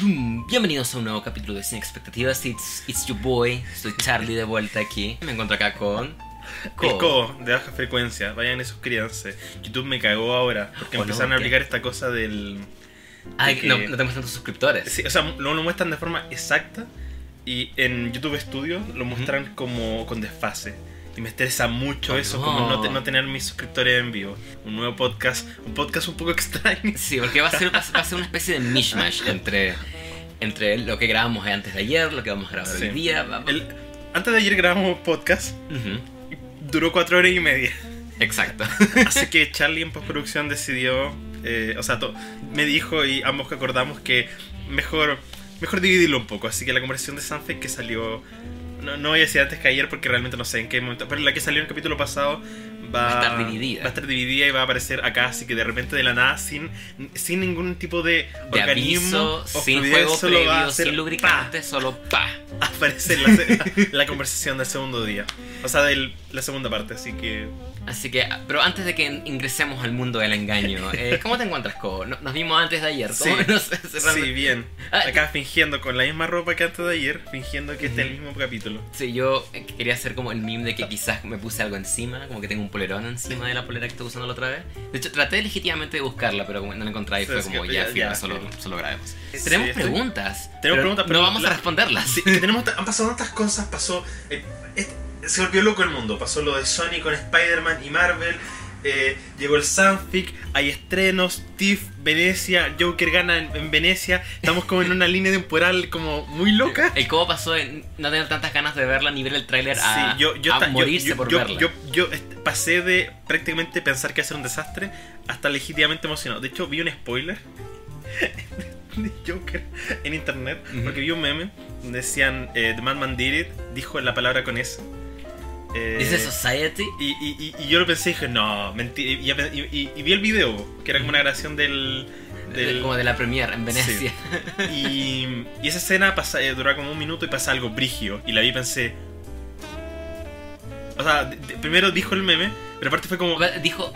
Bienvenidos a un nuevo capítulo de Sin Expectativas. It's, it's your boy. Soy Charlie de vuelta aquí. Me encuentro acá con. El Co de baja frecuencia, vayan y suscríbanse. YouTube me cagó ahora porque Oh, no, empezaron a ¿qué? aplicar esta cosa del. Ay, que- no, no tenemos tantos suscriptores. Sí, o sea, no lo muestran de forma exacta y en YouTube Studio lo muestran como con desfase. Y me estresa mucho Oh, eso, no. como no, te- no tener mis suscriptores en vivo. Un nuevo podcast, un podcast un poco extraño. Sí, porque va a ser, va a ser- una especie de mishmash entre, entre lo que grabamos antes de ayer, lo que vamos a grabar Sí. hoy día. va- va- El- antes de ayer grabamos podcast, Ujú, duró cuatro horas y media. Exacto. Así que Charlie en postproducción decidió, eh, o sea, to- me dijo y ambos acordamos que mejor, mejor dividirlo un poco. Así que la conversación de Sanfek que salió, no, no voy a decir antes que ayer porque realmente no sé en qué momento, pero la que salió en el capítulo pasado va, a estar dividida. Va a estar dividida y va a aparecer acá, así que de repente de la nada, sin, sin ningún tipo de, De organismo, aviso, sin juego solo va a previo, hacer sin lubricante, solo pa. pa, aparece la, la conversación del segundo día. O sea, de la segunda parte, así que... Así que, pero antes de que ingresemos al mundo del engaño, eh, ¿cómo te encuentras, Co? No- Nos vimos antes de ayer. ¿Cómo? Sí. Sí, bien. Ah, Acá fingiendo con la misma ropa que antes de ayer, fingiendo que este es el mismo capítulo. Sí, yo eh, quería hacer como el meme de que quizás me puse algo encima, como que tengo un polerón encima de la polera que estoy usando la otra vez. De hecho, traté legítimamente de buscarla, pero como no la encontré y Sí, fue como que ya, ya- ya, solo, solo grabemos. Tenemos preguntas. Tenemos preguntas, pero no vamos la- a responderlas. Sí, tenemos, han pasado tantas cosas, pasó... eh, este- se volvió loco el mundo, pasó lo de Sony con Spider-Man y Marvel, eh, llegó el Sanfic, hay estrenos, TIFF, Venecia, Joker gana en, en Venecia, estamos como en una línea temporal como muy loca. El cómo pasó de no tener tantas ganas de verla ni ver el tráiler a, Sí, yo, yo, a ta- morirse yo- por verla. yo- pasé de prácticamente pensar que iba a ser un desastre hasta legítimamente emocionado. De hecho, vi un spoiler de Joker en internet porque vi un meme donde decían eh, The Madman Did It, dijo la palabra con S. Eh, Dice Society. y, y- y- y yo lo pensé y dije, no, mentira. Y, vi el video, que era como una grabación del. del- Como de la premiere en Venecia. y, y esa escena pasa, eh, dura como un minuto y pasa algo brigio. Y la vi y pensé. O sea, primero dijo el meme, pero aparte fue como. Dijo.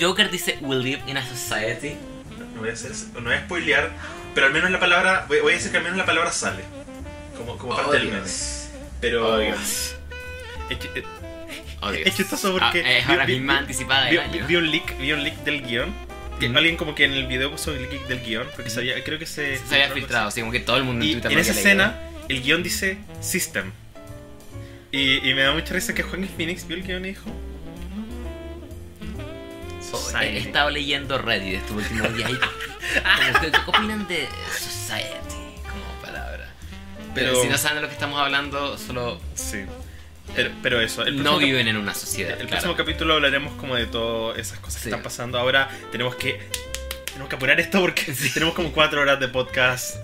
Joker dice, We live in a society. No voy a hacer no voy a spoilear, pero al menos la palabra. Voy, voy a decir que al menos la palabra sale. Como, como parte Oh, del Dios. meme. Pero. Oh, Dios. Es, que- eh, Oh, Dios. es chistoso porque. Ah, es ahora vi- misma vi- anticipada vi, del año. vi un leak, vi un leak del guion. Que Ujú. alguien como que en el video puso el leak del guion, porque sabía, creo que se... Se había filtrado, así. como que todo el mundo en Y Twitter en esa escena, el guion dice System. Y, y me da mucha risa que Juan Phoenix vio el guion y dijo... Oh. He estado leyendo Reddit estos últimos días ¿qué opinan de society como palabra? Pero, Pero- si no saben de lo que estamos hablando, solo Sí. Pero, pero eso, el no viven en una sociedad. el claro. próximo capítulo hablaremos como de todas esas cosas Sí. que están pasando. Ahora tenemos que... Tenemos que apurar esto porque tenemos como cuatro horas de podcast.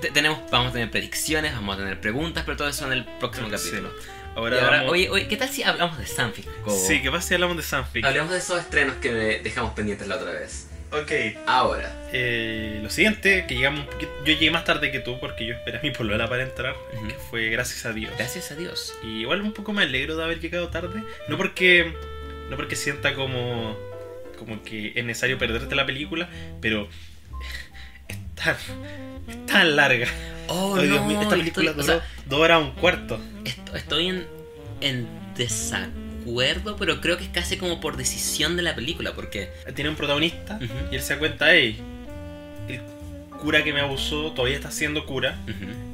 Te- tenemos, vamos a tener predicciones, vamos a tener preguntas, pero todo eso en el próximo Sí. capítulo. Ahora, ahora, vamos- oye, oye, ¿qué tal si hablamos de Sanfic? Sí, ¿qué pasa si hablamos de Sanfic? Hablemos de esos estrenos que dejamos pendientes la otra vez. Ok. Ahora. Eh, lo siguiente, que llegamos un poquito, yo llegué más tarde que tú porque yo esperé a mi polola para entrar, que fue gracias a Dios. Gracias a Dios. Y igual un poco me alegro de haber llegado tarde, no porque no porque sienta como como que es necesario perderte la película, pero es tan, es tan larga. Oh, no, Dios mío, esta estoy- película o duró sea, dos horas un cuarto. Est- Estoy en, en desacuerdo, pero creo que es casi como por decisión de la película, porque... Tiene un protagonista y él se da cuenta, hey, cura que me abusó todavía está siendo cura.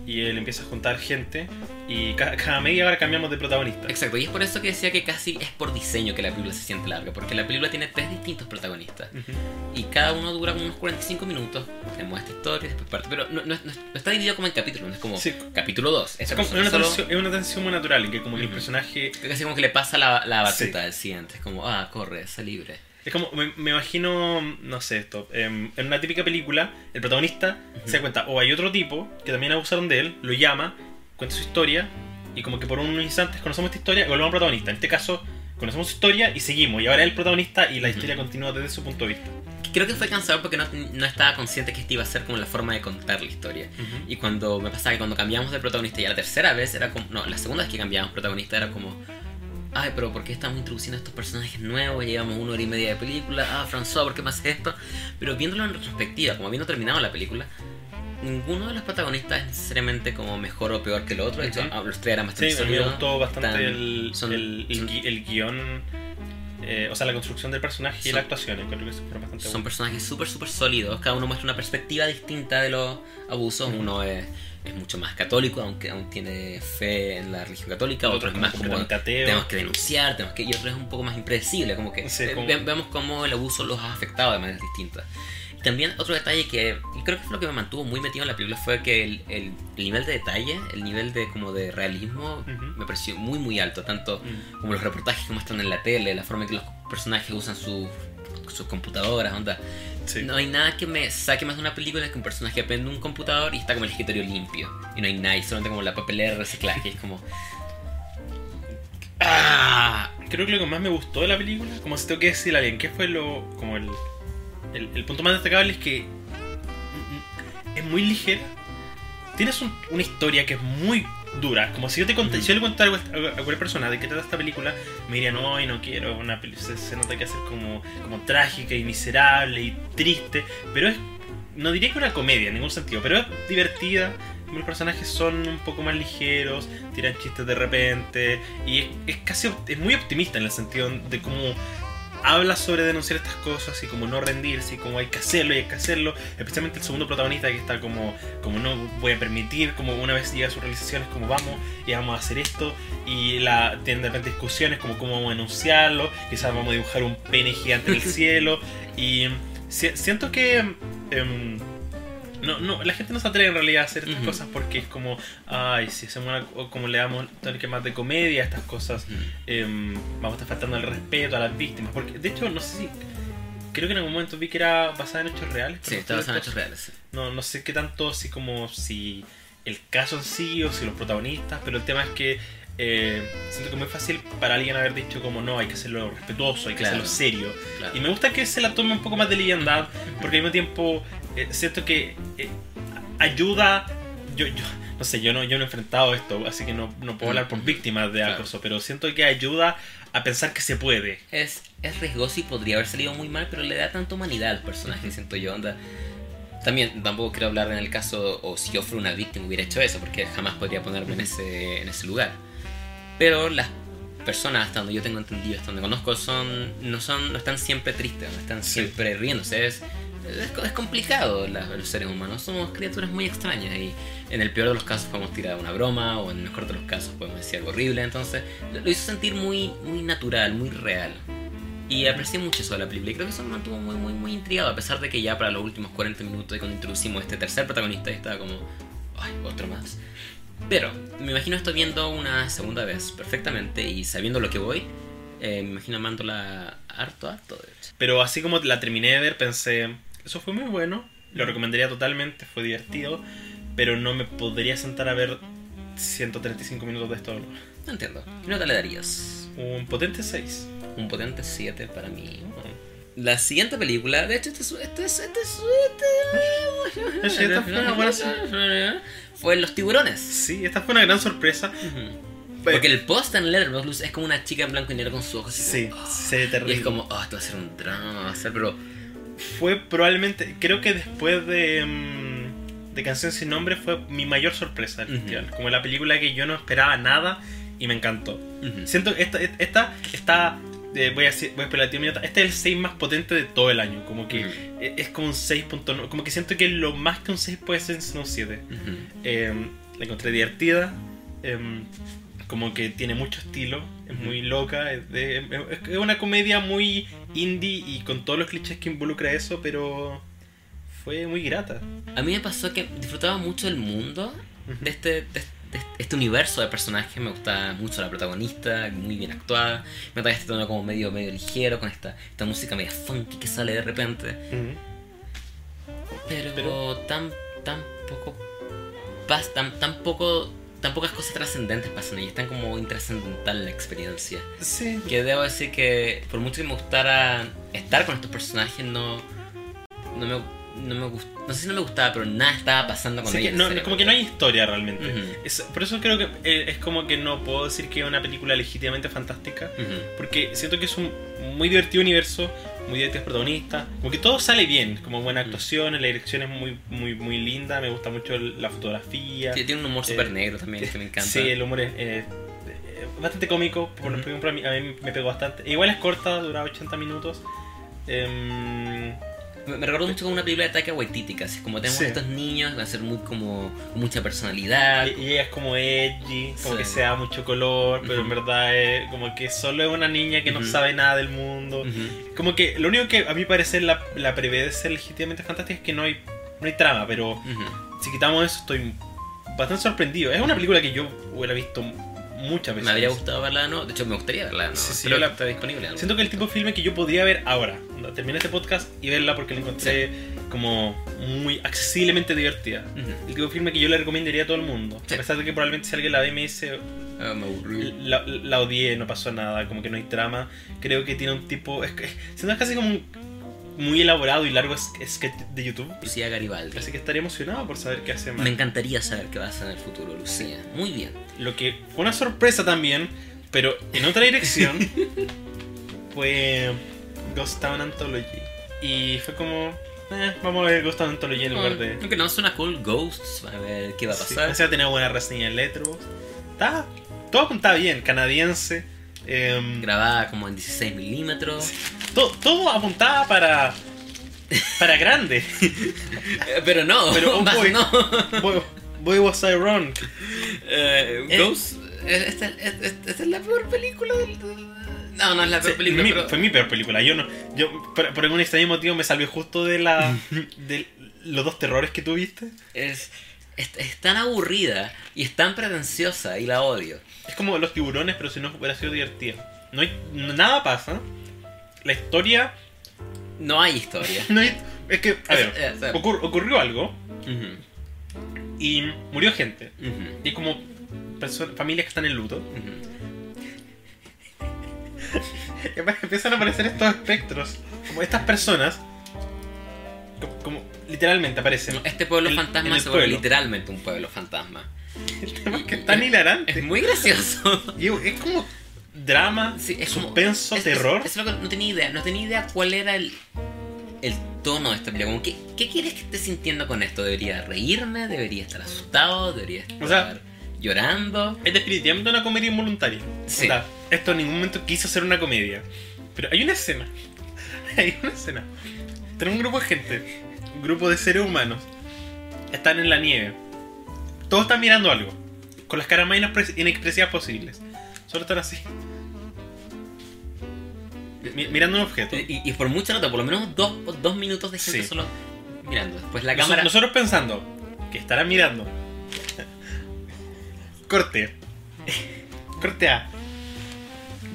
Y él empieza a juntar gente y ca- cada media hora cambiamos de protagonista. Exacto, y es por eso que decía que casi es por diseño que la película se siente larga, porque la película tiene tres distintos protagonistas, Ujú. y cada uno dura como unos 45 minutos, tenemos esta historia, después parte, pero no, no- no- está dividido como en capítulos, no es como Sí. capítulo 2, Es, es una tensión, es una tensión muy natural en que como que el personaje... Casi como que le pasa la, la batuta Sí. al siguiente, es como, ah, corre, está libre. Es como, me, me imagino, no sé esto, em, en una típica película, el protagonista se da cuenta, o hay otro tipo que también abusaron de él, lo llama, cuenta su historia, y como que por unos instantes conocemos esta historia y volvemos al protagonista. En este caso, conocemos su historia y seguimos, y ahora es el protagonista y la historia continúa desde su punto de vista. Creo que fue cansador porque no, no estaba consciente que esta iba a ser como la forma de contar la historia. Y cuando me pasaba que cuando cambiamos de protagonista ya la tercera vez era como. No, la segunda vez que cambiábamos protagonista era como. Ay, pero ¿por qué estamos introduciendo a estos personajes nuevos? Llevamos una hora y media de película, ah, François, ¿por qué me haces esto? Pero viéndolo en retrospectiva, como habiendo terminado la película, ninguno de los protagonistas es necesariamente como mejor o peor que el otro. De hecho, los tres eran bastante Sí, me gustó bastante tan- el, son- el, el son- gui- el guion, eh, o sea, la construcción del personaje y la actuación. Encuentro que bastante Son personajes súper, súper sólidos. Cada uno muestra una perspectiva distinta de los abusos. Uno es, es mucho más católico, aunque aún tiene fe en la religión católica. El Otro es más como tenemos que denunciar, tenemos que... Y otro es un poco más impredecible, como que Sí, eh, como- ve- vemos cómo el abuso los ha afectado de maneras distintas. Y también otro detalle que y creo que fue lo que me mantuvo muy metido en la película fue que el, el- el nivel de detalle, el nivel de como de realismo Ujú. me pareció muy muy alto, tanto Mm. como los reportajes que muestran en la tele, la forma en que los personajes usan sus sus computadoras, onda. Sí. No hay nada que me saque más de una película que un personaje prende un computador y está como el escritorio limpio. Y no hay nada, y solamente como la papelera de reciclaje. Es como. ¡Ah! Creo que lo que más me gustó de la película, como si tengo que decir a alguien, ¿qué fue lo. como el. el, el punto más destacable es que. es muy ligera. Tienes un- una historia que es muy dura. Como si yo te conté, Mm. si yo le contara a cual- a cualquier persona de qué trata esta película, me diría, no, no quiero una. Se, se nota que hacer como, como trágica y miserable y triste. Pero es. No diría que una comedia en ningún sentido, pero es divertida. Los personajes son un poco más ligeros, tiran chistes de repente. Y es, es casi es muy optimista en el sentido de cómo habla sobre denunciar estas cosas y como no rendirse y como hay que hacerlo y hay que hacerlo. Especialmente el segundo protagonista que está como, como no voy a permitir, como una vez llega a su realización es como vamos y vamos a hacer esto. Y la, tienen de repente discusiones como cómo vamos a denunciarlo, quizás vamos a dibujar un pene gigante en el cielo. Y si- siento que... em, no, no, la gente no se atreve en realidad a hacer estas cosas porque es como, ay, si hacemos una, o como le damos tal que más de comedia a estas cosas, em, vamos a estar faltando el respeto a las víctimas. Porque, de hecho, no sé si. Creo que en algún momento vi que era basada en hechos reales. Sí, está no basado en hechos reales. no, no sé qué tanto, así como si el caso en sí o si los protagonistas, pero el tema es que eh, siento que es muy fácil para alguien haber dicho como no, hay que hacerlo respetuoso, hay que Claro. hacerlo serio. Claro. Y me gusta que se la tome un poco más de liviandad, porque al mismo tiempo eh, siento que eh, ayuda. Yo, yo, no sé, yo no, yo no he enfrentado esto, así que no, no puedo hablar por víctimas de Claro. acoso, pero siento que ayuda a pensar que se puede. Es, es riesgoso y podría haber salido muy mal, pero le da tanta humanidad al personaje, siento yo. Onda. También tampoco quiero hablar en el caso o si yo fuera una víctima hubiera hecho eso, porque jamás podría ponerme en ese, en ese lugar. Pero las personas, hasta donde yo tengo entendido, hasta donde conozco, son no son no están siempre tristes, no están Sí. siempre riéndose. Es, es, es complicado los seres humanos, somos criaturas muy extrañas y en el peor de los casos podemos tirar una broma o en el mejor de los casos podemos decir algo horrible. Entonces lo, hizo sentir muy, muy natural, muy real. Y aprecié mucho eso de la película creo que eso me mantuvo muy, muy, muy intrigado, a pesar de que ya para los últimos 40 minutos cuando introducimos este tercer protagonista estaba como, ay, otro más. Pero me imagino esto viendo una segunda vez perfectamente y sabiendo lo que voy, eh, me imagino amándola harto, harto. Pero así como la terminé de ver, pensé, eso fue muy bueno, lo recomendaría totalmente, fue divertido, pero no me podría sentar a ver 135 minutos de esto. No entiendo. ¿Qué nota le darías? Un potente 6. Un potente 7 para mí. La siguiente película, de hecho, este es. Este es. Este es. Este, fue una buena- Fue Los Tiburones. Sí, esta fue una gran sorpresa. Porque el post en Letterboxd es como una chica en blanco y negro con sus ojos. así Sí, como, se ve Y terrible. es como, oh, esto va a ser un drama, va a ser, pero. Fue probablemente, creo que después de, mm, de Canción Sin Nombre fue mi mayor sorpresa del festival. Como la película que yo no esperaba nada y me encantó. Siento que esta, esta está, eh, voy a decir, voy a esperar un minuto, este es el 6 más potente de todo el año. Como que Ujú. eh, es como un 6.9, como que siento que lo más que un 6 puede ser un 7. Ujú. Eh, la encontré divertida. eh, como que tiene mucho estilo. Es muy loca. Es, de- es- es una comedia muy indie y con todos los clichés que involucra eso, pero fue muy grata. A mí me pasó que disfrutaba mucho el mundo Ujú. de este, de, de este universo de personajes. Me gustaba mucho la protagonista, muy bien actuada. Me gustaba este tono como medio, medio ligero, con esta, esta música media funky que sale de repente. Pero, Pero- tan, tan poco. tan poco. Tan pocas cosas trascendentes pasan ahí, es tan como intrascendental la experiencia. Sí. Que debo decir que por mucho que me gustara estar con estos personajes, no, no, me, no me gust- no sé si no me gustaba, pero nada estaba pasando con Sí, ella. no, como que no hay historia realmente. Ujú. Es- por eso creo que eh, es como que no puedo decir que es una película legítimamente fantástica. Ujú. Porque siento que es un muy divertido universo, muy divertidos protagonistas. Como que todo sale bien, como buena actuación, la dirección es muy, muy, muy linda, me gusta mucho la fotografía. Sí, tiene un humor Eh, súper negro también que me encanta. Sí, el humor es eh, eh, bastante cómico, por ejemplo, a mí, a mí me pegó bastante. Igual es corta, dura 80 minutos. Em, Me, me recuerdo mucho como una película de Taika Waititi, casi como tenemos Sí. estos niños, van a ser muy como con mucha personalidad. y, y ella es como edgy, como Sí. que se da mucho color, pero en verdad es como que solo es una niña que no sabe nada del mundo. Como que lo único que a mi parecer la, la prevé de ser legítimamente fantástica es que no hay, no hay trama, pero si quitamos eso estoy bastante sorprendido. Es una película que yo hubiera visto muchas veces. Me habría gustado verla, ¿no? De hecho, me gustaría verla, ¿no? Sí, sí, Pero la- está disponible. Siento que el tipo de filme que yo podría ver ahora. Termine este podcast y verla porque la encontré como muy accesiblemente divertida. Ujú. El tipo de filme que yo le recomendaría a todo el mundo. Sí. A pesar de que probablemente si alguien la ve me dice Ah, me aburrí. la, la odié, no pasó nada, como que no hay trama. Creo que tiene un tipo. Es, que es casi como un muy elaborado y largo sketch de YouTube. Lucía Garibaldi. Así que estaría emocionado por saber qué hace más. Me encantaría saber qué va a hacer en el futuro, Lucía. Muy bien. Lo que fue una sorpresa también, pero en otra dirección, fue Ghost Town Anthology. Y fue como, eh, vamos a ver Ghost Town Anthology en lugar de... Aunque no suena cool, Ghosts, a ver qué va a Sí, pasar. o sea, tenía buena reseña en Letterboxd. Está, todo apuntaba bien, canadiense. em, Grabada como en 16 milímetros. Todo, todo apuntaba para... Para grande. Eh, Pero no, Pero, más boy. no. Boy, boy was I wrong. Eh, Eh. Eh, esta, esta- esta es la peor película del. del- No, no es la peor Sí, película, mi- pero- Fue mi peor película. Yo no. Yo, por, por algún extraño motivo, me salvé justo de la. de los dos terrores que tuviste. es, es, es tan aburrida y es tan pretenciosa y la odio. Es como los tiburones, pero si no hubiera sido divertida. No hay, nada pasa. La historia. No hay historia. No hay, es que, a ver, ocur- ocurrió algo y murió gente. Y como perso- familias que están en luto. Y empiezan a aparecer estos espectros. Como estas personas. co- Como, literalmente aparecen. Este pueblo fantasma se vuelve literalmente un pueblo fantasma. El tema es que es tan hilarante. Es muy gracioso. Y es como drama, Sí, es como- suspenso, es- terror. Es, es lo que no tenía idea. No tenía idea cuál era el, el tono de esta película. Como, ¿qué, ¿Qué quieres que esté sintiendo con esto? ¿Debería reírme? ¿Debería estar asustado? ¿Debería estar O sea- llorando? Es definitivamente una comedia involuntaria. Sí. O sea, esto en ningún momento quiso ser una comedia. Pero hay una escena. Hay una escena. Tenemos un grupo de gente. Un grupo de seres humanos. Están en la nieve. Todos están mirando algo. Con las caras más inexpres- inexpresivas posibles. Solo están así. Mi- mirando un objeto. Y, y por mucho rato, por lo menos dos, dos minutos de gente Sí. solo mirando. Después la cámara. Nosotros pensando que estarán mirando. Corte. Corte A.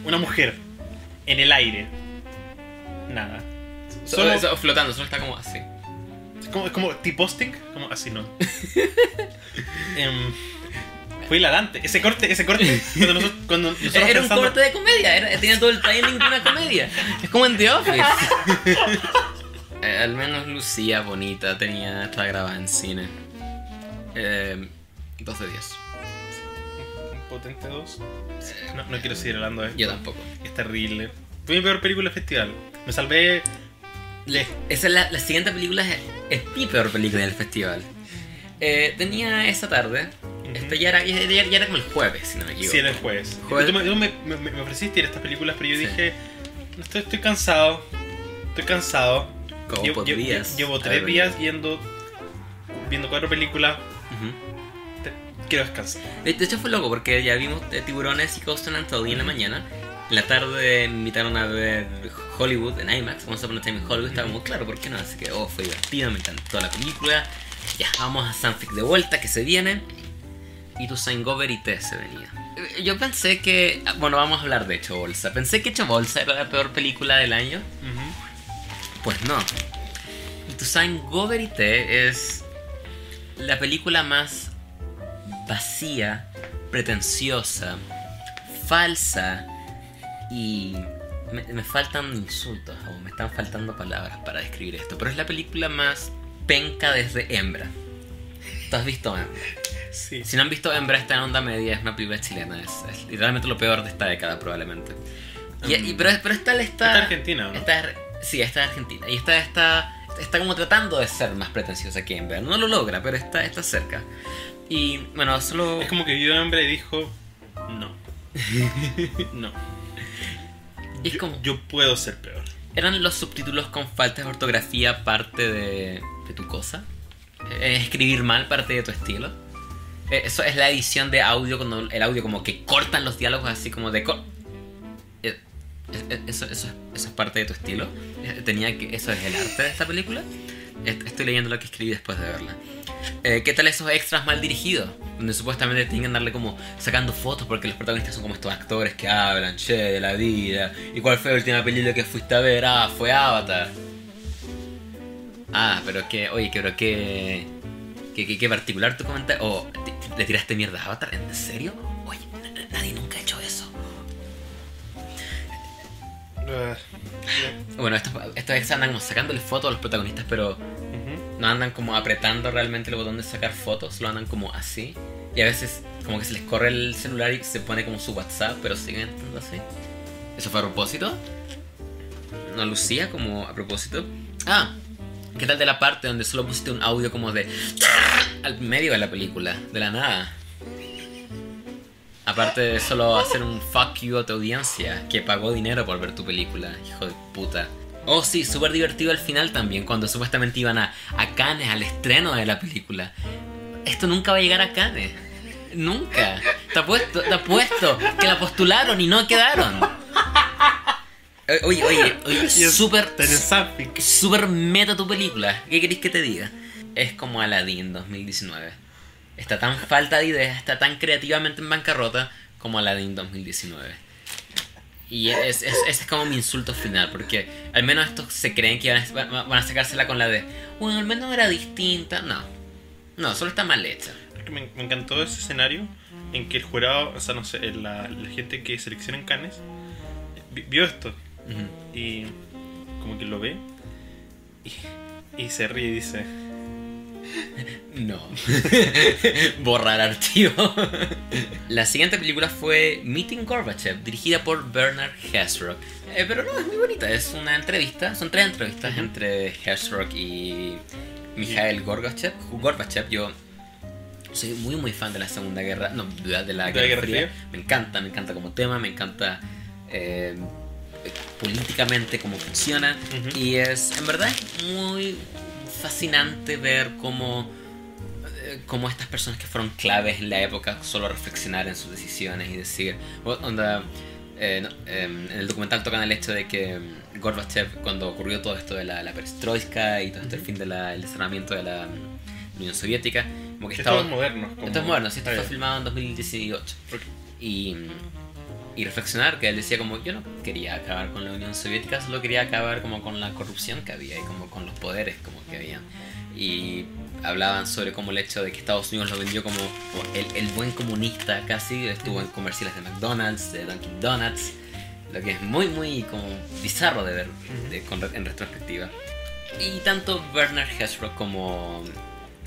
Una mujer en el aire. Nada. solo, Solo, flotando, solo está como así. es como, es como T-posting. Como así no. Em, fue hilarante. Ese corte, ese corte. Cuando nosotros, cuando nosotros Era un pensando- corte de comedia, era, tenía todo el timing de una comedia. Es como en The Office. Eh, al menos Lucía bonita tenía estaba grabada en cine. Eh, 2 de 10. Un potente 2. No, no quiero seguir hablando de esto. Yo tampoco. Es terrible. Fue mi peor película del festival. Me salvé. Le- Esa es la, la siguiente película, es, es mi peor película del festival. Eh, tenía esa tarde, esto ya era, ya, ya- ya era como el jueves, si no me equivoco. Sí, era el jueves. Jueves. Tú me, tú me- me- me ofreciste ir a estas películas, pero yo Sí. dije, "No, estoy, estoy cansado. Estoy cansado. Como Llevo, llevo- llevo tres días viendo, viendo cuatro películas. Ujú. Te- quiero descansar. De hecho fue loco porque ya vimos eh, Tiburones y Ghost and Anthony en la mañana. En la tarde me invitaron a ver Hollywood en IMAX, Upon a Time in Hollywood. Estaba como, claro, ¿por qué no? Así que, oh, fue divertido, me encantó la película. Ya, vamos a Sanfic de vuelta, que se viene. Y tu Saint Gover y T se venía. Eh, Yo pensé que, bueno, vamos a hablar de Hecho Bolsa. Pensé que Hecho Bolsa era la peor película del año. Pues no. Toussaint Goverité es la película más vacía, pretenciosa, falsa y me, me faltan insultos, aún me están faltando palabras para describir esto, pero es la película más penca desde Hembra. ¿Tú has visto Hembra? Sí. Si no han visto Hembra, está en onda media, es una película chilena. Es, es literalmente lo peor de esta década, probablemente. Y, y- pero, pero esta está. Argentina, ¿o ¿no? esta es- sí, esta es argentina. Y esta está, está como tratando de ser más pretenciosa que Hembra. No lo logra, pero está, está cerca. Y bueno, solo. Es como que vio a hombre y dijo, no. no. y es Yo, como- yo puedo ser peor. ¿Eran los subtítulos con faltas de ortografía parte de, tu cosa? ¿Escribir mal parte de tu estilo? Eh, Eso es la edición de audio, cuando el audio como que cortan los diálogos así como de... Eh, eh, Eso, eso, es- parte de tu estilo. Tenía que, eso es el arte de esta película. Est- Estoy leyendo lo que escribí después de verla. Eh, ¿Qué tal esos extras mal dirigidos? Donde supuestamente tienen que darle como sacando fotos porque los protagonistas son como estos actores que hablan, che, de la vida. ¿Y cuál fue la última película que fuiste a ver? Ah, fue Avatar. Ah, pero que, oye, pero que, que, que, que particular tu comentario. Oh, ¿te- te- ¿le tiraste mierda a Avatar? ¿En serio? Oye, nadie nunca ha hecho eso. Bueno, estos, estos extras andan sacándole fotos a los protagonistas, pero no andan como apretando realmente el botón de sacar fotos, lo andan como así. Y a veces como que se les corre el celular y se pone como su WhatsApp, pero siguen estando así. ¿Eso fue a propósito? ¿No lucía como a propósito? Ah, ¿qué tal de la parte donde solo pusiste un audio como de... al medio de la película, de la nada? Aparte de solo hacer un fuck you a tu audiencia, que pagó dinero por ver tu película, hijo de puta. Oh sí, súper divertido al final también, cuando supuestamente iban a, a Cannes, al estreno de la película. Esto nunca va a llegar a Cannes. Nunca. Te apuesto, te apuesto que la postularon y no quedaron. Eh, Oye, oye, oye, súper, súper meta tu película. ¿Qué queréis que te diga? Es como Aladdin 2019. Está tan falta de ideas, está tan creativamente en bancarrota como Aladdin 2019. Y es, es- ese es como mi insulto final, porque al menos estos se creen que van a, van a sacársela con la de, bueno, al menos era distinta. No, no, solo está mal hecha. Me, me encantó ese escenario en que el jurado, o sea, no sé, la, la gente que selecciona en Cannes vi- vio esto Y como que lo ve y, y se ríe y dice, No. Borrar archivo. La siguiente película fue Meeting Gorbachev, dirigida por Bernard Hesrock. Eh, pero no, es muy bonita. Es una entrevista, son tres entrevistas entre Hesrock y Mikhail Gorbachev. Gorbachev, yo soy muy muy fan de la Segunda Guerra, no, de la, de la ¿De la Guerra Guerra Fría. Fría? Me encanta, me encanta como tema, me encanta eh, políticamente cómo funciona. Ujú. Y es, en verdad, es muy fascinante ver cómo, eh, cómo estas personas que fueron claves en la época solo reflexionar en sus decisiones y decir, onda, eh, no, eh, en el documental tocan el hecho de que mm, Gorbachev, cuando ocurrió todo esto de la, la perestroika y todo esto, el Ujú. fin del desarmamiento de la mm, Unión Soviética, como que Estados estaba... modernos. como- Esto es moderno, sí, esto fue filmado en 2018 Ok. y, y reflexionar que él decía como yo no quería acabar con la Unión Soviética, solo quería acabar como con la corrupción que había y como con los poderes como que había. Y hablaban sobre cómo el hecho de que Estados Unidos lo vendió como, como el, el buen comunista casi, estuvo en comerciales de McDonald's, de Dunkin' Donuts, lo que es muy muy como bizarro de ver de- con re- en retrospectiva. Y tanto Bernard Hesrock como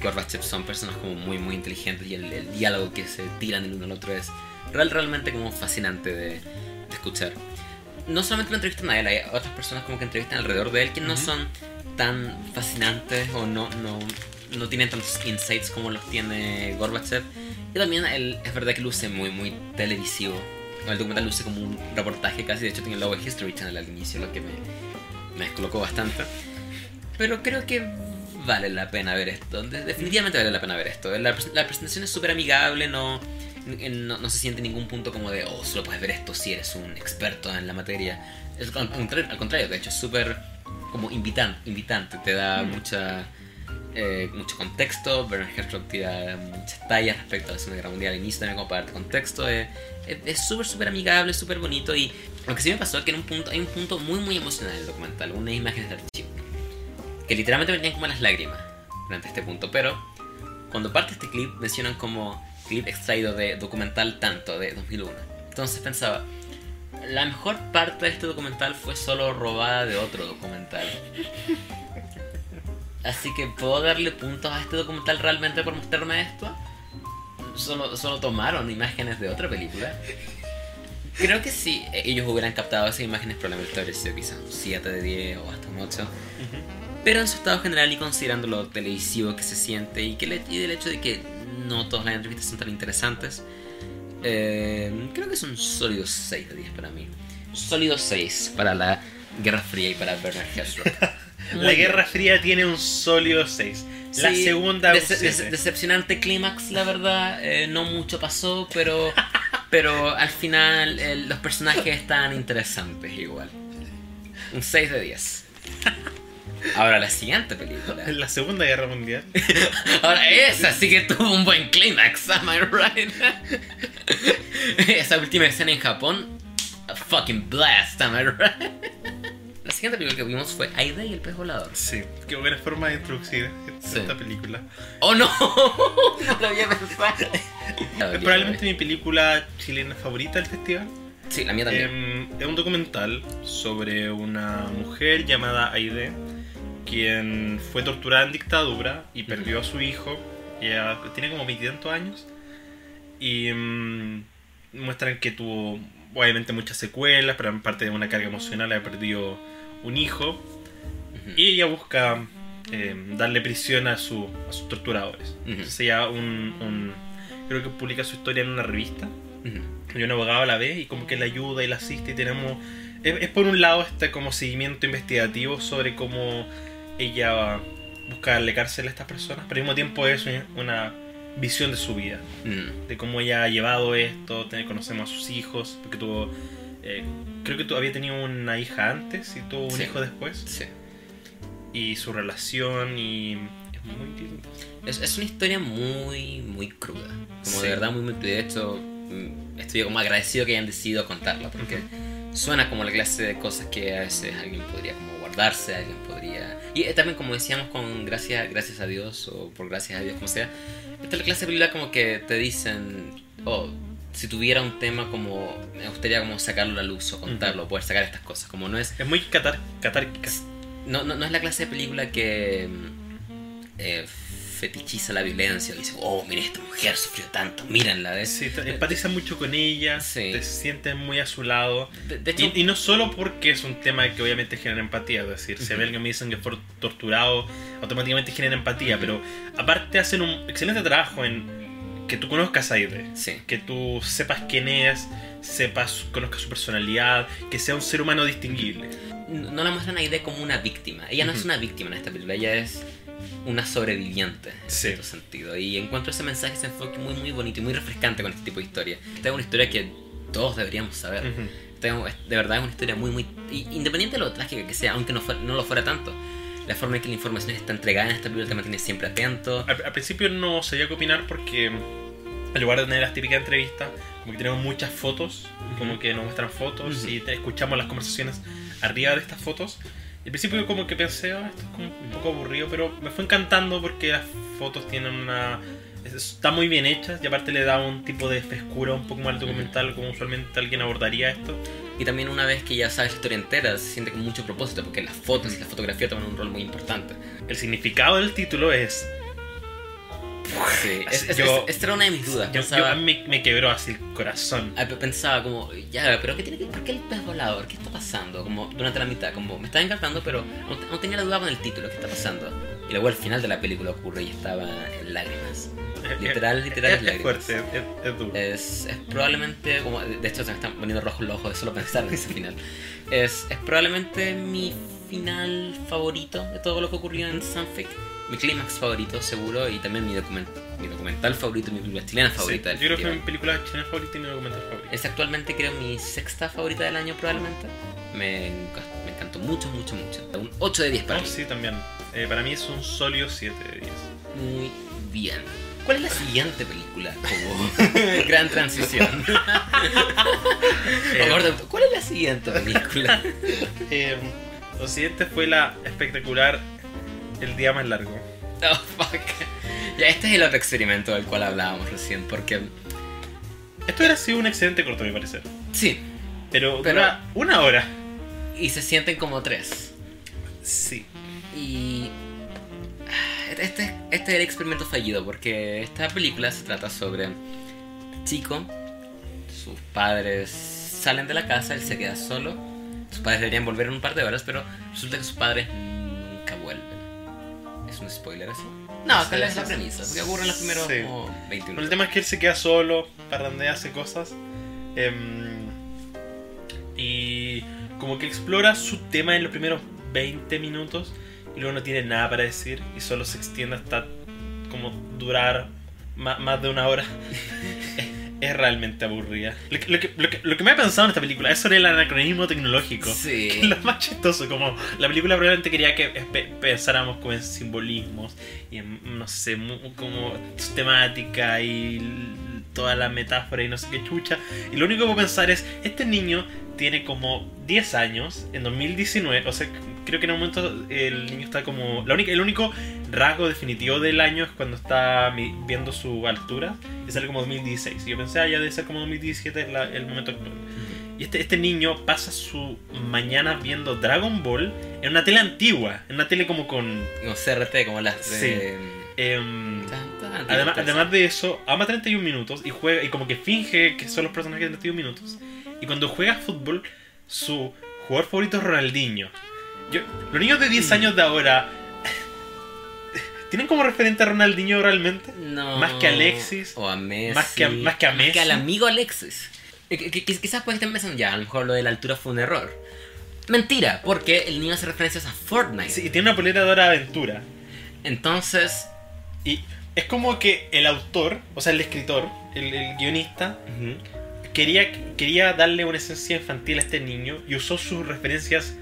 Gorbachev son personas como muy muy inteligentes y el, el diálogo que se tiran el uno al otro es real, realmente como fascinante de, de escuchar. No solamente lo entrevistan a él, hay otras personas como que entrevistan alrededor de él que no Ujú. son tan fascinantes o no, no, no tienen tantos insights como los tiene Gorbachev. Y también él, es verdad que luce muy muy televisivo. El documental luce como un reportaje casi, de hecho tiene el logo de History Channel al inicio, lo que me, me descolocó bastante. Pero creo que vale la pena ver esto. De- Definitivamente vale la pena ver esto. La, la presentación es súper amigable, no, no, no se siente ningún punto como de, oh, solo puedes ver esto si eres un experto en la materia. Es, al, contrario, al contrario, de hecho, es súper como invitan, invitante. Te da Mm. mucha, eh, mucho contexto. Bernard Herzog tira muchas tallas respecto a la Segunda Guerra Mundial al inicio también como para darte contexto. eh, es es súper, súper amigable, súper bonito. Y lo que sí me pasó es que en un punto, hay un punto muy, muy emocional en el documental. Unas imágenes de archivo que literalmente me venían como las lágrimas durante este punto, pero cuando parte este clip mencionan como clip extraído de documental tanto de 2001. Entonces pensaba, la mejor parte de este documental fue solo robada de otro documental. Así que puedo darle puntos a este documental realmente por mostrarme esto. Solo, solo tomaron imágenes de otra película. Creo que si ellos hubieran captado esas imágenes, probablemente habría sido quizás un 7 de 10 o hasta un 8. Pero en su estado general y considerando lo televisivo que se siente y, que le- y del hecho de que no todas las entrevistas son tan interesantes, eh, creo que es un sólido 6 de 10 para mí. Sólido 6 para la Guerra Fría y para Bernard Herzog. La Guerra. Fría tiene un sólido 6. La Sí, segunda un dece- dece- decepcionante clímax, la verdad. eh, no mucho pasó, pero, pero al final eh, los personajes están interesantes igual. Un 6 de 10. Ahora la siguiente película. La Segunda Guerra Mundial. Ahora esa sí que tuvo un buen clímax, am I right? Esa última escena en Japón, a fucking blast, am I right? La siguiente película que vimos fue Aida y el pez volador. Sí, qué buena forma de introducir Sí. esta película. ¡Oh no! No lo había pensado. Es probablemente mi película chilena favorita del festival. Sí, la mía también. Em, es un documental sobre una mujer llamada Aide, quien fue torturada en dictadura y perdió a su hijo. Ella tiene como 20 años. Y em, muestran que tuvo obviamente muchas secuelas, pero en parte de una carga emocional, ha perdido un hijo. Y ella busca em, darle prisión a, su, a sus torturadores. Entonces ella un, un- creo que publica su historia en una revista. Ujú. Y un abogado la ve y como que la ayuda y la asiste y tenemos... Es, es por un lado este como seguimiento investigativo sobre cómo ella busca darle cárcel a estas personas, pero al mismo tiempo es una visión de su vida, Mm. de cómo ella ha llevado esto, conocemos a sus hijos, porque tuvo... eh, creo que tu- había tenido una hija antes y tuvo un Sí. hijo después, Sí. y su relación y... Es muy lindo. Es, es una historia muy, muy cruda. Como Sí. de verdad muy, muy De hecho, mm, estoy como agradecido que hayan decidido contarla porque suena como la clase de cosas que a veces alguien podría como guardarse, alguien podría... Y eh, también como decíamos con gracias, gracias a Dios o por gracias a Dios, como sea, esta es la clase de película como que te dicen, oh, si tuviera un tema como, me gustaría como sacarlo a la luz o contarlo, poder sacar estas cosas, como no es Es muy catar catárquica. no, no, no es la clase de película que eh, fetichiza la violencia. Dice, oh, mira, esta mujer sufrió tanto, mírenla. De, Sí, empatizas mucho con ella, Sí. te sientes muy a su lado. de, de hecho, Y, y no solo porque es un tema que obviamente genera empatía, es decir, si a alguien me dicen que fue torturado, automáticamente genera empatía, Ujú. pero aparte hacen un excelente trabajo en que tú conozcas a Aide, sí, que tú sepas quién es, sepas, conozcas su personalidad, que sea un ser humano distinguible. no la muestran a Aide como una víctima. Ella no es Ujú. una víctima en esta película, ella es una sobreviviente en Sí. cierto sentido. Y encuentro ese mensaje, ese enfoque muy, muy bonito y muy refrescante con este tipo de historia. Esta es una historia que todos deberíamos saber. Ujú. Esta es- de verdad es una historia muy, muy... Independiente de lo trágica que sea, aunque no, fuera- no lo fuera tanto, la forma en que la información está entregada en esta película te mantiene siempre atento. Al, al principio no sabía qué opinar porque en lugar de tener las típicas entrevistas, como que tenemos muchas fotos, como que nos muestran fotos Ujú. y te- escuchamos las conversaciones arriba de estas fotos. Al principio como que pensé, "Ah, esto es como un poco aburrido, pero me fue encantando porque las fotos tienen una... es- Están muy bien hechas y aparte le da un tipo de frescura un poco más al documental como usualmente alguien abordaría esto. Y también una vez que ya sabes la historia entera, se siente con mucho propósito, porque las fotos y la fotografía toman un rol muy importante. El significado del título es... Sí, es, es- Yo- es- esta era una de mis dudas. Yo, Pensaba, yo- a mí me, quebró así el corazón. pensaba como, ya, pero ¿qué tiene que ¿por qué el pez volador? ¿Qué está pasando? Como durante la mitad, como me estaba encantando, pero aún tenía la duda con el título, ¿qué está pasando? Y luego al final de la película ocurre y estaba en lágrimas. Literal, literal, es, lágrimas. fuerte, es, es duro. Es, probablemente, como de hecho se me están poniendo rojos los ojos de solo pensar en ese final. Es, es probablemente mi final favorito de todo lo que ocurrió en Sunfic. Mi clímax favorito, seguro, y también mi, document, mi documental favorito, mi película chilena favorita Sí, del yo creo que festival. mi película chilena favorita y mi documental favorito. Es actualmente creo mi sexta favorita del año probablemente. Me, me encantó mucho, mucho, mucho. Un 8 de 10 para Oh, mí. sí, también. Eh, para mí es un sólido 7 de 10. Muy bien. ¿Cuál es la siguiente película? Como gran transición. Eh, ¿Cuál es la siguiente película? Eh, lo siguiente fue la espectacular El día más largo. Oh, fuck. Ya, este es el otro experimento del cual hablábamos recién, porque... Esto hubiera sido un excelente corto, a mi parecer. Sí, Pero, Pero- dura una hora. y se sienten como tres. Sí. Y... este, este, este es el experimento fallido porque esta película se trata sobre chico, sus padres salen de la casa, él se queda solo, sus padres deberían volver en un par de horas, pero resulta que sus padres nunca vuelven. ¿Es un spoiler eso? No, que es la premisa, porque ocurre en los primeros Sí. como 21 Bueno, el tema es que él se queda solo, parrandea, hace cosas. em, y como que explora su tema en los primeros 20 minutos y luego no tiene nada para decir y solo se extiende hasta como durar más, de una hora. es, realmente aburrida. Lo que, lo, que, lo, que, lo que me ha pensado en esta película es sobre el anacronismo tecnológico. Sí. Que es lo más chistoso, como la película probablemente quería que pe- pensáramos como en simbolismos y en, no sé, como temática y toda la metáfora y no sé qué chucha. Y lo único que puedo pensar es, este niño tiene como 10 años, en 2019, o sea, creo que en un momento el niño está como... La única, el único rasgo definitivo del año es cuando está viendo su altura y sale como 2016. Y yo pensé, ah, ya debe ser como 2017 la- el momento actual. Y este, este niño pasa su mañana viendo Dragon Ball en una tele antigua, en una tele como con... Como CRT, como las de... Tan, tan, además, tan, además de eso, ama 31 minutos y juega y como que finge que son los personajes de 31 minutos. Y cuando juega fútbol, su jugador favorito es Ronaldinho. Yo, los niños de 10 Mm. años de ahora tienen como referente a Ronaldinho realmente. No. Más que Alexis, O a Messi. más que a- más que a Messi. al amigo Alexis. Eh, que- que- quizás pueden estar pensando, ya, a lo mejor lo de la altura fue un error. Mentira, porque el niño hace referencias a Fortnite. Sí, y tiene una polera de hora de aventura. Entonces. Y es como que el autor, o sea, el escritor, el, el guionista, quería, quería darle una esencia infantil a este niño y usó sus referencias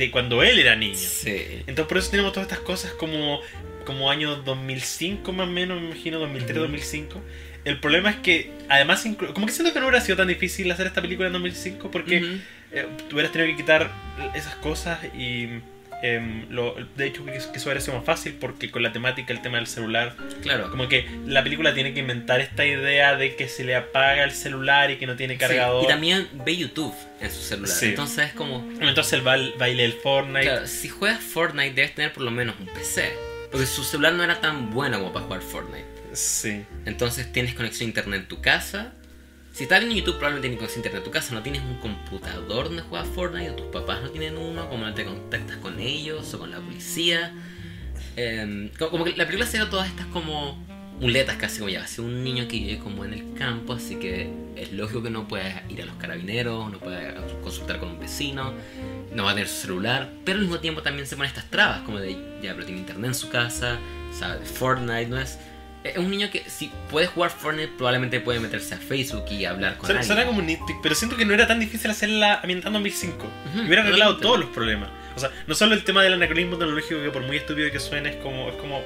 de cuando él era niño. Sí. Entonces por eso tenemos todas estas cosas como, como año 2005 más o menos, me imagino, 2003, Ujú. 2005. El problema es que además, como que siento que no hubiera sido tan difícil hacer esta película en 2005 porque Ujú. eh, tú hubieras tenido que quitar esas cosas y... em, lo, de hecho que, eso sido más fácil porque con la temática, el tema del celular, Claro. como que la película tiene que inventar esta idea de que se le apaga el celular y que no tiene cargador. Sí, Y también ve YouTube en su celular. Sí. Entonces es como. Entonces el bail- baile del Fortnite. Claro, si juegas Fortnite debes tener por lo menos un PC. Porque su celular no era tan bueno como para jugar Fortnite. Sí. Entonces tienes conexión a internet en tu casa. Si estás viendo YouTube, probablemente conexión a internet en tu casa. No tienes un computador donde juegas Fortnite, o tus papás no tienen uno, como no te contactas con ellos o con la policía. Em, como, que la película se da todas estas como muletas casi como ya. Si un niño que vive como en el campo, así que es lógico que no pueda ir a los carabineros, no pueda consultar con un vecino, no va a tener su celular, pero al mismo tiempo también se ponen estas trabas, como de ya, pero tiene internet en su casa, sabe Fortnite, no es. Es un niño que si puede jugar Fortnite probablemente puede meterse a Facebook y hablar con Suena, alguien. suena como un nitpick, pero siento que no era tan difícil hacerla ambientando 2005. Ujú, y hubiera arreglado todos los problemas. O sea, no solo el tema del anacronismo tecnológico, que por muy estúpido que suene, es como. Es como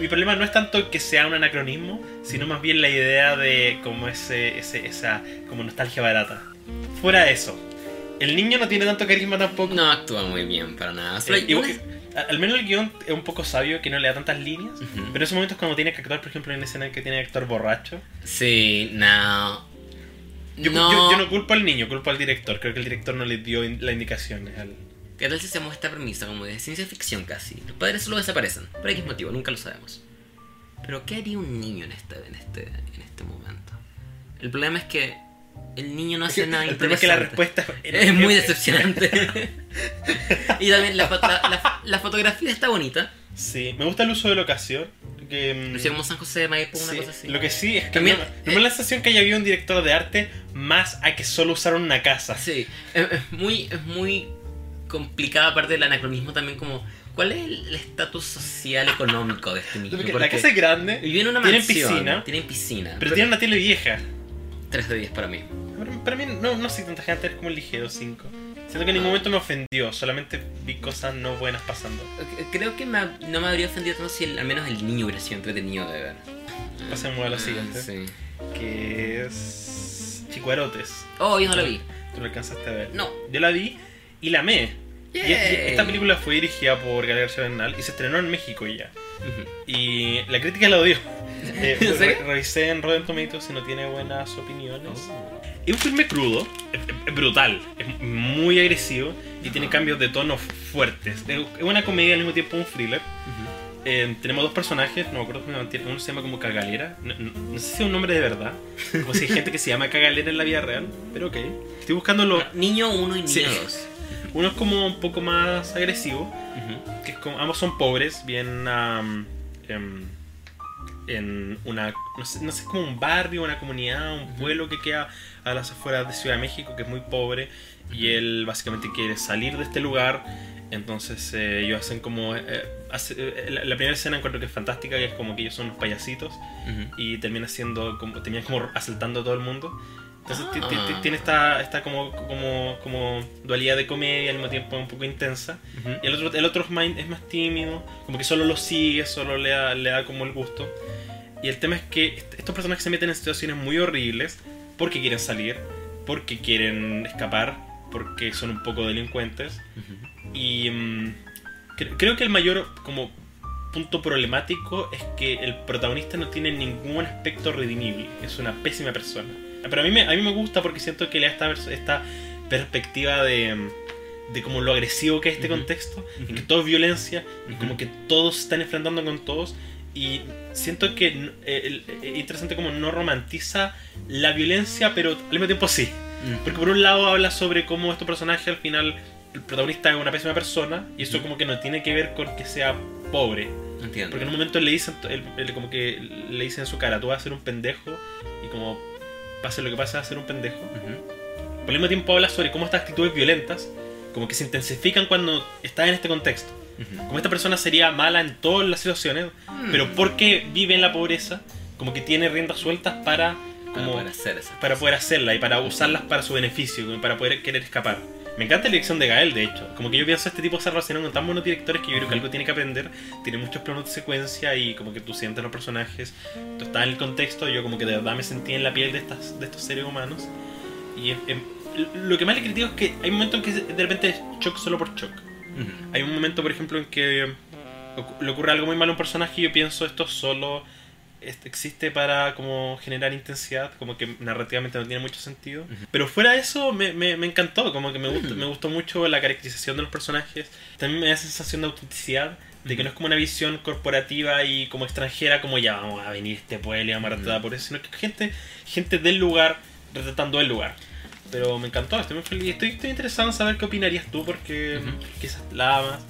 mi problema no es tanto que sea un anacronismo, sino más bien la idea de como ese, ese esa como nostalgia barata. Fuera de eso, el niño no tiene tanto carisma tampoco. No actúa muy bien para nada. Solo Eh, hay igual- al menos el guion es un poco sabio que no le da tantas líneas. Ujú. Pero en esos momentos cuando tiene que actuar, por ejemplo, en escena en que tiene que actuar borracho. Sí, no. Yo no. yo- yo no culpo al niño, culpo al director. Creo que el director no le dio in- la indicación al... ¿Qué tal si hacemos esta premisa como de ciencia ficción casi? Los padres solo desaparecen. Por X motivo, nunca lo sabemos. Pero ¿qué haría un niño en este, en este, en este momento? El problema es que el niño no hace nada el problema es que la respuesta Es muy decepcionante. y también la, la- la- la fotografía está bonita. Sí, me gusta el uso de la ocasión. Que, mm, como San José de Maipo, una sí, cosa así. Lo que sí es que También- no, no me da la sensación que haya habido un director de arte más a que solo usaron una casa. Sí, es, es muy, es muy complicada aparte del anacronismo también como... ¿Cuál es el estatus social económico de este niño? Porque la casa es grande, vive en una tienen mansión, piscina, Tienen piscina. pero tiene una tele vieja. 3 de 10 para mí. Para, mí no, no soy tanta gente, es como el ligero 5. Siento que en ningún momento me ofendió, solamente vi cosas no buenas pasando. Creo que me- no me habría ofendido tanto si el- al menos el niño hubiera sido entretenido de ver. Pasemos a lo siguiente. Sí. Que es... Chicuarotes. Oh, yo no la vi. Tú lo alcanzaste a ver. No. Yo la vi y la amé. Y- esta película fue dirigida por Gabriel García Bernal y se estrenó en México ya. Ujú. Y la crítica la odió. Eh, revisé en Rotten Tomatoes y no tiene buenas opiniones. Oh. Es un filme crudo, es, es brutal, es muy agresivo y tiene cambios de tono fuertes. Es una comedia al mismo tiempo un thriller. Eh, tenemos dos personajes, no me acuerdo cómo se llama, uno se llama como Cagalera, no, no- no sé si es un nombre de verdad, como si hay gente que se llama Cagalera en la vida real, pero ok. Estoy buscando lo... Niño 1 y niño Sí. 2. Uno es como un poco más agresivo, que es como, ambos son pobres, bien em, en una, no sé, no sé, como un barrio, una comunidad, un pueblo que queda a las afueras de Ciudad de México, que es muy pobre, y él básicamente quiere salir de este lugar, entonces eh, ellos hacen como... eh, hace- eh, la, la primera escena encuentro que es fantástica, que es como que ellos son unos payasitos, y termina siendo como termina como asaltando a todo el mundo. Entonces Ah. tiene esta, esta como, como, como dualidad de comedia al mismo tiempo un poco intensa. Y el otro, el otro es, más, es más tímido como que solo lo sigue solo le da, le da como el gusto y el tema es que est- estos personajes se meten en situaciones muy horribles porque quieren salir porque quieren escapar porque son un poco delincuentes y mm, cre- creo que el mayor como punto problemático es que el protagonista no tiene ningún aspecto redimible. Es una pésima persona. Pero a mí me, a mí me gusta porque siento que le da esta, esta perspectiva de, mm, de como lo agresivo que es este contexto, Ujú. que todo es violencia, y como que todos se están enfrentando con todos. Y siento que eh, es interesante como no romantiza la violencia, pero al mismo tiempo sí. Porque por un lado habla sobre cómo este personaje al final, el protagonista es una pésima persona, y eso Ujú. como que no tiene que ver con que sea pobre. Entiendo. Porque en un momento le dicen, él- él como que le dicen en su cara, tú vas a ser un pendejo, y como pase lo que pase, vas a ser un pendejo. Ujú. Por el mismo tiempo habla sobre cómo estas actitudes violentas, como que se intensifican cuando estás en este contexto. Como esta persona sería mala en todas las situaciones, Mm. pero porque vive en la pobreza, como que tiene riendas sueltas para, Para como, poder hacer para poder hacerla y para usarlas para su beneficio, para poder querer escapar. Me encanta la dirección de Gael, de hecho. Como que yo pienso este tipo se relaciona con tan buenos directores que yo creo que algo tiene que aprender. Tiene muchos planos de secuencia y como que tú sientes los personajes, tú estás en el contexto, yo como que de verdad me sentí en la piel de, estas, de estos seres humanos. Y es- lo que más le critico es que hay momentos en que de repente es shock solo por shock. Hay un momento, por ejemplo, en que le ocurre algo muy malo a un personaje y yo pienso esto solo existe para como generar intensidad, como que narrativamente no tiene mucho sentido. Pero fuera de eso me, me, me encantó, como que me, gustó, Mm. me gustó mucho la caracterización de los personajes. También me da sensación de autenticidad, de que no es como una visión corporativa y como extranjera, como ya vamos a venir este pueblo y vamos a retratar Mm. por eso, sino que gente, gente del lugar retratando el lugar. Pero me encantó, estoy muy feliz. Estoy, estoy interesado en saber qué opinarías tú, porque quizás la amas.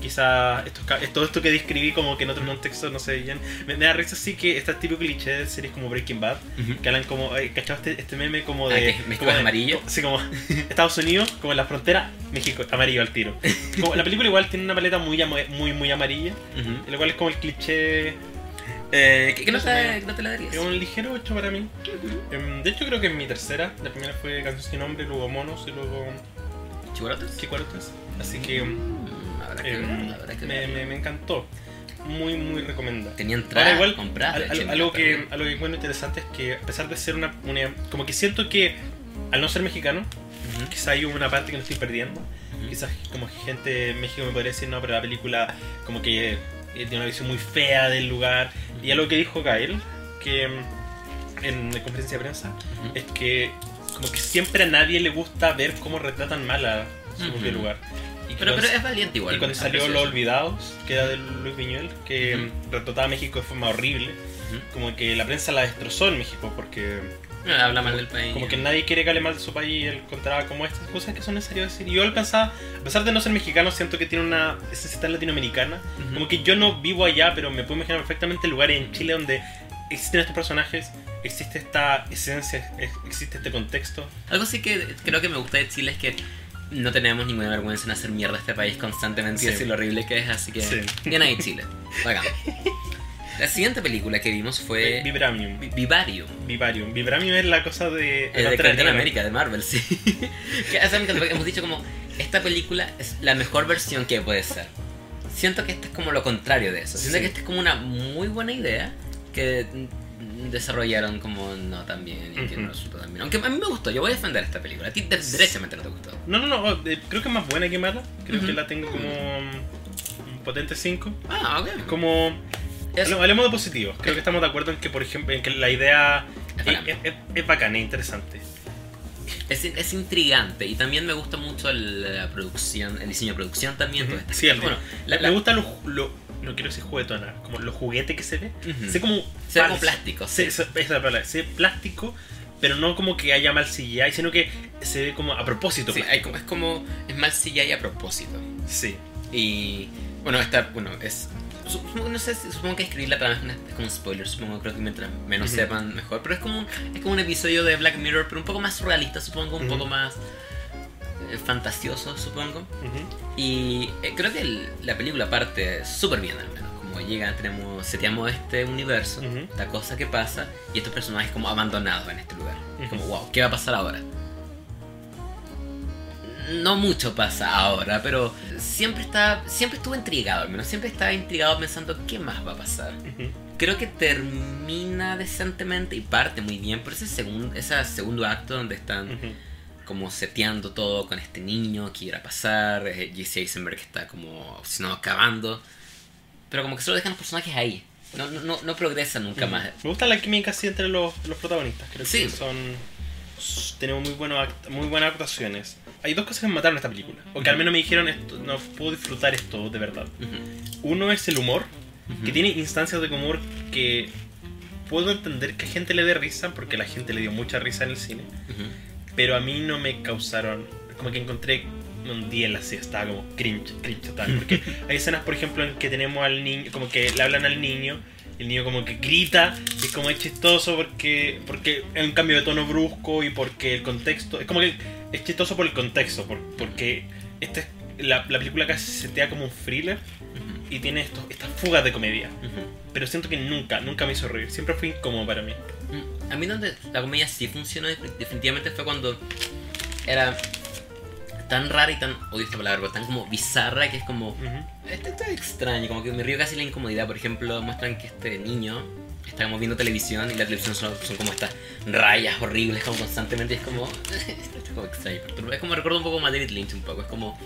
Quizás esto, todo esto que describí como que en otro contexto no se veían. Me, me da risa así que este típico cliché de series como Breaking Bad, Ujú. que hablan como, eh, ¿cachado este, este meme como Ah, de... mezclas como de- amarillo. Sí, como Estados Unidos, como en la frontera, México, amarillo al tiro. Como, la película igual tiene una paleta muy, muy, muy amarilla, Ujú. lo cual es como el cliché... Eh, ¿qué, qué no sé. qué darías? Es un ligero 8 para mí. Em, de hecho creo que es mi tercera. La primera fue Canción sin nombre, luego Monos y luego ¿Chiborotes? Chicuarotes. Así que em, Mm, habrá que em, verla, habrá que me, me, me encantó. Muy, muy recomendada. Tenía entrada igual, comprada. al- al- algo, que, algo que encuentro interesante es que a pesar de ser una, una- Como que siento que al no ser mexicano, quizá hay una parte que me estoy perdiendo. Quizás como que gente en México me podría decir, no, pero la película como que eh, tiene una visión muy fea del lugar. Y algo que dijo Gael, que mm, en la conferencia de prensa, es que como que siempre a nadie le gusta ver cómo retratan mal a su Ujú. propio lugar. Y Pero, cuando- pero es valiente igual. y cuando salió Los. Olvidados, que era de Luis Viñuel, que mm, retrataba a México de forma horrible, como que la prensa la destrozó en México porque Habla mal del país. como que nadie quiere que hable mal de su país y él encontraba como estas cosas que son necesarias decir. Y yo pensaba, a pesar de no ser mexicano, siento que tiene una esencia tan latinoamericana. Ujú. Como que yo no vivo allá, pero me puedo imaginar perfectamente lugares en Chile donde existen estos personajes, existe esta esencia, ex- existe este contexto. Algo sí que creo que me gusta de Chile es que no tenemos ninguna vergüenza en hacer mierda a este país constantemente y Sí. decir lo horrible que es, así que Sí. bien ahí Chile. Bacán. La siguiente película que vimos fue Vibramium. Vi- Vivarium. Vivarium. Vibramium es la cosa de... El de Capitán. América, de Marvel, sí. que, o sea, hemos dicho como, esta película es la mejor versión que puede ser. Siento que esta es como lo contrario de eso. Siento Sí. que esta es como una muy buena idea que mm, desarrollaron como no tan bien y que Ujú. no resultó tan bien. Aunque a mí me gustó, yo voy a defender esta película. A ti de- derechamente no te gustó. No, no, no, eh, creo que es más buena que mala. Creo Ujú. que la tengo como mm, un potente 5. Ah, ok. Como... Es- Hablemos- de positivos. Creo que estamos de acuerdo en que, por ejemplo, en que la idea Es es, es, bacana, es interesante. Es, es intrigante y también me gusta mucho el- la producción, el diseño de producción también. Todo esto. Sí, bueno, Me- la- la- Me gusta lo, lo- no quiero decir juguetona, como los juguetes que se ve, se como Se ve como plástico, Se- sí. se- esa es la palabra, se ve plástico, pero no como que haya mal CGI, sino que se ve como a propósito. Sí, hay como- es como. Es mal CGI a propósito. Sí. Y. Bueno, esta. Bueno, es. Supongo, no sé, si- supongo que escribirla para mí es como un spoiler. Supongo creo que mientras menos sepan, mejor. Pero es como, un, es como un episodio de Black Mirror, pero un poco más surrealista, supongo. Un poco más. eh, fantasioso, supongo. Y eh, creo que el- la película parte súper bien, al menos. Como llega, tenemos, seteamos este universo, esta cosa que pasa, y estos personajes como abandonados en este lugar. Como, wow, ¿qué va a pasar ahora? No mucho pasa ahora, pero siempre está, siempre estuve intrigado, al menos siempre estaba intrigado pensando qué más va a pasar. Creo que termina decentemente y parte muy bien por ese segundo, ese segundo acto donde están como seteando todo con este niño que iba a pasar, eh, Jesse Eisenberg que está como, si no, acabando. Pero como que solo dejan los personajes ahí. No, no, no, progresan nunca más. Me gusta la química así entre los, los protagonistas. Creo Sí. que son. Tenemos muy, buenos act- muy buenas actuaciones. Hay dos cosas que me mataron en esta película. O que al menos me dijeron esto, no puedo disfrutar esto de verdad. Uno es el humor, que tiene instancias de humor que puedo entender que a gente le dé risa, porque la gente le dio mucha risa en el cine. Pero a mí no me causaron. Como que encontré un día así, estaba como cringe, cringe total. Porque hay escenas, por ejemplo, en que tenemos al niño, como que le hablan al niño, el niño como que grita, y es como es chistoso porque, porque es un cambio de tono brusco y porque el contexto. Es como que es chistoso por el contexto, por- porque este, la, la película casi se setea como un thriller Ujú, y tiene estos, estas fugas de comedia. ujú. Pero siento que nunca, nunca me hizo reír. Siempre fue incómodo para mí. Mm, A mí donde la comedia sí funcionó definitivamente fue cuando era tan rara y tan, odio esta palabra, pero tan como bizarra que es como, Ujú. esto está extraño, como que me río casi la incomodidad. Por ejemplo, muestran que este niño está como viendo televisión y la televisión son, son como estas rayas horribles como constantemente es como, es como extraño. Es como recuerdo un poco a David Lynch un poco, es como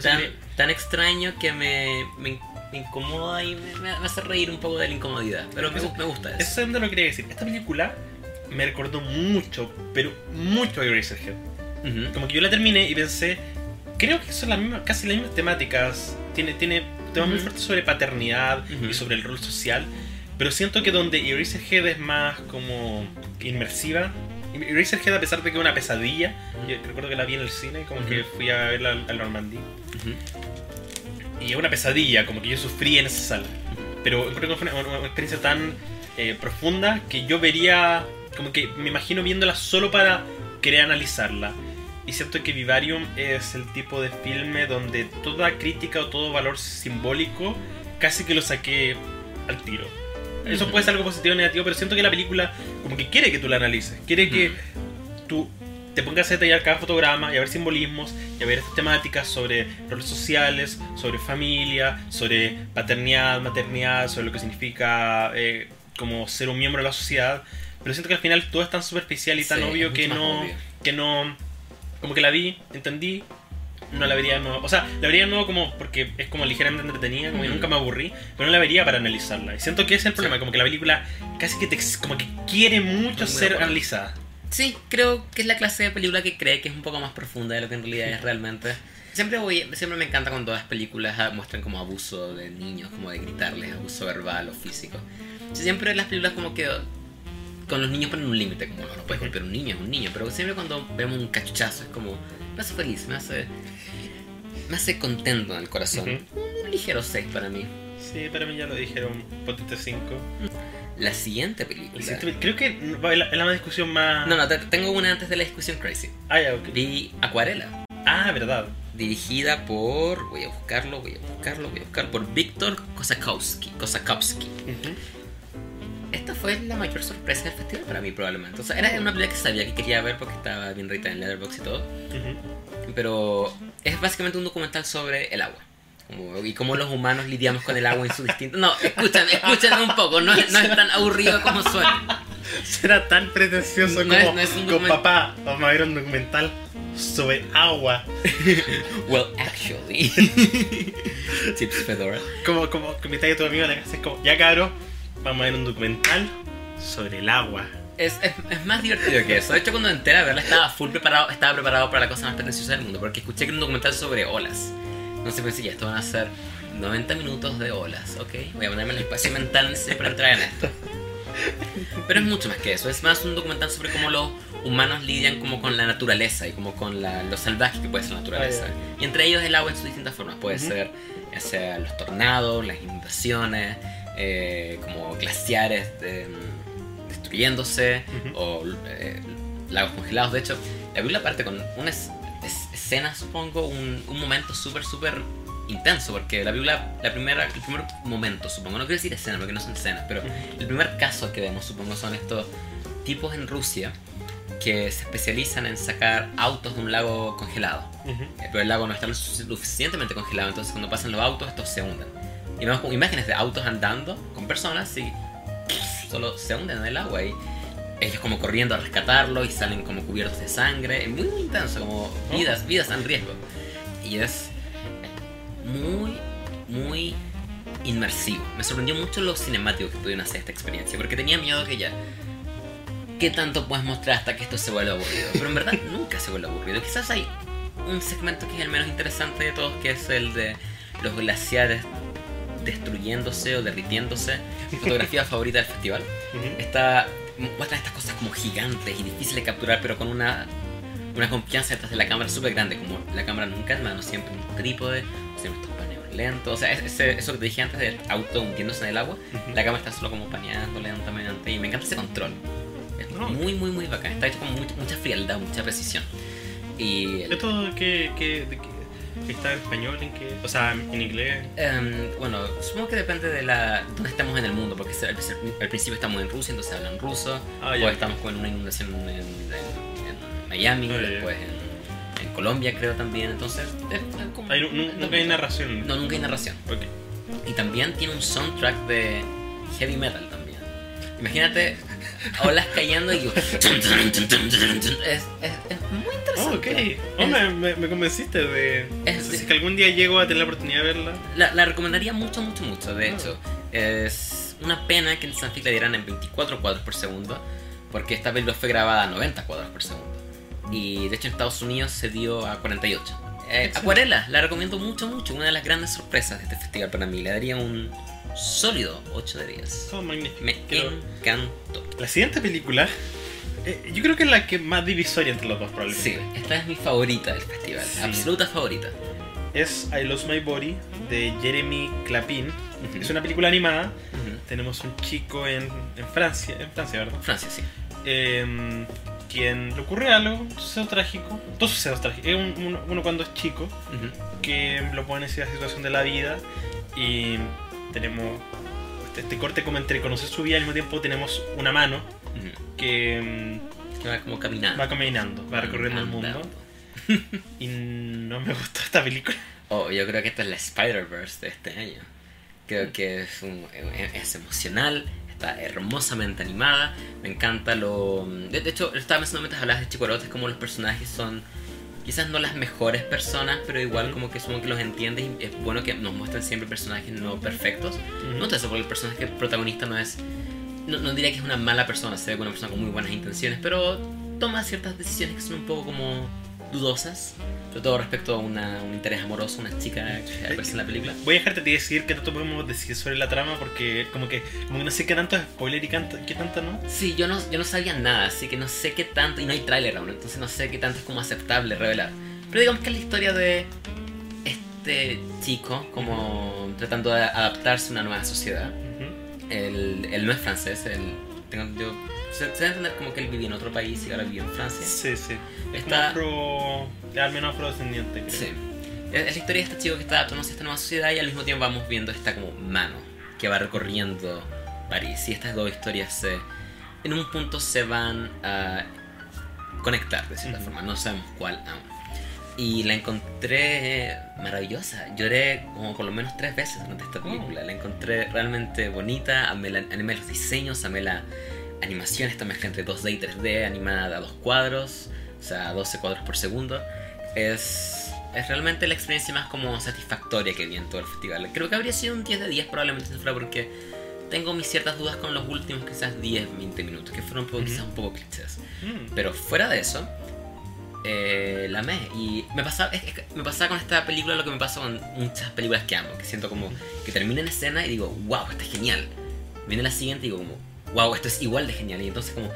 tan, tan extraño que me, me, me incomoda y me, me hace reír un poco de la incomodidad. Pero me, Eso- me gusta eso. Eso es lo quería decir. Esta película me recordó mucho, pero mucho a Eraserhead. Ujú. Como que yo la terminé y pensé, creo que son las mismas, casi las mismas temáticas. Tiene, tiene temas muy Ujú. fuertes sobre paternidad Ujú. y sobre el rol social. Pero siento que donde Eraserhead es más como inmersiva. Eraserhead, a pesar de que es una pesadilla, yo recuerdo que la vi en el cine, como que Ujú. fui a verla al, al Normandía. Ujú. Y es una pesadilla, como que yo sufrí en esa sala. Pero creo que fue una, una- una experiencia tan eh, profunda que yo vería, como que me imagino viéndola solo para querer analizarla. Y siento que Vivarium es el tipo de filme donde toda crítica o todo valor simbólico casi que lo saqué al tiro. Eso puede ser algo positivo o negativo, pero siento que la película como que quiere que tú la analices, quiere que tú te pongas a detallar cada fotograma y a ver simbolismos y a ver estas temáticas sobre roles sociales, sobre familia, sobre paternidad, maternidad, sobre lo que significa eh, como ser un miembro de la sociedad. Pero siento que al final todo es tan superficial y tan Sí, obvio que no, obvio. que no, como que la vi, entendí, no la vería de nuevo. O sea, la vería de nuevo como porque es como ligeramente entretenida, como que nunca me aburrí, pero no la vería para analizarla. Y siento que ese es el problema, Sí. como que la película casi que te, como que quiere mucho ser analizada. Sí, creo que es la clase de película que cree que es un poco más profunda de lo que en realidad es realmente. Siempre voy, siempre me encanta cuando las películas ah, muestran como abuso de niños, como de gritarles, abuso verbal o físico. Siempre las películas como que con los niños ponen un límite, como no, no puedes golpear a un niño, es un niño, pero siempre cuando vemos un cachuchazo es como, me hace feliz, me hace, me hace contento en el corazón. Un ligero 6 para mí. Sí, para mí ya lo dijeron, potente 5. La siguiente película. Creo que es la, discusión más... No, no, te- tengo una antes de la discusión crazy. Ah, ya, ok. Vi Acuarela. Ah, verdad. dirigida por. Voy a buscarlo, voy a buscarlo, voy a buscar por Víctor Kosakowski. Kosakowski. Ujú. Esta fue la mayor sorpresa del festival para mí, probablemente. O sea, era una película que sabía que quería ver porque estaba bien rated en Letterboxd y todo. Ujú. Pero es básicamente un documental sobre el agua. Como- y cómo los humanos lidiamos con el agua en su distinto. No, escuchen, escuchen un poco, no, es- no es tan aburrido como suena. Será tan pretencioso No como, es- no es un document- papá, vamos a ver un documental sobre agua. Well, actually. Chips Fedora. Como, como que invitáis a tu amigo a la casa, es como, ya caro, vamos a ver un documental sobre el agua. Es, es, es más divertido que eso. De hecho, cuando enteré a verla, estaba full preparado, estaba preparado para la cosa más pretenciosa del mundo. Porque escuché que un documental sobre olas. No sé, pensé, ya, esto van a ser 90 minutos de olas, ok. Voy a ponerme el espacio mental necesario para entrar en esto. Pero es mucho más que eso, es más un documental sobre cómo los humanos lidian como con la naturaleza y como con la, lo salvaje que puede ser la naturaleza. Ah, Y entre ellos el agua en sus distintas formas. Puede ser ya sea los tornados, las inundaciones, eh, como glaciares eh, destruyéndose Ujú. o eh, lagos congelados. De hecho, la película parte con una es- es- escena, supongo, un, un momento súper, súper intenso, porque la película, la primera, el primer momento, supongo, no quiero decir escena porque no son escenas, pero el primer caso que vemos, supongo, son estos tipos en Rusia que se especializan en sacar autos de un lago congelado. Ujú. Eh, Pero el lago no está lo su- suficientemente congelado, entonces cuando pasan los autos, estos se hunden. Y vemos como imágenes de autos andando con personas y solo se hunden en el agua y ellos como corriendo a rescatarlo y salen como cubiertos de sangre. Es muy, muy intenso, como vidas, vidas en riesgo. Y es muy, muy inmersivo. Me sorprendió mucho lo cinemático que pudieron hacer esta experiencia, porque tenía miedo que ya... ¿Qué tanto puedes mostrar hasta que esto se vuelva aburrido? Pero en verdad nunca se vuelve aburrido. Quizás hay un segmento que es el menos interesante de todos, que es el de los glaciares destruyéndose o derritiéndose. Mi fotografía favorita del festival. Ujú. Está, muestran estas cosas como gigantes y difíciles de capturar, pero con una, una confianza detrás de la cámara súper grande. Como la cámara nunca en mano, siempre un trípode, siempre estos paneos lentos. O sea, es- ese- eso que te dije antes del auto hundiéndose en el agua, Ujú. la cámara está solo como paneando lentamente y me encanta ese control. Es No. muy, muy, muy bacán. Está hecho con mucha, mucha frialdad, mucha precisión. Y el- ¿Esto que, que, de que- que en español? ¿En qué? O sea, en inglés. Em, bueno, supongo que depende de la dónde estamos en el mundo, porque al, al principio estamos en Rusia, entonces hablan ruso, Ah, después ya. estamos con una inundación en, en- en Miami, Ah, ya. después en, en Colombia creo también, entonces... es- es como- nunca hay narración. No, nunca hay narración. Ok. Y también tiene un soundtrack de heavy metal también. Imagínate olas cayendo y... yo- es, es, es muy Oh, interesante. Oh, Es- me, me, me convenciste de. Es Si que algún día llego a tener la oportunidad de verla. La, la recomendaría mucho, mucho, mucho. De Ah. hecho, es una pena que en Sanfic la dieran en 24 cuadros por segundo, porque esta película fue grabada a 90 cuadros por segundo. Y de hecho en Estados Unidos se dio a 48. Eh. Acuarela, la recomiendo mucho, mucho. Una de las grandes sorpresas de este festival para mí. Le daría un sólido 8 de 10. Oh, magnífico. Me encantó. La siguiente película. eh, yo creo que es la que más divisoria entre los dos, Sí, probablemente. esta es mi favorita del festival. Sí. Absoluta favorita. Es I Lost My Body de Jeremy Clapin. Es una película animada. Tenemos un chico en, en Francia, en Francia, ¿verdad? Francia, sí. Eh, quien le ocurre algo, un suceso trágico. Dos sucesos trágicos. Uno, uno cuando es chico, que lo pone en esa situación de la vida. Y tenemos este, este corte como entre conocer su vida y al mismo tiempo tenemos una mano que Que va como caminando. va caminando, va recorriendo el mundo. Y no me gustó esta película. Oh, yo creo que esta es la Spider-Verse de este año. Creo que es, un- es emocional, está hermosamente animada. Me encanta lo. De, hecho, estaba pensando mientras hablabas de Chicorotes, como los personajes son quizás no las mejores personas, pero igual como que supongo que los entiendes y es bueno que nos muestren siempre personajes no perfectos. No tanto eso, porque el personaje protagonista no es. No, no diría que es una mala persona, se ve una persona con muy buenas intenciones, pero toma ciertas decisiones que son un poco como dudosas, sobre todo respecto a una, un interés amoroso, una chica que aparece en la película. Voy a dejarte decir qué tanto podemos decir sobre la trama porque como que, como que no sé qué tanto es spoiler y qué tanto no. Sí, yo no, yo no sabía nada, así que no sé qué tanto, y no hay tráiler aún, entonces no sé qué tanto es como aceptable revelar. Pero digamos que es la historia de este chico como tratando de adaptarse a una nueva sociedad. Ujú. Él, él no es francés, él, tengo, yo, se, se debe entender como que él vivía en otro país y ahora vive en Francia. Sí, sí. Es Está- afro, al menos afrodescendiente, creo. Sí. Es es la historia de este chico que está adaptándose a esta nueva sociedad y al mismo tiempo vamos viendo esta como mano que va recorriendo París. Y estas dos historias se, en un punto se van a conectar de cierta Ujú. forma, no sabemos cuál aún. Y la encontré maravillosa. Lloré como por lo menos tres veces durante esta película. La encontré realmente bonita. Amé, la- amé los diseños, amé la animación, esta mezcla entre 2D y 3D, animada a dos cuadros, o sea, a 12 cuadros por segundo. Es, es realmente la experiencia más como satisfactoria que vi en todo el festival. Creo que habría sido un 10 de 10 probablemente si fuera porque tengo mis ciertas dudas con los últimos quizás 10, 20 minutos, que fueron un poco, Ujú. quizás un poco clichés. Mm. Pero fuera de eso, eh, la amé. Y me pasaba, es- que me pasaba con esta película lo que me pasa con muchas películas que amo, que siento como que termina en escena y digo, wow, esto es genial. Viene la siguiente y digo como, wow, esto es igual de genial. Y entonces como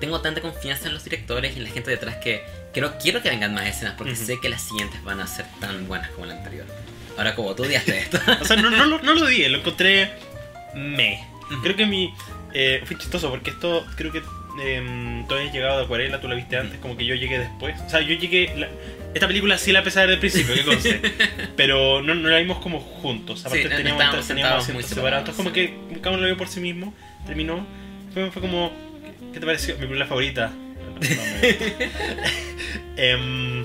tengo tanta confianza en los directores y en la gente detrás que quiero, quiero que vengan más escenas porque sé que las siguientes van a ser tan buenas como la anterior. Ahora como tú odiaste esto. O sea, no, no, lo- no lo odié, lo encontré me. Creo que mi. Eh, fue chistoso porque esto creo que em, tú habías llegado de Acuarela, tú la viste antes, como que yo llegué después. O sea, yo llegué. la- esta película sí la empecé a ver del principio, que conste. pero no, no la vimos como juntos. Aparte Sí, teníamos, teníamos sentados muy separados. Entonces, como separados, que cada uno lo vio por sí mismo. Terminó. Fue, fue como. ¿Qué te pareció? Mi película favorita. Em,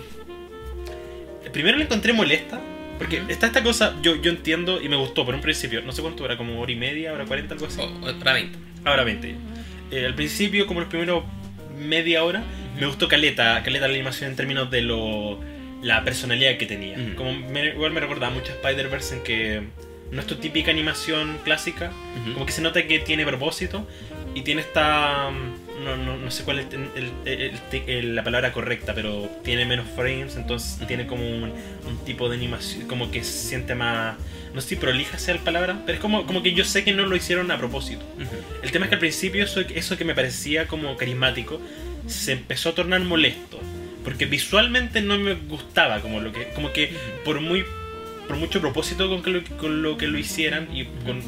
primero la encontré molesta. Porque Ujú. está esta cosa, yo, yo entiendo y me gustó por un principio. No sé cuánto era, como hora y media, hora cuarenta, algo así. O- otra 20. Ahora 20. Eh, al principio, como los primeros media hora, me gustó Caleta, Caleta la animación en términos de lo la personalidad que tenía. Ujú. Como me- igual me recordaba mucho a Spider-Verse en que no es tu típica animación clásica, Ujú. como que se nota que tiene propósito y tiene esta no, no, no sé cuál es el- el- el- la palabra correcta, pero tiene menos frames, entonces tiene como un, un tipo de animación, como que se siente más, no sé si prolija sea la palabra, pero es como, como que yo sé que no lo hicieron a propósito. Ujú. El tema es que al principio eso, eso que me parecía como carismático se empezó a tornar molesto. Porque visualmente no me gustaba como lo que. como que por muy. por mucho propósito con, que lo, con lo que lo hicieran y con.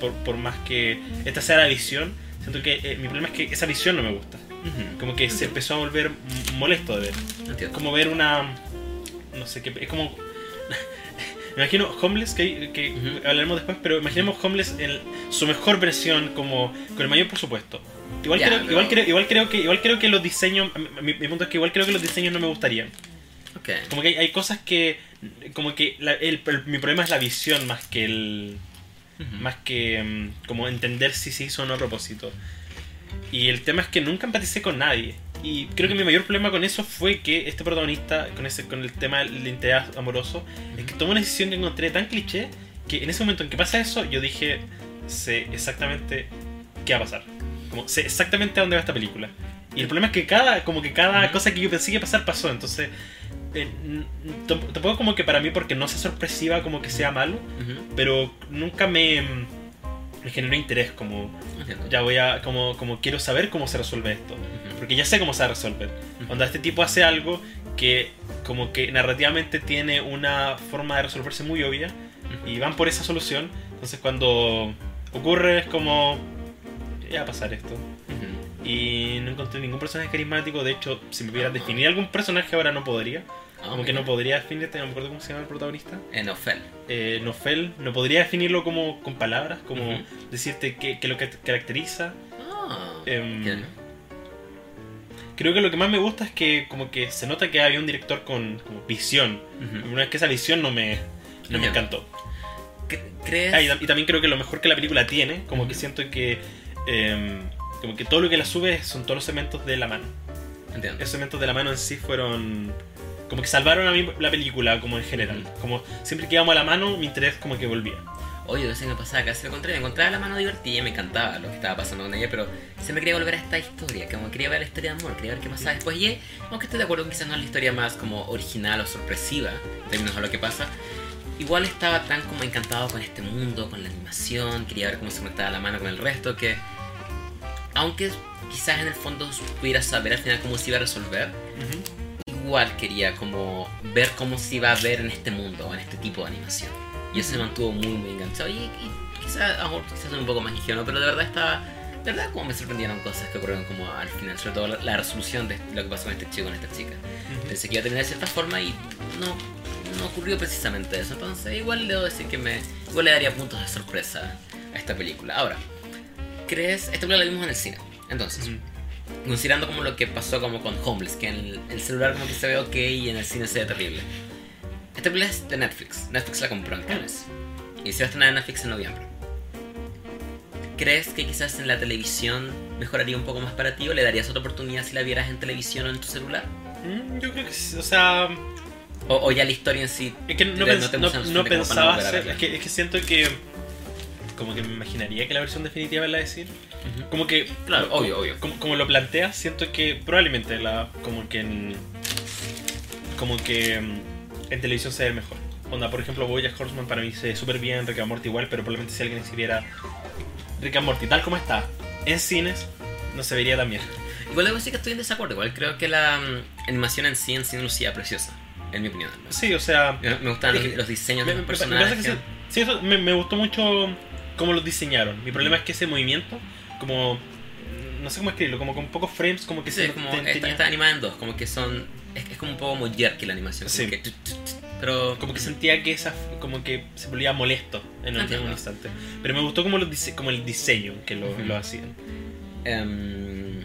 Por, por más que esta sea la visión, siento que eh, mi problema es que esa visión no me gusta. Como que se empezó a volver molesto de ver. Entiendo. Como ver una. No sé qué. Es como. Me imagino Homeless, que, que Ujú. hablaremos después, pero imaginemos Homeless en su mejor versión, como con el mayor presupuesto. Igual, Ya, creo, pero- igual, creo, igual, creo que, igual creo que los diseños. Mi, mi punto es que igual creo que los diseños no me gustarían. Ok. Como que hay, hay cosas que. Como que la- el- el- mi problema es la visión más que el. Más que mm, como entender si se hizo o no a propósito. Y el tema es que nunca empaticé con nadie. Y creo que mi mayor problema con eso fue que este protagonista, con ese con el tema del interés amoroso, es que tomó una decisión que encontré tan cliché que en ese momento en que pasa eso, yo dije, sé exactamente qué va a pasar. Como sé exactamente a dónde va esta película. Y el problema es que cada, como que cada cosa que yo pensé que pasar pasó. Entonces, eh, tampoco como que para mí, porque no sea sorpresiva, como que sea malo, Ujú. pero nunca me, me generó interés como Entiendo. ya voy a como como quiero saber cómo se resuelve esto Ujú. porque ya sé cómo se va a resolver Ujú. cuando este tipo hace algo que como que narrativamente tiene una forma de resolverse muy obvia y van por esa solución entonces cuando ocurre es como va a pasar esto y no encontré ningún personaje carismático de hecho si me pudieras definir algún personaje ahora no podría Ah, como que mira. no podría definirte no me acuerdo cómo se llama el protagonista En Ofel. eh, Nofel no podría definirlo como con palabras como Ujú. decirte qué lo que te caracteriza Ah. Em. Creo que lo que más me gusta es que como que se nota que había un director con como visión. Una vez que esa visión no me, no me encantó. ¿Cre- ¿Crees? Ah, y, tam- y también creo que lo mejor que la película tiene, como que siento que em, como que todo lo que la sube son todos los segmentos de la mano. Entiendo. Esos segmentos de la mano en sí fueron como que salvaron a mí la película como en general. Ujú. Como siempre que íbamos a la mano, mi interés como que volvía. Oye, veces me pasaba casi lo contrario. Me encontraba la mano divertida, me encantaba lo que estaba pasando con ella, pero siempre quería volver a esta historia, como quería ver la historia de amor, quería ver qué pasaba después. Y aunque estoy de acuerdo, quizás no es la historia más como original o sorpresiva en términos de lo que pasa, igual estaba tan como encantado con este mundo, con la animación, quería ver cómo se conectaba la mano con el resto, que aunque quizás en el fondo pudiera saber al final cómo se iba a resolver, Ujú. igual quería como ver cómo se iba a ver en este mundo, en este tipo de animación. Y eso se mantuvo muy, muy enganchado. Y, y quizás, a lo mejor, quizás un poco más ingenuo, pero de verdad estaba. De verdad, como me sorprendieron cosas que ocurrieron como al final, sobre todo la, la resolución de lo que pasó con este chico, con esta chica. Pensé que iba a terminar de cierta forma y no, no ocurrió precisamente eso. Entonces, igual debo decir que me. Igual le daría puntos de sorpresa a esta película. Ahora, ¿crees? Esta película la vimos en el cine. Entonces, Ujú. considerando como lo que pasó como con Homeless, que en el, el celular como que se ve ok y en el cine se ve terrible. Esta película es de Netflix. Netflix la compró en Cannes. Y se va a estrenar en Netflix en noviembre. ¿Crees que quizás en la televisión mejoraría un poco más para ti o le darías otra oportunidad si la vieras en televisión o en tu celular? Mm, Yo creo que sí, o sea, O, o ya la historia en sí. Es que no, pens- no- pensaba hacer. Es que, es que siento que. Como que me imaginaría que la versión definitiva es la de decir. Como que. Claro, como, obvio, obvio. Como, como lo planteas, siento que probablemente la. Como que en. como que mm, en televisión se ve mejor. Onda, por ejemplo, Bojack Horseman para mí se ve súper bien, Rick and Morty igual, pero probablemente si alguien exhibiera Rick and Morty tal como está en cines, no se vería tan bien. Igual debo decir que estoy en desacuerdo. Igual creo que la mm, animación en sí en sí lucía preciosa. En mi opinión. Sí, o sea, Me, me gustan los, Me- los diseños me, de me- los me personajes. que sí, sí, eso me, me gustó mucho cómo los diseñaron. Mi problema es que ese movimiento, como no sé cómo escribirlo, como con pocos frames, como que Sí, se como te- está, tenía- está animada en dos, como que son. Es, es como un poco como jerky la animación. como Sí. que pero. como que sentía que esa como que se volvía molesto en, un- Entiendo. un instante. Pero me gustó como los como el diseño que lo, Ujú. lo hacían. em,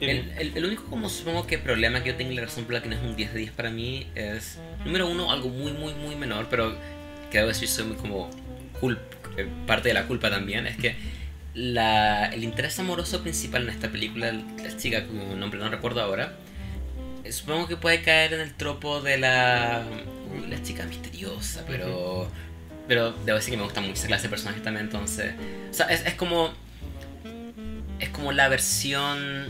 el, el- el único como supongo que problema que yo tengo y la razón por la que no es un 10 de 10 para mí es, número uno, algo muy, muy, muy menor, pero que debo decir soy muy como eh, parte de la culpa también, es que la, el interés amoroso principal en esta película, la chica cuyo nombre no recuerdo ahora, eh, supongo que puede caer en el tropo de la, uy, la chica misteriosa, pero... Pero debo decir que me gusta mucho esa clase de personajes también, entonces... O sea, es, es como... Es como la versión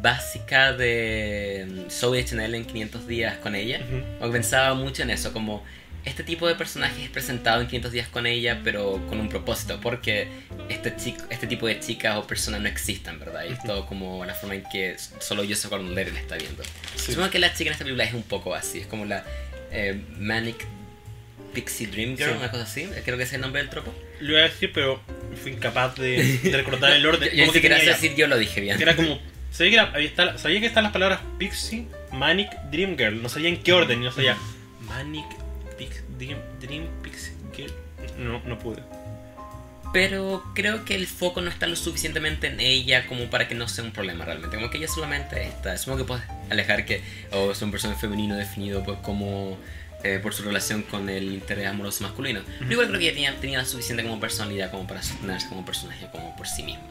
básica de mm, Zoe Chanel en 500 días con ella. Ujú. O pensaba mucho en eso, como este tipo de personaje es presentado en 500 días con ella, pero con un propósito, porque este, chico, este tipo de chicas o personas no existen, ¿verdad? Y es todo como la forma en que solo yo sé cuando leer la está viendo. Sí. Supongo que la chica en esta película es un poco así, es como la eh, Manic Pixie Dream Girl, Sí. una cosa así, creo que ese es el nombre del tropo. Lo iba a decir, pero fui incapaz de, de recordar el orden. Yo, yo ni siquiera sé decir yo lo dije bien. Era como. Sabía que, era- ahí está- sabía que están las palabras Pixie, Manic, Dream Girl. No sabía en qué orden. No sabía. Manic, Pix- Dream, Dream, Pixie Girl. No, no pude. Pero creo que el foco no está lo suficientemente en ella como para que no sea un problema realmente. Como que ella solamente está. Supongo que puedes alejar que o es un personaje femenino definido pues como eh, por su relación con el interés amoroso masculino. Pero igual creo que ella tenía, tenía la suficiente como personalidad como para sostenerse como personaje como por sí misma.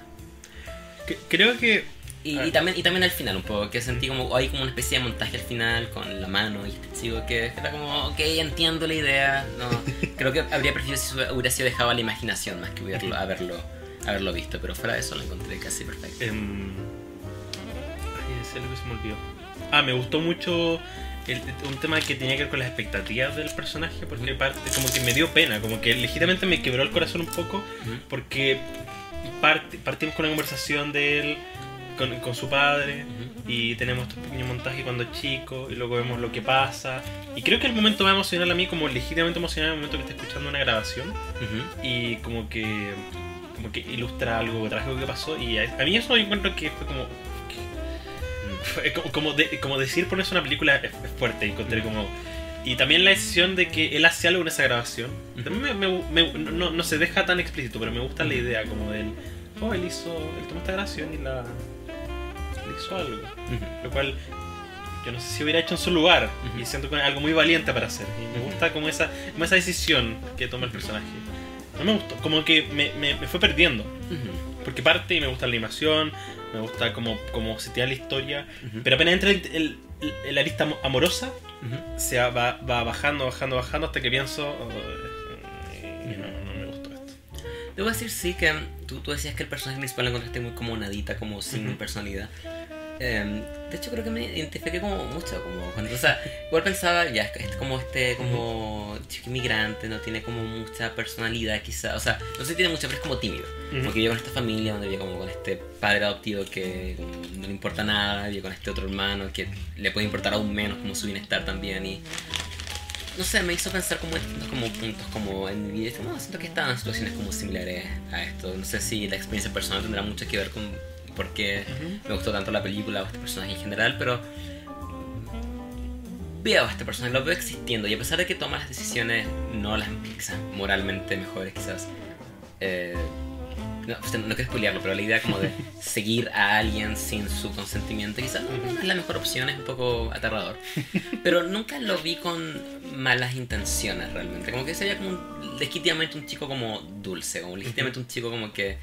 Que- creo que. Y, y también, y también al final un poco, que sentí como hay como una especie de montaje al final con la mano y este chico que era como, ok, entiendo la idea. No, creo que habría preferido si hubiera sido dejado a la imaginación más que hubiera- haberlo, haberlo visto, pero fuera de eso lo encontré casi perfecto. em, ay, es lo que se me olvidó. Ah, me gustó mucho. el- un tema que tenía que ver con las expectativas del personaje, porque parte, como que me dio pena, como que legítimamente me quebró el corazón un poco, porque part- partimos con una conversación de él con, con su padre, y tenemos estos pequeños montajes cuando es chico y luego vemos lo que pasa. Y creo que el momento más emocional a mí como legítimamente emocional el momento que está escuchando una grabación y como que como que ilustra algo trágico que pasó y a, a mí eso yo encuentro que fue como fue como, como, de- como decir ponerse una película es, es fuerte encontré como y también la decisión de que él hace algo en esa grabación también me- me- me- no, no se deja tan explícito pero me gusta la idea como del oh él hizo él tomó esta grabación y la hizo algo Ujú. lo cual yo no sé si hubiera hecho en su lugar Ujú. y siento que es algo muy valiente para hacer y me gusta como esa como esa decisión que toma el personaje no me gustó como que me, me, me fue perdiendo porque parte y me gusta la animación me gusta como, como se tira la historia pero apenas entra el, el, el- la arista amo- amorosa se va, va- bajando bajando bajando hasta que pienso oh, eh, no, no me gustó esto Debo decir, sí, que tú, tú decías que el personaje principal lo encontraste muy como nadita, como sin Ujú. personalidad. Em, de hecho, creo que me identifiqué como mucho, como cuando, o sea, igual pensaba, ya, es como este, como chico inmigrante, no tiene como mucha personalidad, quizá, o sea, no sé si tiene mucha, pero es como tímido. Como Ujú. que vive con esta familia, donde vive como con este padre adoptivo que no le importa nada, vive con este otro hermano que le puede importar aún menos como su bienestar también y... No sé, me hizo pensar como como puntos como en mi vida. y No, siento que estaban en situaciones como similares a esto. No sé si la experiencia personal tendrá mucho que ver con por qué Ujú. me gustó tanto la película o este personaje en general, pero veo a este personaje, lo veo existiendo y a pesar de que toma las decisiones no las quizás moralmente mejores, quizás eh, no, no quiero spoilearlo, pero la idea como de seguir a alguien sin su consentimiento quizás no, no es la mejor opción, es un poco aterrador. Pero nunca lo vi con malas intenciones realmente. Como que se veía como un- legítimamente un chico como dulce, como legítimamente un chico como que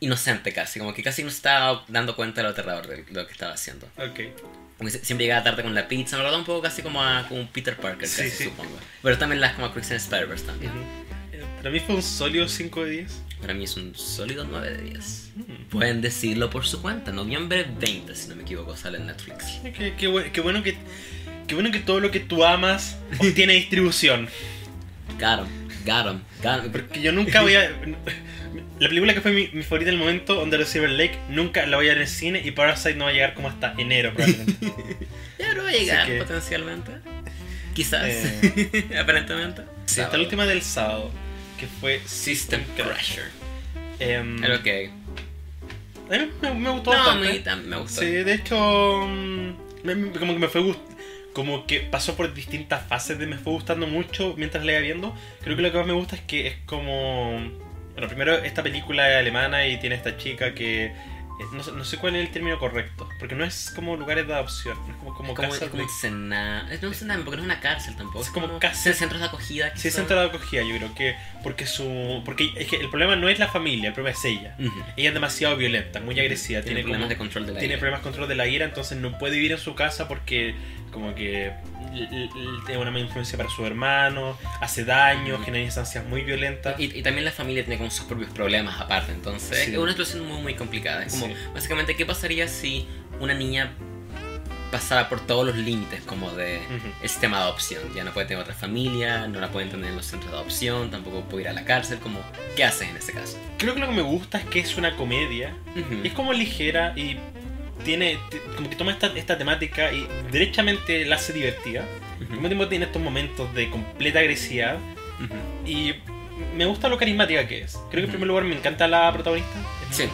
inocente casi, como que casi no se estaba dando cuenta de lo aterrador de lo que estaba haciendo. ok Como que se- siempre llegaba tarde con la pizza, me lo da un poco casi como a como un Peter Parker, Sí, casi sí. supongo. Pero también las como a Christian Spider-Verse también. Eh, para mí fue un sólido 5 de 10 Para mí es un sólido 9 de 10. Mm. Pueden decirlo por su cuenta. Noviembre 20, si no me equivoco, sale en Netflix. Qué, qué bu- qué bueno que, qué bueno que todo lo que tú amas tiene distribución. Got got 'em, got 'em. Porque yo nunca voy a. La película que fue mi, mi favorita del momento, Under the Silver Lake, nunca la voy a ver en el cine y Parasite no va a llegar como hasta enero probablemente. Ya, pero va a llegar que- potencialmente. Quizás. Eh. Aparentemente. Sí, esta la última del sábado, que fue System Crasher. Em, Pero ok. a mí me, me gustó No, bastante. tam- me gustó. Sí, de hecho, mm, me- me- como que me fue gust- como que pasó por distintas fases de me fue gustando mucho mientras la iba viendo. Creo que lo que más me gusta es que es como, bueno, primero esta película es alemana y tiene esta chica que eh, no, sé- no sé cuál es el término correcto, porque no es como lugares de adopción, es como como, Es como, casas es como. Es no un cename, porque no es una cárcel tampoco. Es como casa casa- centros de acogida. Sí, quizás. centro de acogida, yo creo que porque su porque es que el problema no es la familia, el problema es ella. Ella es demasiado violenta, muy agresiva, Tiene, tiene, problemas como- de control de la tiene ira. problemas de control de la ira, entonces no puede vivir en su casa porque como que tiene una mala influencia para su hermano, hace daño, Ujú. genera instancias muy violentas. Y, y también la familia tiene como sus propios problemas aparte, entonces Sí. es una situación muy muy complicada. Es como, Sí. básicamente, ¿qué pasaría si una niña pasara por todos los límites como de el sistema de adopción? Ya no puede tener otra familia, no la pueden tener en los centros de adopción, tampoco puede ir a la cárcel, como, ¿qué haces en ese caso? Creo que lo que me gusta es que es una comedia, es como ligera y tiene como que toma esta, esta temática y derechamente la hace divertida. Al Ujú. mismo tiempo tiene estos momentos de completa agresividad Ujú. y me gusta lo carismática que es. Creo que en primer lugar me encanta la protagonista. Es Sí.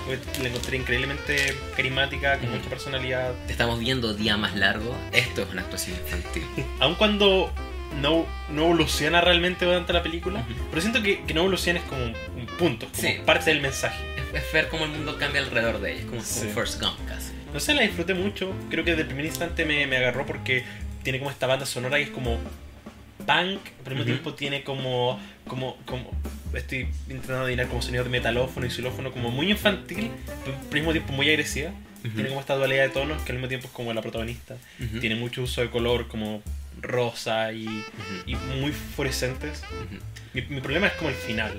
La encontré increíblemente carismática, con Ujú. mucha personalidad. Te estamos viendo día más largo, esto es una actuación infantil. Aun cuando no, no evoluciona realmente durante la película, Ujú. pero siento que, que no evoluciona es como un, un punto, como Sí. parte del mensaje. Es, es ver cómo el mundo cambia alrededor de ella, es como, como Sí. First Gump casi. No sé, la disfruté mucho. Creo que desde el primer instante me, me agarró porque tiene como esta banda sonora y es como punk, pero al mismo tiempo tiene como, como, como, estoy intentando adivinar como sonido de metalófono y xilófono como muy infantil, pero al mismo tiempo muy agresiva. Tiene como esta dualidad de tonos que al mismo tiempo es como la protagonista. Ujú. Tiene mucho uso de color como rosa y, muy fluorescentes. Mi, mi problema es como el final.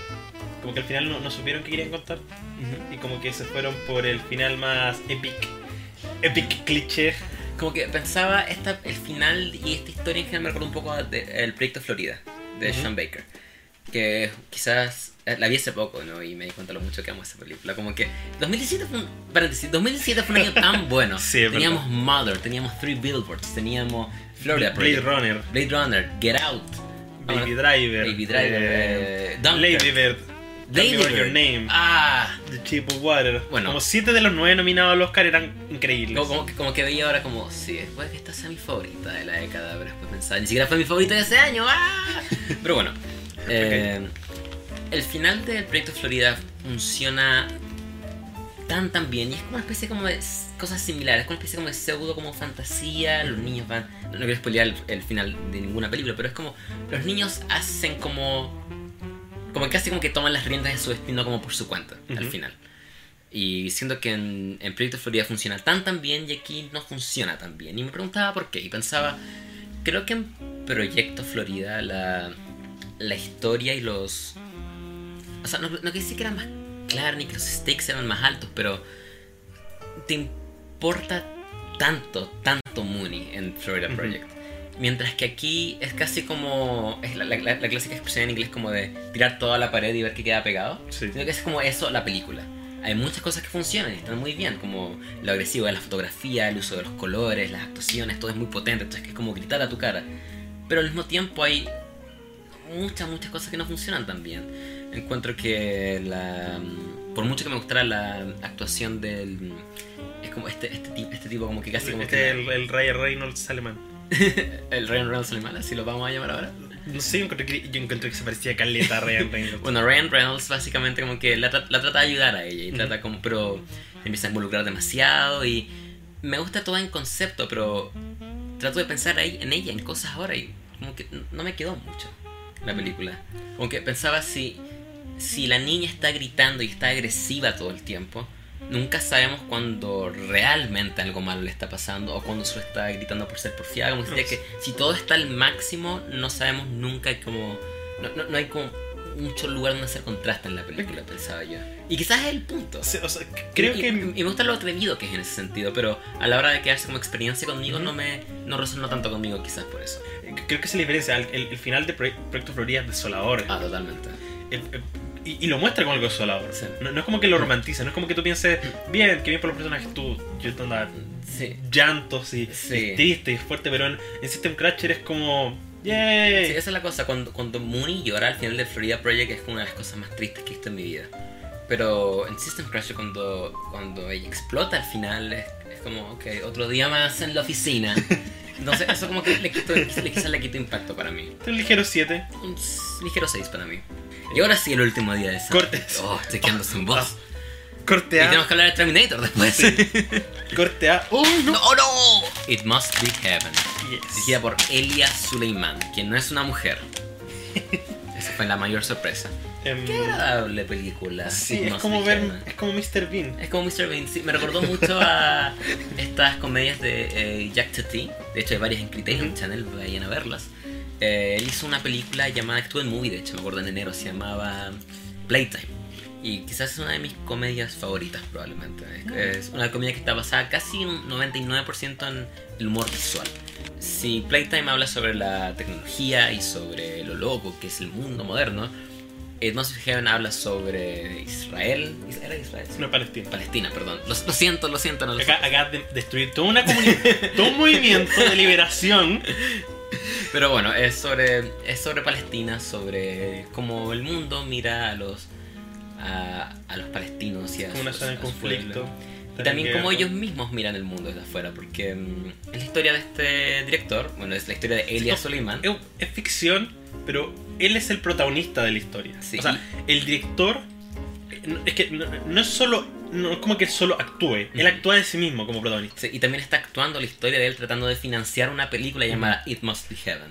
Como que al final no, no supieron qué querían contar y como que se fueron por el final más epic. Epic cliché. Como que pensaba esta, el final y esta historia en general me recordó un poco del proyecto Florida de Ujú. Sean Baker. Que quizás eh, la vi hace poco, ¿no? Y me di cuenta lo mucho que amo esa película. Como que 2017 fue un, paréntesis, 2017 fue un año tan bueno. Sí, teníamos Mother, teníamos Three Billboards, teníamos Florida Blade Project, Runner, Blade Runner, Get Out, Baby Driver, Baby Driver, eh, eh, Lady Bird, Me By Your. Name, Ah, The Cheap of Water. Bueno. Como siete de los nueve nominados al Oscar eran increíbles. Como, como, que- como que veía ahora como, sí, puede que esta sea mi favorita de la década, pero después pensaba, ni siquiera fue mi favorita de ese año, ¡ah! Pero bueno, eh, el final del proyecto Florida funciona tan tan bien y es como una especie como de cosas similares, como una especie como de pseudo como fantasía, los niños van, no quiero spoilear el, el final de ninguna película, pero es como, los niños hacen como, como casi como que toman las riendas de su destino como por su cuenta, al final. Y siento que en, en Proyecto Florida funciona tan tan bien y aquí no funciona tan bien. Y me preguntaba por qué. Y pensaba, creo que en Proyecto Florida la, la historia y los... O sea, no, no decir que eran más claros ni que los stakes eran más altos, pero te importa tanto, tanto Mooney en Florida. Project. Mientras que aquí es casi como. Es la, la- la- clásica expresión en inglés como de tirar toda la pared y ver qué queda pegado. Sí. Siento que es como eso la película. Hay muchas cosas que funcionan y están muy bien, como lo agresivo de la fotografía, el uso de los colores, las actuaciones, todo es muy potente, entonces que es como gritar a tu cara. Pero al mismo tiempo hay muchas, muchas cosas que no funcionan tan bien. Encuentro que la, por mucho que me gustara la actuación del... Es como este, este, este tipo como que casi como Este que... el, el Ryan Reynolds alemán. el Ryan Reynolds alemán, así lo vamos a llamar ahora. No sé, yo encontré que, yo encontré que se parecía a Caleta a Ryan Reynolds. Bueno, Ryan Reynolds básicamente como que la, la trata de ayudar a ella y trata como, pero se empieza a involucrar demasiado y me gusta todo en concepto, pero trato de pensar ahí en ella, en cosas ahora y como que no me quedó mucho la película. Como que pensaba si, si la niña está gritando y está agresiva todo el tiempo, nunca sabemos cuando realmente algo malo le está pasando o cuando solo está gritando por ser porfiada. Como sería que si todo está al máximo, no sabemos nunca como... No, no, no hay como mucho lugar donde hacer contraste en la película, pensaba yo. Y quizás es el punto. Sí, o sea, creo y, que. y- y me gusta lo atrevido que es en ese sentido, pero a la hora de quedarse como experiencia conmigo no me no resonó tanto conmigo quizás por eso. Creo que es la diferencia. El, el- el final de Proye- Proyecto Florida es desolador. Ah, totalmente. Y, y lo muestra como algo desolador. Sí. No, no es como que lo romantiza, no es como que tú pienses, bien, que bien por los personajes, tú, yo te anda Sí. llantos y, Sí. y triste y fuerte, pero en, en System Crasher es como, Sí, ¡yay! esa es la cosa. Cuando, cuando Mooney llora al final de Florida Project es como una de las cosas más tristes que he visto en mi vida. Pero en System Crasher cuando, cuando ella explota al final es, es como, ok, otro día más en la oficina. Entonces eso como que le quitó, quizás le quitó impacto para mí. Un ligero 7. Un ligero 6 para mí. Y ahora sí el último día de esa. Cortes. Oh, estoy quedando sin voz. Corte Y A. tenemos que hablar de Terminator después. Corte A. ¡Oh, no! ¡No, no! It Must Be Heaven. Yes. Dirigida por Elia Suleiman, quien no es una mujer. Esa fue la mayor sorpresa. Em, Qué agradable película. sí, It es como ver, Heaven. es como Mr. Bean. Es como Mr. Bean, sí, me recordó mucho a estas comedias de eh, Jack Tati. De hecho, hay varias en Criterion Ujú. Channel, vayan a verlas. Eh, él hizo una película llamada, estuvo en movie, de hecho, me acuerdo en enero, se llamaba Playtime. Y quizás es una de mis comedias favoritas, probablemente. Es, es una comedia que está basada casi un 99% en el humor visual. Si Playtime habla sobre la tecnología y sobre lo loco que es el mundo moderno, Must Be Heaven habla sobre Israel. ¿Era Israel? No Palestina. Palestina, perdón. Lo, lo siento, lo siento, no lo sé. Acá, acá de destruir toda una comunidad, todo un movimiento de liberación. Pero bueno, es sobre, es sobre Palestina, sobre cómo el mundo mira a los a, a los palestinos y a Como una zona de conflicto. Y también cómo ellos mismos miran el mundo desde afuera, porque mm, es la historia de este director, bueno, es la historia de Elia Sí, Suleiman. Es, es ficción, pero él es el protagonista de la historia. Sí. O sea, el director es que no, no es solo, no es como que él solo actúe, él actúa de sí mismo como protagonista. Sí, y también está actuando la historia de él tratando de financiar una película llamada It Must Be Heaven.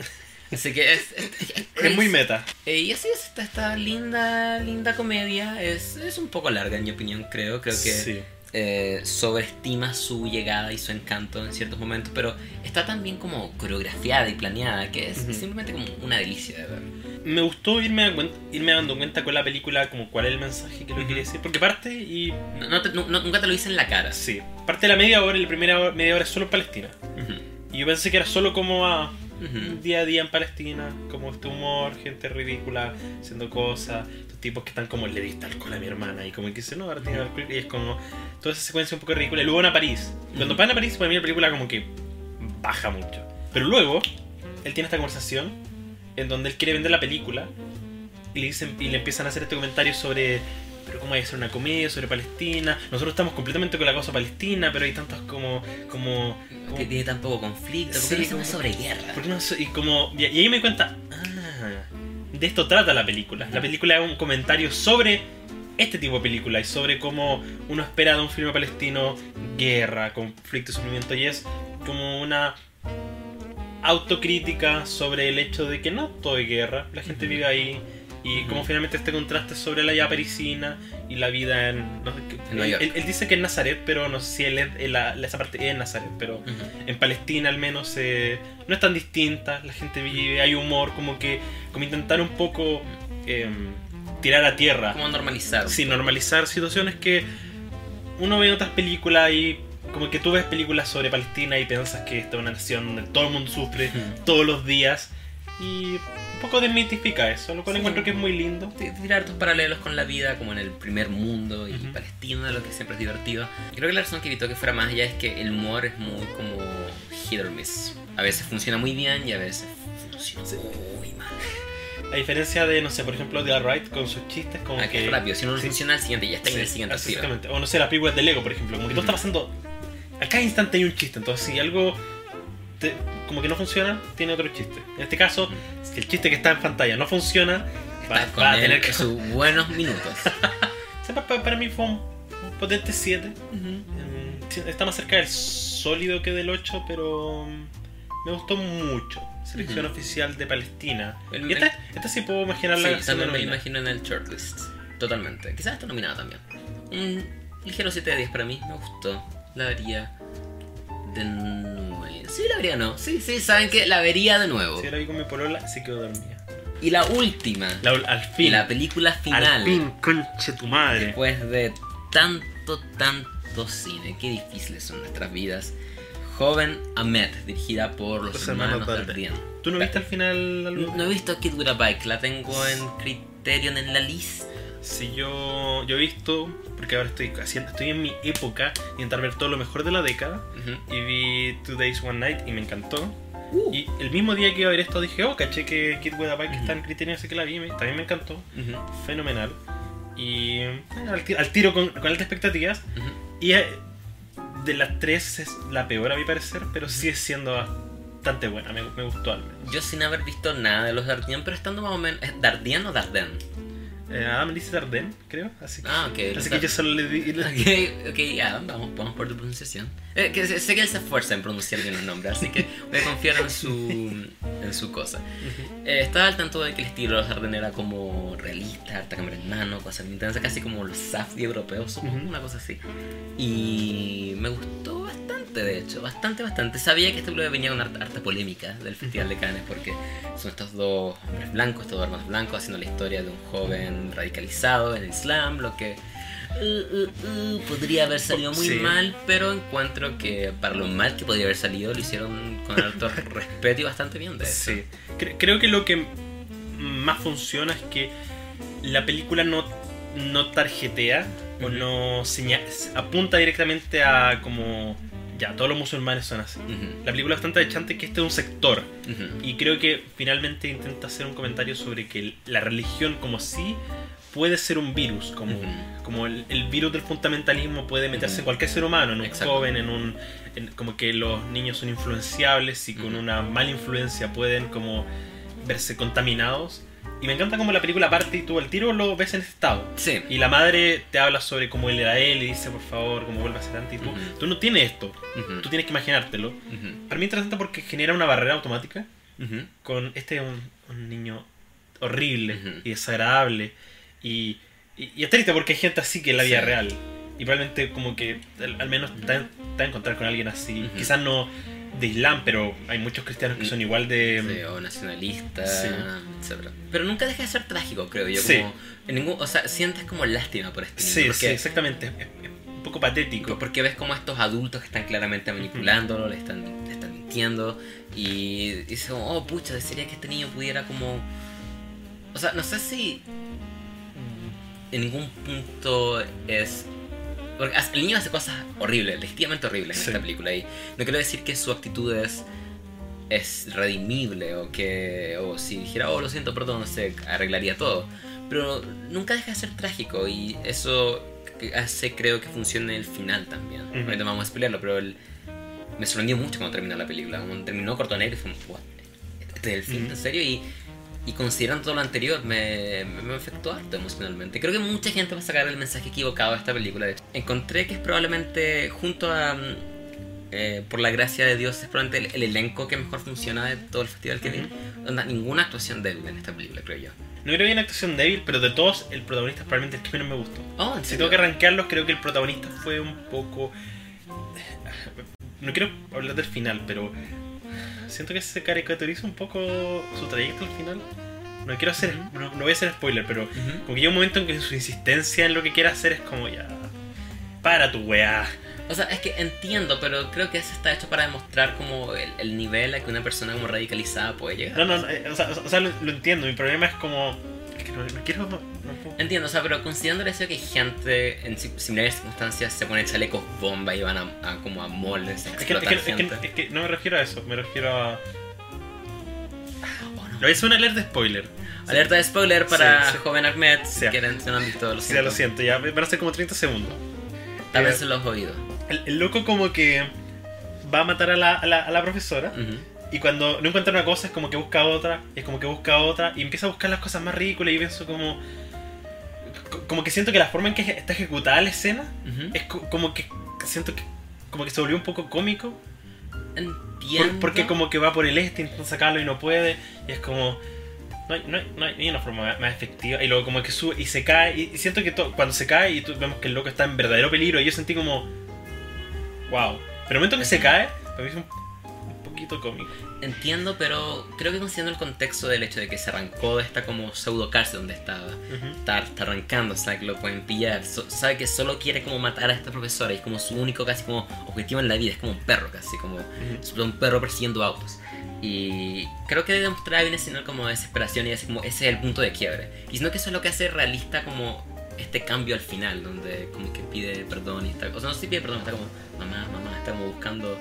Así que es, es, es Es muy meta. Eh, y así es, esta, esta linda, linda comedia. Es, es un poco larga, en mi opinión, creo. Creo que Sí. Eh, sobreestima su llegada y su encanto en ciertos momentos, pero está tan bien como coreografiada y planeada que es Ujú. simplemente como una delicia de ver. Me gustó irme, a irme dando cuenta con la película como cuál es el mensaje que lo Ujú. quiere decir. Porque parte y... No, no te- no- nunca te lo hice en la cara. Sí. Parte de la media hora y la primera media hora es solo Palestina. Ujú, Y yo pensé que era solo como a ujú. día a día en Palestina, como este humor, gente ridícula, haciendo cosas, tipos que están como le diste alcohol a mi hermana y como que dice, no, ahora tiene alcohol y es como toda esa secuencia un poco ridícula. Y luego van a París. Y Cuando van a París, para mí la película como que baja mucho. Pero luego, él tiene esta conversación en donde él quiere vender la película y le, dicen, y le empiezan a hacer este comentario sobre pero cómo hay que hacer una comedia sobre Palestina. Nosotros estamos completamente con la causa palestina, pero hay tantos como... como, como- Que tiene tan poco conflicto, porque Sí, no como- sobre guerra. ¿Por qué no y como y y ahí me di cuenta ah, de esto trata la película. La película es un comentario sobre este tipo de película y sobre cómo uno espera de un filme palestino guerra conflicto y sufrimiento y es como una autocrítica sobre el hecho de que no todo es guerra. La gente vive ahí y como finalmente este contraste sobre la ya parisina y la vida en, no En él, él- él dice que es Nazaret pero no sé si él es, en la- esa parte es Nazaret pero Ujú. en Palestina al menos eh, no es tan distinta, la gente vive, hay humor, como que como intentar un poco eh, tirar a tierra, Como normalizar. sin normalizar situaciones que uno ve en otras películas y como que tú ves películas sobre Palestina y piensas que esta es una nación donde todo el mundo sufre todos los días y un poco desmitifica eso, lo cual Sí. encuentro que es muy lindo. Tirar tus paralelos con la vida como en el primer mundo y Ujú. Palestina, lo que siempre es divertido. Creo que la razón que evitó que fuera más allá es que el humor es muy como hit or miss. A veces funciona muy bien y a veces funciona muy mal. A diferencia de, no sé, por ejemplo, de Alright con sus chistes, como Ah, que es rápido, si uno no sí. funciona al siguiente, ya está en el siguiente. Exactamente. O no sé, las películas de Lego, por ejemplo. Como que todo está pasando. A cada instante hay un chiste. Entonces, si algo te- como que no funciona, tiene otro chiste. En este caso, si el chiste que está en pantalla no funciona, va, va a tener que. sus buenos minutos. Para mí fue un, un potente 7. Em, sí, Está más cerca del sólido que del 8, pero mm, me gustó mucho. Selección Ujú. oficial de Palestina. El- y esta, esta sí puedo imaginarla Sí, también me imagino en el shortlist. Totalmente. Quizás está nominada también. Un ligero 7 de 10 para mí, me gustó. La vería de nuevo. Sí, la vería no. Sí, sí, saben que la vería de nuevo. Si ahora vi con mi polola, sí quedó dormida. Y la última, La- al fin. la película final. Al fin, conche tu madre. Después de tanto, tanto cine, qué difíciles son nuestras vidas. Joven Ahmed, dirigida por los, Los hermanos hermanos. ¿Tú no viste al final algo? No he visto Kid with a Bike, la tengo en Criterion en la lista. Si yo, yo he visto, porque ahora estoy haciendo, estoy en mi época, intentar ver todo lo mejor de la década. Ujú. Y vi Two Days One Night y me encantó. Uh. Y el mismo día que iba a ver esto dije, oh, caché que Kid with a Bike está en Criterion, así que la vi, me- también me encantó. Ujú. Fenomenal. Y al, ti- al tiro con, con altas expectativas. Y eh, de las tres es la peor a mi parecer, pero sigue siendo bastante buena, me, me gustó al menos. Yo sin haber visto nada de los Dardenne, pero estando más o menos... ¿Es Dardenne o Dardenne? Eh, Adam dice Dardenne, creo. Así que, Ah, ok. así que yo solo le di. Ok, ok, ya, vamos, vamos por tu pronunciación. Eh, que sé, que él se esfuerza en pronunciar bien los nombres, así que voy a confiar en su, en su cosa. Eh, estaba al tanto de que el estilo de los Arden era como realista, harta cámara en mano, cosas intensas, casi como los Safdie europeos, supongo, Ujú. una cosa así. Y me gustó bastante, de hecho, bastante, bastante. Sabía que este película venía con harta, harta polémica del Festival de Cannes, porque son estos dos hombres blancos, estos dos hermanos blancos, haciendo la historia de un joven radicalizado en el Islam, lo que uh, uh, uh, podría haber salido muy Sí. mal, pero encuentro que para lo mal que podría haber salido, lo hicieron con harto respeto y bastante bien, de hecho. Sí. Cre- creo que lo que más funciona es que la película no, no tarjetea o no seña- apunta directamente a como. Ya, todos los musulmanes son así. Ujú, La película es bastante echante que este es un sector. ujú. Y creo que finalmente intenta hacer un comentario sobre que la religión como sí puede ser un virus, como, Ujú. como el, el virus del fundamentalismo puede meterse en cualquier ser humano, en un Exacto. joven, en un... en- como que los niños son influenciables y con una mala influencia pueden como verse contaminados. Y me encanta como la película parte y tú al tiro lo ves en ese estado. Sí. Y la madre te habla sobre cómo él era él y dice, por favor, cómo vuelve a ser antes. Y tú, tú no tienes esto, tú tienes que imaginártelo. Para mí es interesante porque genera una barrera automática con este es un, un niño horrible y desagradable y, y, y es triste porque hay gente así que en la vida Sí. real y probablemente como que al, al menos te, te va a encontrar con alguien así quizás no de Islam pero hay muchos cristianos que son igual de Sí, o nacionalista, Sí. etc. Pero nunca deja de ser trágico, creo yo. Sí. Como, en ningún, o sea, sientes como lástima por este niño. sí, sí, porque, exactamente es, es un poco patético porque ves como estos adultos que están claramente manipulándolo, le, están, le están mintiendo. Y dices, oh pucha, desearía que este niño pudiera como. O sea, no sé si en ningún punto es. Porque el niño hace cosas horribles, legítimamente horribles en Sí. esta película. Y no quiero decir que su actitud es, es redimible o que. O si dijera, oh, lo siento, perdón, se arreglaría todo. Pero nunca deja de ser trágico y eso hace, creo que funcione el final también. Ujú. Ahorita vamos a explicarlo, pero el, me sorprendió mucho cuando terminó la película. Cuando terminó Corto Negro y fue como, "What? ¿Este es el fin? ¿En serio? Y, y considerando todo lo anterior, me, me, afectó harto emocionalmente. Creo que mucha gente va a sacar el mensaje equivocado de esta película. Encontré que es probablemente, junto a. mm, eh, por la gracia de Dios, es probablemente el, el elenco que mejor funciona de todo el festival que vi. Ujú. Onda, ninguna actuación débil en esta película, creo yo. no creo que haya una actuación débil pero de todos el protagonista es probablemente el que menos me gustó Oh, ¿en si tengo que arrancarlos creo que el protagonista fue un poco no quiero hablar del final pero siento que se caricaturiza un poco su trayecto al final no quiero hacer no, no voy a hacer spoiler pero Ujú. como que llega un momento en que su insistencia en lo que quiere hacer es como ya para tu weá O sea, es que entiendo, pero creo que eso está hecho para demostrar como el, el nivel a que una persona como radicalizada puede llegar. no no, no, eh, o sea, o sea, lo, lo entiendo mi problema es como no, no quiero no. Entiendo, o sea, pero considerando el hecho de que gente en si- similares circunstancias se pone chalecos bomba y van a, a como a moles a es que, es, que, explotar es, que, es no me refiero a eso me refiero a Oh, no. hacer una alerta de spoiler Alerta de spoiler para Sí, sí. joven Ahmed, si quieren, si no han visto, lo siento. ya lo siento, ya van a ser como 30 segundos. Tápense los oídos. El, el loco como que va a matar a la, a la, a la profesora Ujú. Y cuando no encuentra una cosa es como que busca otra, y es como que busca otra y empieza a buscar las cosas más ridículas y pienso como... co- Como que siento que la forma en que está ejecutada la escena es co- como que siento que como que se volvió un poco cómico. Por- Entiendo. porque como que va por el este intenta sacarlo y no puede y es como no hay, no hay- no hay- una forma más- efectiva y luego como que sube y se cae y, siento que cuando se cae y tú- vemos que el loco está en verdadero peligro y yo sentí como wow. Pero el momento en que se cae para mí es un, poquito cómico. Entiendo, pero creo que considerando el contexto del hecho de que se arrancó de esta como pseudo cárcel donde estaba, Ujú. está, está arrancando, sabe que lo pueden pillar, so- sabe que solo quiere como matar a esta profesora y es como su único casi como objetivo en la vida, es como un perro casi, como es un perro persiguiendo autos. Y creo que demostrar bien señal como desesperación y así como ese es el punto de quiebre. Y sino que eso es lo que hace realista como este cambio al final, donde como que pide perdón y está, o sea, no sé si pide perdón, está como mamá, mamá, está como buscando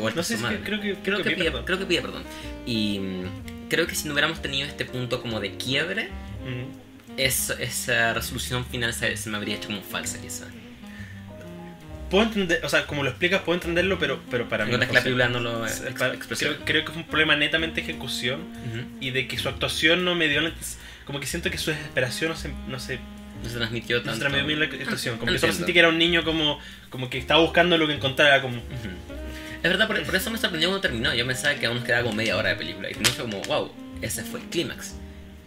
vuelta No sé si madre. creo que, Creo, que, pide perdón. creo que pide perdón. Y mm, creo que si no hubiéramos tenido este punto como de quiebre, Ujú. es- esa resolución final se, se me habría hecho como falsa quizá. Puedo entender, o sea, como lo explicas, puedo entenderlo, pero, pero para mí. No que la película no lo Es- para- creo, creo que fue un problema netamente de ejecución Ujú. y de que su actuación no me dio como que siento que su desesperación no se, no se, No se transmitió no se tanto. transmitió bien la actuación como que solo sentí que era un niño como, como que estaba buscando lo que encontrara como Ujú. Es verdad, por, por eso me sorprendió cuando terminó. Yo pensaba que aún nos quedaba como media hora de película. Y no fue como, wow, ese fue el clímax.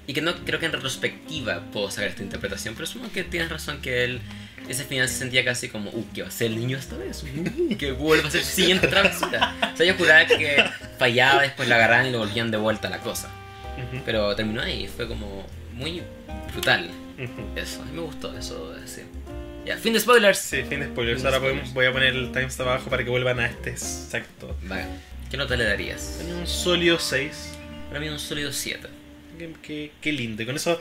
Y que no creo que en retrospectiva puedo sacar esta interpretación, pero supongo que tienes razón que él, ese final se sentía casi como, uh, ¿qué va a ser el niño esta vez? Uh, que vuelva a ser su siguiente travesura. O sea, yo juraba que fallaba, después la agarraban y lo volvían de vuelta a la cosa. Pero terminó ahí, fue como muy brutal. Eso, a mí me gustó eso, sí. Ya, fin de spoilers. Sí, fin de spoilers. Fin de Ahora spoilers. voy a poner el timestamp abajo para que vuelvan a este exacto. Vale. ¿Qué nota le darías? Tenía un sólido 6. Para mí un sólido 7. Qué, qué- qué lindo. Y con eso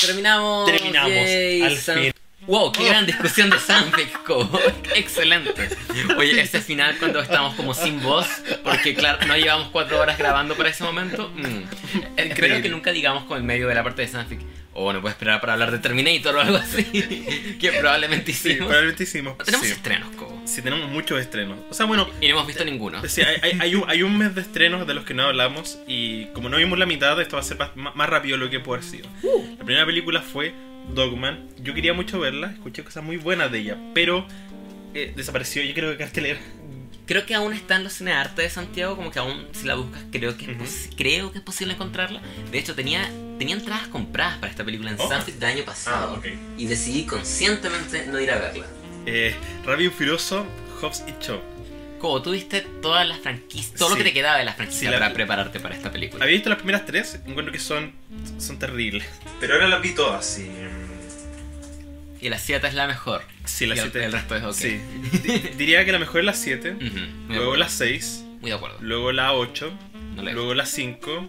Terminamos. terminamos yay, al Sam- fin. Wow, qué gran discusión de Sanfic, excelente. Oye, ese final cuando estamos como sin voz, porque claro, no llevamos cuatro horas grabando para ese momento. mm. Espero que nunca digamos con el medio de la parte de Sanfic, o no puedo esperar para hablar de Terminator o algo así, que probablemente Sí, hicimos. probablemente hicimos. Tenemos sí. estrenos, como. Sí, tenemos muchos estrenos. O sea, bueno, Y no hemos visto ninguno. sí, hay, hay- hay un, hay un mes de estrenos de los que no hablamos y como no vimos la mitad, esto va a ser más, más rápido de lo que puede haber sido. La primera película fue Dogman. Yo quería mucho verla, escuché cosas muy buenas de ella, pero eh, desapareció. Yo creo que cartelera. Creo que aún está en los cine arte de Santiago, como que aún si la buscas creo que es, creo que es posible encontrarla. De hecho tenía tenía entradas compradas para esta película en Oh. Del año pasado Ah, y decidí conscientemente no ir a verla. Eh, y Furioso, Hobbs y Shaw. Como tú viste todas las franquicias, todo lo que te quedaba de las franquicias Sí, la- para prepararte para esta película. Había visto las primeras tres, encuentro que son, son terribles. Pero ahora las vi todas y... Y la 7 es la mejor. Sí, la Y el- 7. el resto es ok. Sí. Di- Diría que la mejor es la 7, Ujú, muy de luego la 6, Muy de acuerdo. luego la 8, No luego la 5,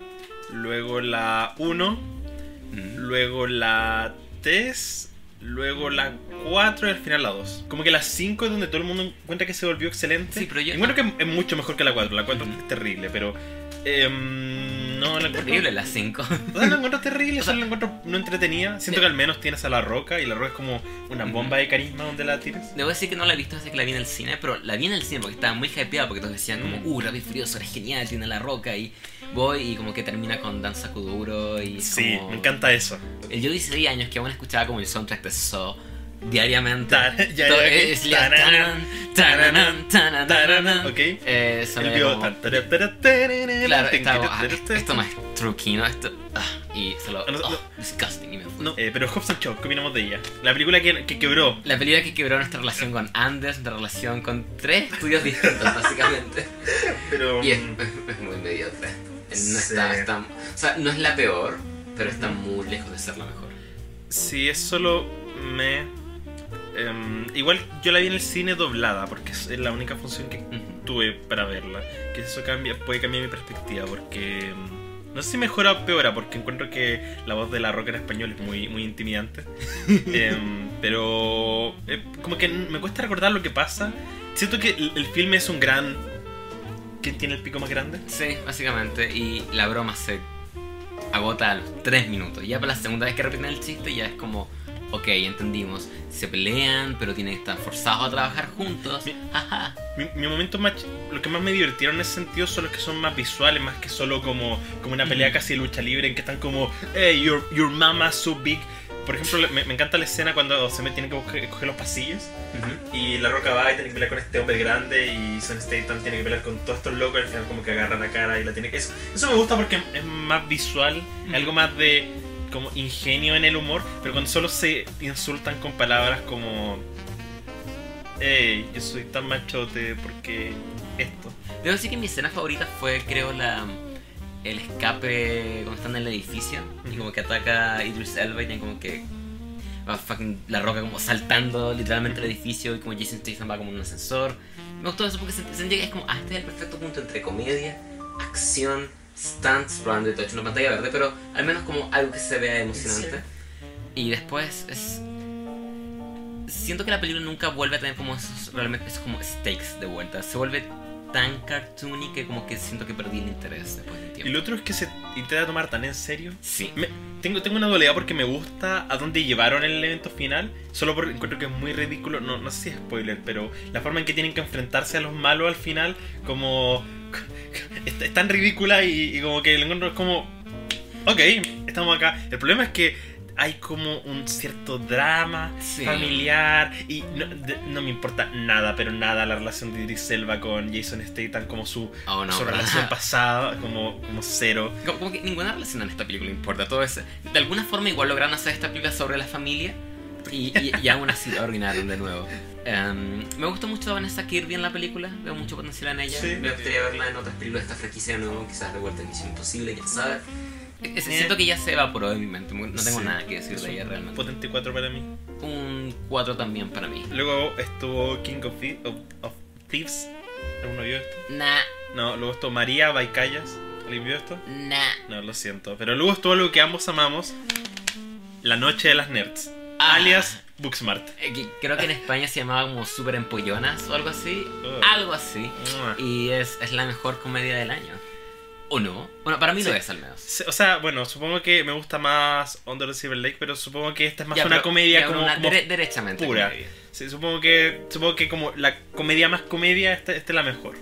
luego la 1, Ujú. luego la 3, luego la 4 y al final la 2. Como que la 5 es donde todo el mundo encuentra que se volvió excelente. Sí, pero yo- Encuentro que es mucho mejor que la 4. La 4 Ujú. es terrible, pero. Em, no, la encuentro. Terrible la 5. O sea, la encuentro terrible, O sea, solo la encuentro no entretenida. Siento que al menos tienes a la roca y la roca es como una bomba de carisma donde la tires. Debo decir que no la he visto desde que la vi en el cine, pero la vi en el cine porque estaba muy hypeada porque todos decían como, Mm. uh, Rápido Furioso, eres genial, tiene la roca y voy y como que termina con Danza Kuduro y Sí, como- me encanta eso. Yo 16 años que aún escuchaba como el soundtrack de Saw diariamente. Es. Ok. Eh, esto no es true kino, esto... y solo... No, no, no. disgusting. No, eh, pero Hobbs and Shaw, ¿qué opinamos de ella? La película que, que quebró. La película que quebró nuestra relación con Anders, nuestra relación con tres estudios distintos, básicamente. Pero. Y es, mm, muy mediocre. No Sí. está, está- o sea, no es la peor, pero está muy lejos de ser la mejor. Sí, es solo me. Em, igual yo la vi en el cine doblada, porque es la única función que tuve para verla. Que eso cambia, puede cambiar mi perspectiva, porque. em, no sé si mejora o peora, porque encuentro que la voz de la roca en español es muy, muy intimidante. Em, pero. eh, como que me cuesta recordar lo que pasa. Siento que el, el filme es un gran. ¿Quién tiene el pico más grande? Sí, básicamente. Y la broma se agota a los tres minutos. Ya para la segunda vez que repiten el chiste ya es como, ok, entendimos. Se pelean, pero tienen que estar forzados a trabajar juntos. Mi- Jaja. Mi, mi momento más. Lo que más me divirtieron en ese sentido son los que son más visuales, más que solo como, como una pelea casi de lucha libre en que están como, hey, your, your mama so big. Por ejemplo, me, me encanta la escena cuando se me tienen que coger, coger los pasillos Ujú. y la roca va y tiene que pelear con este hombre grande y Son Statham tiene que pelear con todos estos locos y al final como que agarra la cara y la tiene que... Eso, eso me gusta porque es más visual, Ujú. algo más de como ingenio en el humor, pero cuando solo se insultan con palabras como hey, yo soy tan machote porque esto. Debo decir que mi escena favorita fue, creo, la el escape cuando están en el edificio y como que ataca a Idris Elba y como que va fucking la roca como saltando literalmente el edificio y como Jason Statham va como en un ascensor. Me gustó eso porque se- sentía que es como, ah, este es el perfecto punto entre comedia, acción, stunts, probablemente todo hecho una pantalla verde, pero al menos como algo que se vea emocionante. Y después es... Siento que la película nunca vuelve a tener como esos, realmente, esos como stakes de vuelta. Se vuelve tan cartoony que como que siento que perdí el interés después de un Y tiempo. lo otro es que se intenta tomar tan en serio. Sí. Me- tengo, tengo una dualidad porque me gusta a dónde llevaron el evento final. Solo porque encuentro que es muy ridículo. No, no sé si es spoiler, pero la forma en que tienen que enfrentarse a los malos al final, como. Es, tan ridícula y, y como que el encuentro es como. Ok, estamos acá. El problema es que hay como un cierto drama Sí. familiar y no, de- no me importa nada, pero nada la relación de Idris Elba con Jason Statham como su, Oh, no, su relación pasada, como, como cero. Como, como que ninguna relación en esta película importa. Todo es, de alguna forma igual lograron hacer esta película sobre la familia y, y, y aún así la arruinaron de nuevo. Em, me gustó mucho Vanessa Kirby en la película, veo mucho potencial en ella. Sí. Me gustaría verla en otras películas de esta franquicia de nuevo, quizás de vuelta en Misión Imposible, quién sabe. Eh, Eh. Siento que ya se evaporó de mi mente, no tengo Sí. nada que decir Es de ella un realmente. Potente 4 para mí. Un 4 también para mí. Luego estuvo King of, Thie- of- of Thieves. ¿Alguno vio esto? Nah, No, luego estuvo María Baicallas. ¿Alguien vio esto? nah. No, lo siento. Pero luego estuvo algo que ambos amamos. La Noche de las Nerds. Ah. Alias Booksmart. Eh, Creo que en España se llamaba como Super Empollonas o algo así. Ugh. Algo así. Y es, es la mejor comedia del año. ¿O no? Bueno, para mí lo Sí. es al menos. O sea, bueno, supongo que me gusta más Under the Silver Lake, pero supongo que esta es más Ya, una pero- comedia ya, como, una como dere- derechamente pura. comedia. Sí, supongo que supongo que como la comedia más comedia, esta, esta es la mejor.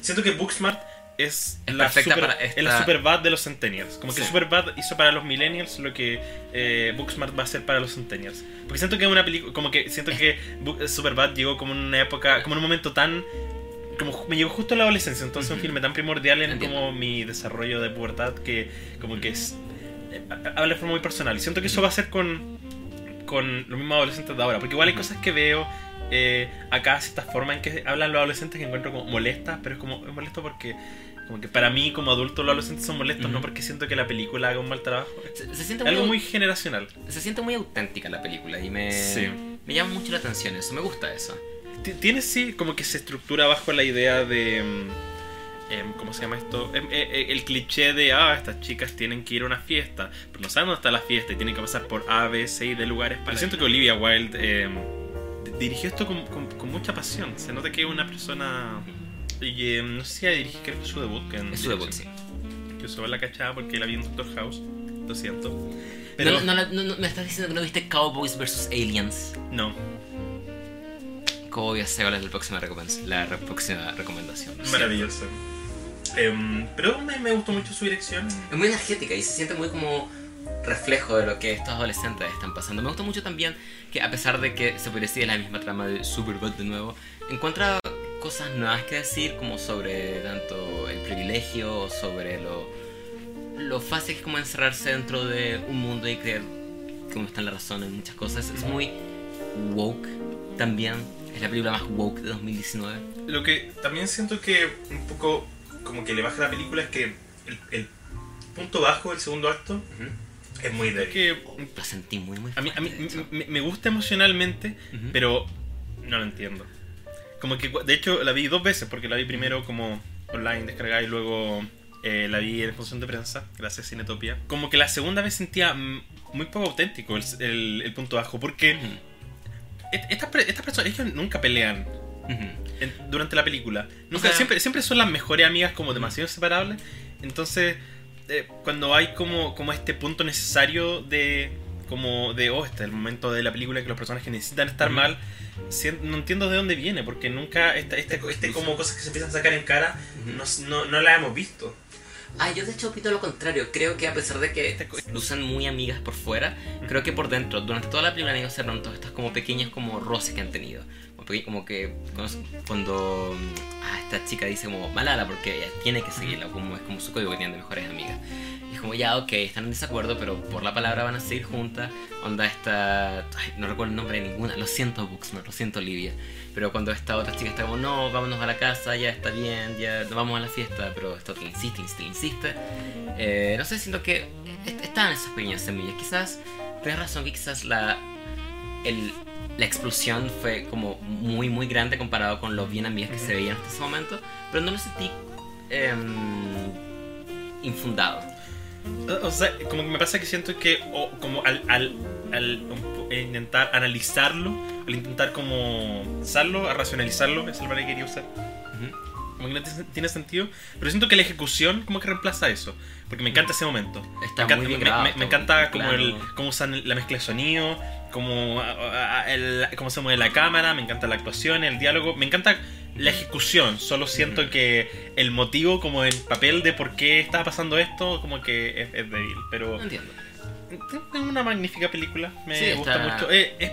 Siento que Booksmart es, Es la super, para es la esta- Superbad de los Centennials. Como que Sí. Superbad hizo para los Millennials lo que eh, Booksmart va a hacer para los Centennials. Porque siento que es una película, como que siento que Bu- Superbad llegó como en una época, como en un momento tan... Como me llegó justo a la adolescencia, entonces un Ujú. filme tan primordial en Entiendo. como mi desarrollo de pubertad que como que es... eh, ha- habla de forma muy personal. Y siento que eso va a ser con, con los mismos adolescentes de ahora. Porque igual hay cosas que veo eh, acá, ciertas formas en que hablan los adolescentes que encuentro como molestas, pero es como es molesto porque como que para mí como adulto los adolescentes son molestos, no porque siento que la película haga un mal trabajo. Es Se, se siente algo muy, muy generacional. se siente muy auténtica la película y me, Sí. me llama mucho la atención eso. Me gusta eso. Ti- Tiene sí como que se estructura bajo la idea de... mm, em, ¿Cómo se llama esto? Em, eh, eh, el cliché de, ah, estas chicas tienen que ir a una fiesta, pero no saben dónde está la fiesta y tienen que pasar por A, B, C y D lugares. Pero siento que Olivia Wilde di- dirigió esto con, con- con mucha pasión. Se nota que es una persona... Y em, no sé si ella dirige, creo que es su debut. Que en Es su debut, sí. Que usó la cachada porque la vi en Doctor House. Lo siento. Pero No, no, no, no, me estás diciendo que no viste Cowboys vs. Aliens. no. ¿Cómo voy a hacer la próxima, la próxima recomendación? Maravilloso. Em, pero me, me gustó mucho su dirección. Es muy energética y se siente muy como reflejo de lo que estos adolescentes están pasando. Me gusta mucho también que a pesar de que se parecía la misma trama de Superbad de nuevo, encuentra cosas nuevas que decir como sobre tanto el privilegio o sobre lo, lo fácil que es como encerrarse dentro de un mundo y creer que uno está en la razón en muchas cosas. Es muy woke también. Es la película más woke de 2019. Lo que también siento que un poco como que le baja la película es que el, el punto bajo del segundo acto es muy débil. Que Lo sentí muy, muy a mí, a mí fuerte, me, me gusta emocionalmente, pero no lo entiendo. Como que, de hecho, la vi dos veces, porque la vi primero como online descargada y luego eh, la vi en función de prensa, gracias a Cinetopia. Como que la segunda vez sentía muy poco auténtico el, el- el punto bajo, porque Ujú. et- estas, personas, ellos nunca pelean en- durante la película. Nunca, sea- siempre, siempre son las mejores amigas como demasiado inseparables. Entonces, eh, cuando hay como, como este punto necesario de como de, oh, este es el momento de la película que los personajes necesitan estar mal, no entiendo de dónde viene, porque nunca este, este, este como cosas que se empiezan a sacar en cara, no, no, no las hemos visto. Ah, yo de hecho opino lo contrario. Creo que a pesar de que lucen muy amigas por fuera, creo que por dentro, durante toda la película han ido cerrando todas estas como pequeños como roces que han tenido. Como, que cuando, ah, esta chica dice como Malala porque ella tiene que seguirla, como es como su código que tienen de mejores amigas. Y es como ya, ok, están en desacuerdo, pero por la palabra van a seguir juntas. Onda esta, ay, no recuerdo el nombre de ninguna, lo siento Buxman, lo siento Olivia. Pero cuando esta otra chica está como, no, vámonos a la casa, ya está bien, ya vamos a la fiesta, pero esto que insiste, insiste, insiste. Eh, no sé, siento que est- están esas pequeñas semillas. Quizás, tienes razón que quizás la, el, la explosión fue como muy, muy grande comparado con los bien amigas que se veían hasta ese momento, pero no lo sentí em, infundado. O sea, como que me pasa que siento que o, como al, al, al intentar analizarlo, al intentar como usarlo, a racionalizarlo, esa es la palabra que quería usar, Ujú. Como que no tiene- sentido, pero siento que la ejecución como que reemplaza eso, porque me encanta ese momento. Está me encanta, muy bien me- grabado, me, me encanta como el, cómo usan la mezcla de sonido, el- cómo se mueve la cámara, me encanta la actuación, el diálogo, me encanta la ejecución, solo siento que el motivo como el papel de por qué está pasando esto como que es, es débil, pero No entiendo. es una magnífica película, me Sí, gusta está- mucho. Eh, es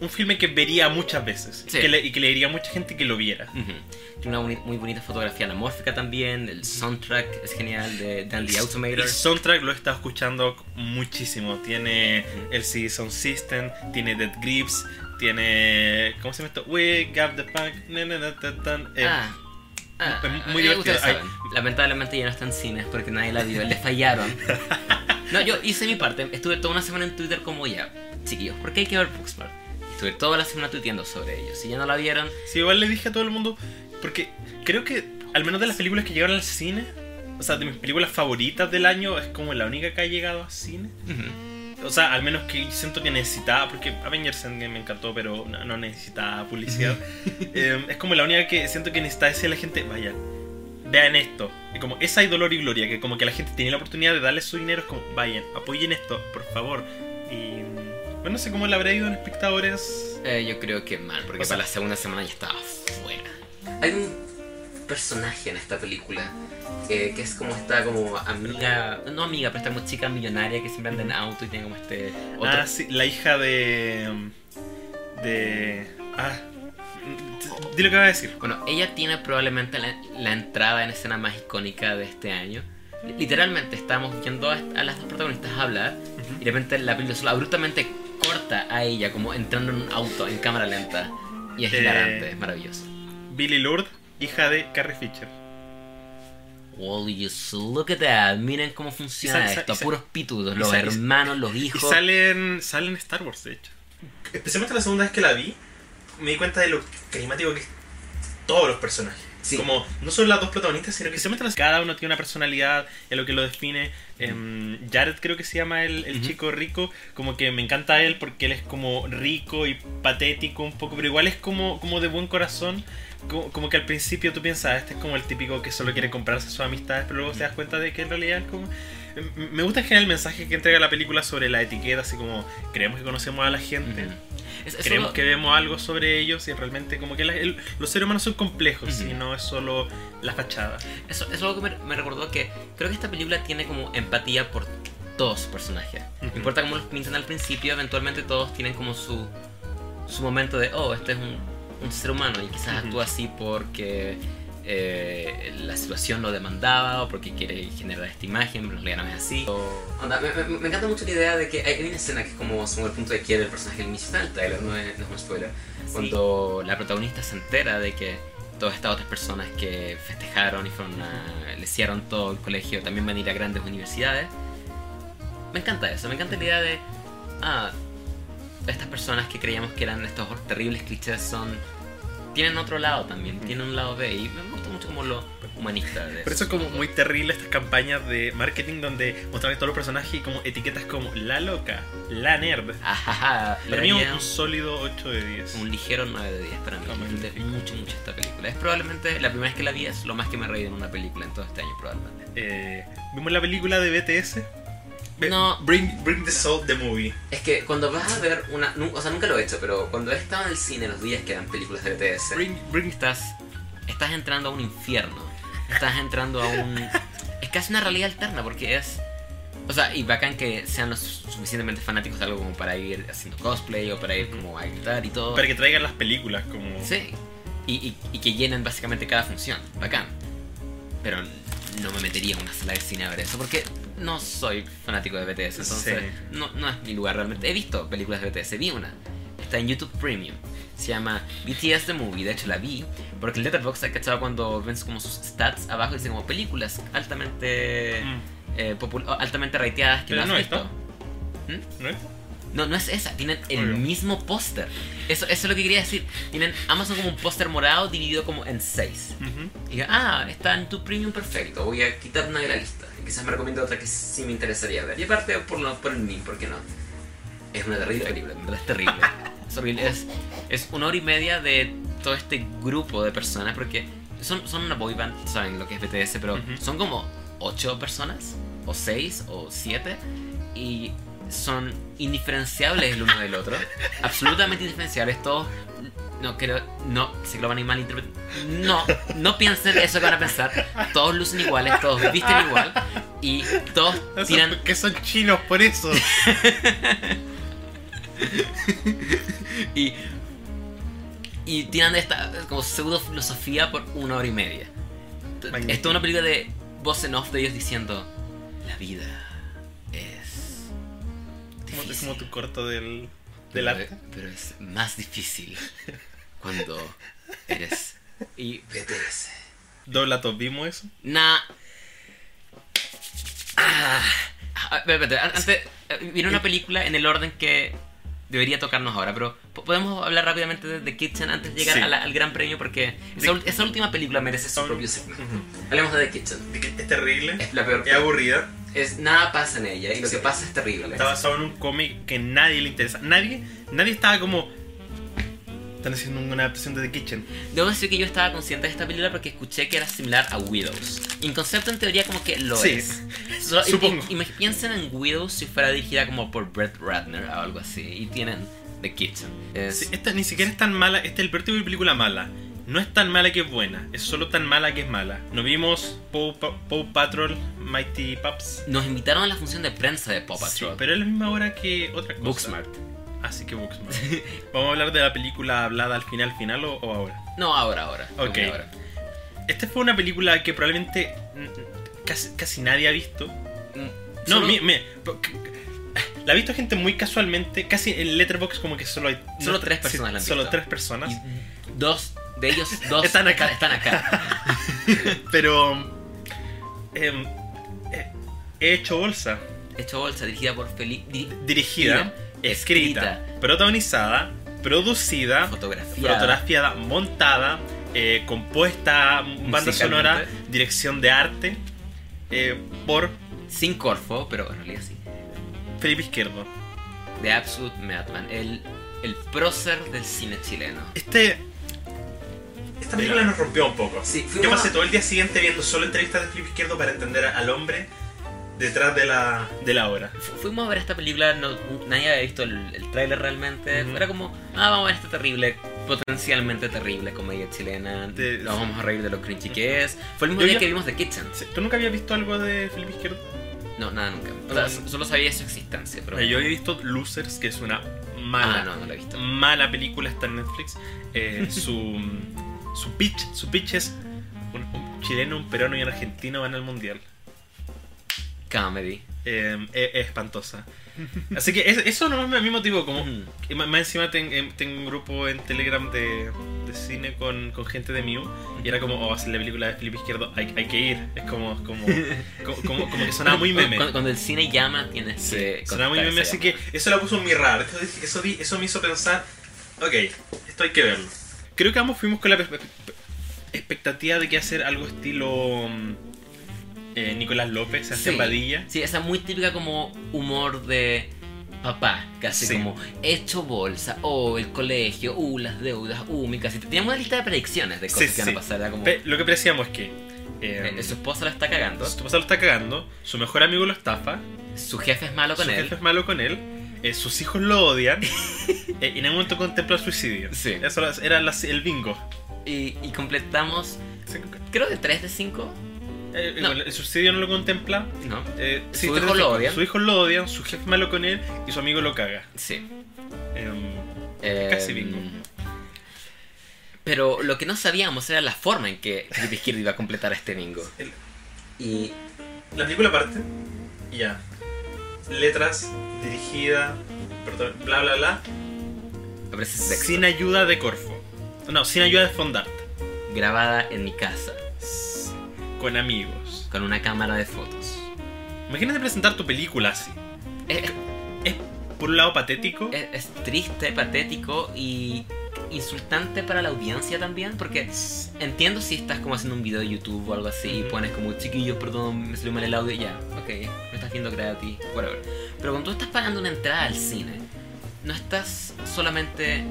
un filme que vería muchas veces Sí. que le- y que le diría a mucha gente que lo viera. Ujú. Tiene una boni- muy bonita fotografía anamórfica también, el soundtrack es genial de Dan the Automator. El soundtrack lo he estado escuchando muchísimo. Tiene el CD Sound System, tiene Dead Grips, tiene. ¿Cómo se llama esto? We got the punk. na, na, na. Eh, Ah, ah, es muy eh, divertido. Ay. Lamentablemente ya no está en cines porque nadie la vio, le fallaron. No, yo hice mi parte, estuve toda una semana en Twitter como ya, chiquillos, ¿por qué hay que ver Booksmart? Estuve toda la semana tuiteando sobre ellos. Si ya no la vieron, Sí, igual le dije a todo el mundo. Porque creo que, al menos de las películas que llegaron al cine, o sea, de mis películas favoritas del año, es como la única que ha llegado al cine. ujú, O sea, al menos que siento que necesitaba, porque Avengers Endgame me encantó, pero no, no necesitaba publicidad. Eh, es como la única que siento que necesita decir a la gente, vaya, vean esto. Y como esa hay dolor y gloria, que como que la gente tenía la oportunidad de darle su dinero, es como, vayan, apoyen esto, por favor. Y bueno, no sé cómo le habrá ido en espectadores. eh, yo creo que mal, porque O sea- para la segunda semana ya estaba fuera. Hay un personaje en esta película eh, que es como esta como amiga, no amiga, pero esta como chica millonaria que siempre anda en auto y tiene como este otro Ah, sí, la hija de. de. Ah. Di lo que va a decir. Bueno, ella tiene probablemente la, la entrada en escena más icónica de este año. Literalmente estamos viendo a, a las dos protagonistas hablar y de repente la película solo abruptamente corta a ella como entrando en un auto en cámara lenta. Y es Eh. hilarante, es maravilloso. Billy Lourdes, hija de Carrie Fisher. Well, you look at that. Miren cómo funciona Y sal- esto. y sal- puros pitudos, los hermanos, los Y hijos. salen, salen Star Wars, de hecho. Especialmente la segunda vez que la vi, me di cuenta de lo carismático que es todos los personajes. Sí. Como no solo las dos protagonistas, sino que especialmente las- cada uno tiene una personalidad, es lo que lo define. Em, Jared creo que se llama el, el chico rico, como que me encanta él porque él es como rico y patético un poco, pero igual es como, como de buen corazón. Como, como que al principio tú piensas, este es como el típico que solo quiere comprarse sus amistades, pero luego te das cuenta de que en realidad es como... M- Me gusta en general el mensaje que entrega la película sobre la etiqueta, así como creemos que conocemos a la gente, es creemos que vemos algo sobre ellos y realmente como que la- el- los seres humanos son complejos y no es solo la fachada. Eso, es algo que me, me recordó que creo que esta película tiene como empatía por todos sus personajes. No importa cómo los pintan al principio, eventualmente todos tienen como su, su momento de, oh, este es un, un ser humano y quizás actúa así porque eh, la situación lo demandaba o porque quiere generar esta imagen, pero en realidad no es así. O- Onda, me, me- me encanta mucho la idea de que hay, hay una escena que es como el punto de quiere el personaje del inicio, está en el trailer, no es, no es un spoiler. Cuando la protagonista se entera de que todas estas otras personas que festejaron y fueron a, le hicieron todo el colegio también van a ir a grandes universidades. Me encanta eso, me encanta la idea de, ah, estas personas que creíamos que eran estos terribles clichés son, tienen otro lado también, tienen un lado B y me gusta mucho como lo humanista de Por eso es como muy terrible estas campañas de marketing donde muestran a todos los personajes y como etiquetas como la loca, la nerd. Le Para mí un, sólido 8 de 10. un ligero 9 de 10 para mí. Magnífico. mucho, mucho esta película. Es probablemente la primera vez que la vi, es lo más que me he reído en una película en todo este año, probablemente. Eh, Vimos la película de BTS. No. Bring, bring the Soul, the movie. Es que cuando vas a ver una. O sea, nunca lo he hecho, pero cuando he estado en el cine los días que dan películas de BTS, Bring, bring estás. Estás entrando a un infierno. Estás entrando a un. Es casi una realidad alterna porque es. O sea, y bacán que sean los suficientemente fanáticos de algo como para ir haciendo cosplay o para ir como a gritar y todo. para que traigan las películas como. Sí. y, y- y que llenen básicamente cada función. Bacán. Pero no me metería en una sala de cine a ver eso porque no soy fanático de BTS. Entonces, Sí. no, no es mi lugar realmente. He visto películas de BTS, vi una. Está en YouTube Premium. Se llama BTS The Movie. De hecho, la vi porque el Letterboxd ha cachado cuando ven como sus stats abajo y dice como películas altamente Mm. eh, altamente rateadas que Pero no has no visto. ¿Mm? ¿No es? No, no es esa, tienen el Obvio. mismo póster. Eso, eso es lo que quería decir. Tienen Amazon como un póster morado dividido como en seis. Ujú. Y diga, ah, está en tu premium perfecto. Voy a quitar una de la lista. Quizás me recomiendo otra que sí me interesaría ver. Y aparte por, lo, por el meme, ¿por qué no? Es una terrible película, en verdad es terrible. es horrible. Es, es una hora y media de todo este grupo de personas, porque son, son una boy band, saben lo que es BTS, pero Ujú. son como ocho personas, o seis, o siete, y son indiferenciables el uno del otro. absolutamente indiferenciables, todos. No creo, no, que lo van a ir mal interpretar. No, no piensen eso que van a pensar. Todos lucen iguales, todos visten igual y todos Eso tiran porque son chinos, por eso. y y tiran de esta como pseudo filosofía por una hora y media. Magnífico. Esto es una película de voz en off de ellos diciendo la vida es Como, es difícil, como tu corto del, del pero, arte. pero es más difícil cuando eres y BTS. Doblatos, ¿vimos eso? Nah. Ah. Ah, Antes, eh, viene una película en el orden que debería tocarnos ahora, pero po- podemos hablar rápidamente de The Kitchen antes de llegar Sí. a la- al gran premio porque esa, The- ul- esa última película merece su propio segmento. Hablemos de The Kitchen. Es terrible. Es la peor. Es aburrida. Es, nada pasa en ella y lo que pasa es terrible. Está basado en un cómic que nadie le interesa. Nadie, nadie estaba como. Están haciendo una adaptación de The Kitchen. Debo decir que yo estaba consciente de esta película porque escuché que era similar a Widows. En concepto, en teoría, como que lo Sí. es. Y- Supongo. Y, piensen en Widows si fuera dirigida como por Brett Ratner o algo así. Y tienen The Kitchen. Es, Sí, esta ni siquiera es tan mala. Esta es el peor tipo de película mala. No es tan mala que es buena. Es solo tan mala que es mala. ¿No vimos Paw Patrol Mighty Pups? Nos invitaron a la función de prensa de Sí, Patrol. pero es la misma hora que otra cosa. Booksmart. Así que Booksmart. ¿Vamos a hablar de la película hablada al final, final o, o ahora? No, ahora, ahora. Ok. Ahora. Esta fue una película que probablemente casi, casi nadie ha visto. Mm, No, solo- mi- me- la ha visto gente muy casualmente. Casi en Letterboxd como que solo hay... Solo tres sí, personas la han Solo tres personas. y dos de ellos, dos Están acá. Están acá. Pero... em, eh, he hecho bolsa. Hecho bolsa, dirigida por Felipe. Dirigida, escrita, protagonizada, producida, Fotografiada. fotografiada, montada, eh, compuesta, banda sonora, dirección de arte, eh, por Sin Corfo, pero en realidad sí. Felipe Izquierdo. The Absolute Madman. El, el prócer del cine chileno. Este. Esta película nos rompió un poco. Sí, Yo pasé todo el día siguiente viendo solo entrevistas de Felipe Izquierdo para entender al hombre detrás de la, de la obra. Fu- Fuimos a ver esta película, no, nadie había visto el, el tráiler realmente. Ujú. Era como, ah, vamos a ver esta terrible, potencialmente terrible comedia chilena. De- Nos vamos a reír de lo cringy que es. Fue el mismo Yo día ya- que vimos The Kitchen. ¿Tú nunca habías visto algo de Felipe Izquierdo? No, nada, nunca. O sea, s- solo sabía su existencia, pero. Yo había visto Losers, que es una mala, Ah, no, no la he visto. mala película, está en Netflix. Eh, su, su pitch, su pitch es un, un chileno, un peruano y un argentino van al mundial. Comedy. Eh, es, es espantosa. Así que es- eso no me, a mí motivó como más encima ten- em, tengo un grupo en Telegram de, de cine con, con gente de Mew y era como, oh, ser la película de Felipe Izquierdo, hay, hay que ir. Es como, como, como, como- como que sonaba muy meme. Cuando, cuando el cine llama, tienes Sí, que. sonaba muy meme, así que eso la puso muy raro. Eso, eso me hizo pensar, ok, esto hay que verlo. Creo que ambos fuimos con la expectativa de que hacer algo estilo mm, eh, Nicolás López, Sebastián Sí. Padilla. Sí, esa muy típica como humor de papá, casi Sí. como hecho bolsa, oh, el colegio, uh, las deudas, uh, mi casita. Teníamos una lista de predicciones de cosas Sí, que van a pasar. Era como, lo que apreciamos es que eh, eh, su esposa la está cagando, su esposa lo está cagando, su mejor amigo lo estafa, su jefe es malo con su él. jefe es malo con él, eh, sus hijos lo odian eh, y en algún momento contempla el suicidio. Sí. Eso era la- el bingo. Y, y completamos, Sí, creo que 3 de 5. eh, No. El suicidio no lo contempla. ¿No? Eh, Su hijo lo odian. Su hijo lo odian, su jefe malo con él y su amigo lo caga. Sí. Em, Eh, Casi bingo. Pero lo que no sabíamos era la forma en que Felipe Izquierdo iba a completar este bingo. El- Y La película parte ya. Letras, dirigida, perdón, bla bla bla. aparece. Sin ayuda de Corfo. No, sin ayuda de Fondart. grabada en mi casa Con amigos. con una cámara de fotos. Imagínate presentar tu película así. Es, Es por un lado patético. es- es triste, patético y insultante para la audiencia también, porque entiendo si estás como haciendo un video de YouTube o algo así y pones como chiquillos, perdón, me salió mal el audio ya, ok, me estás viendo gratis, whatever. Pero cuando tú estás pagando una entrada al cine, no estás solamente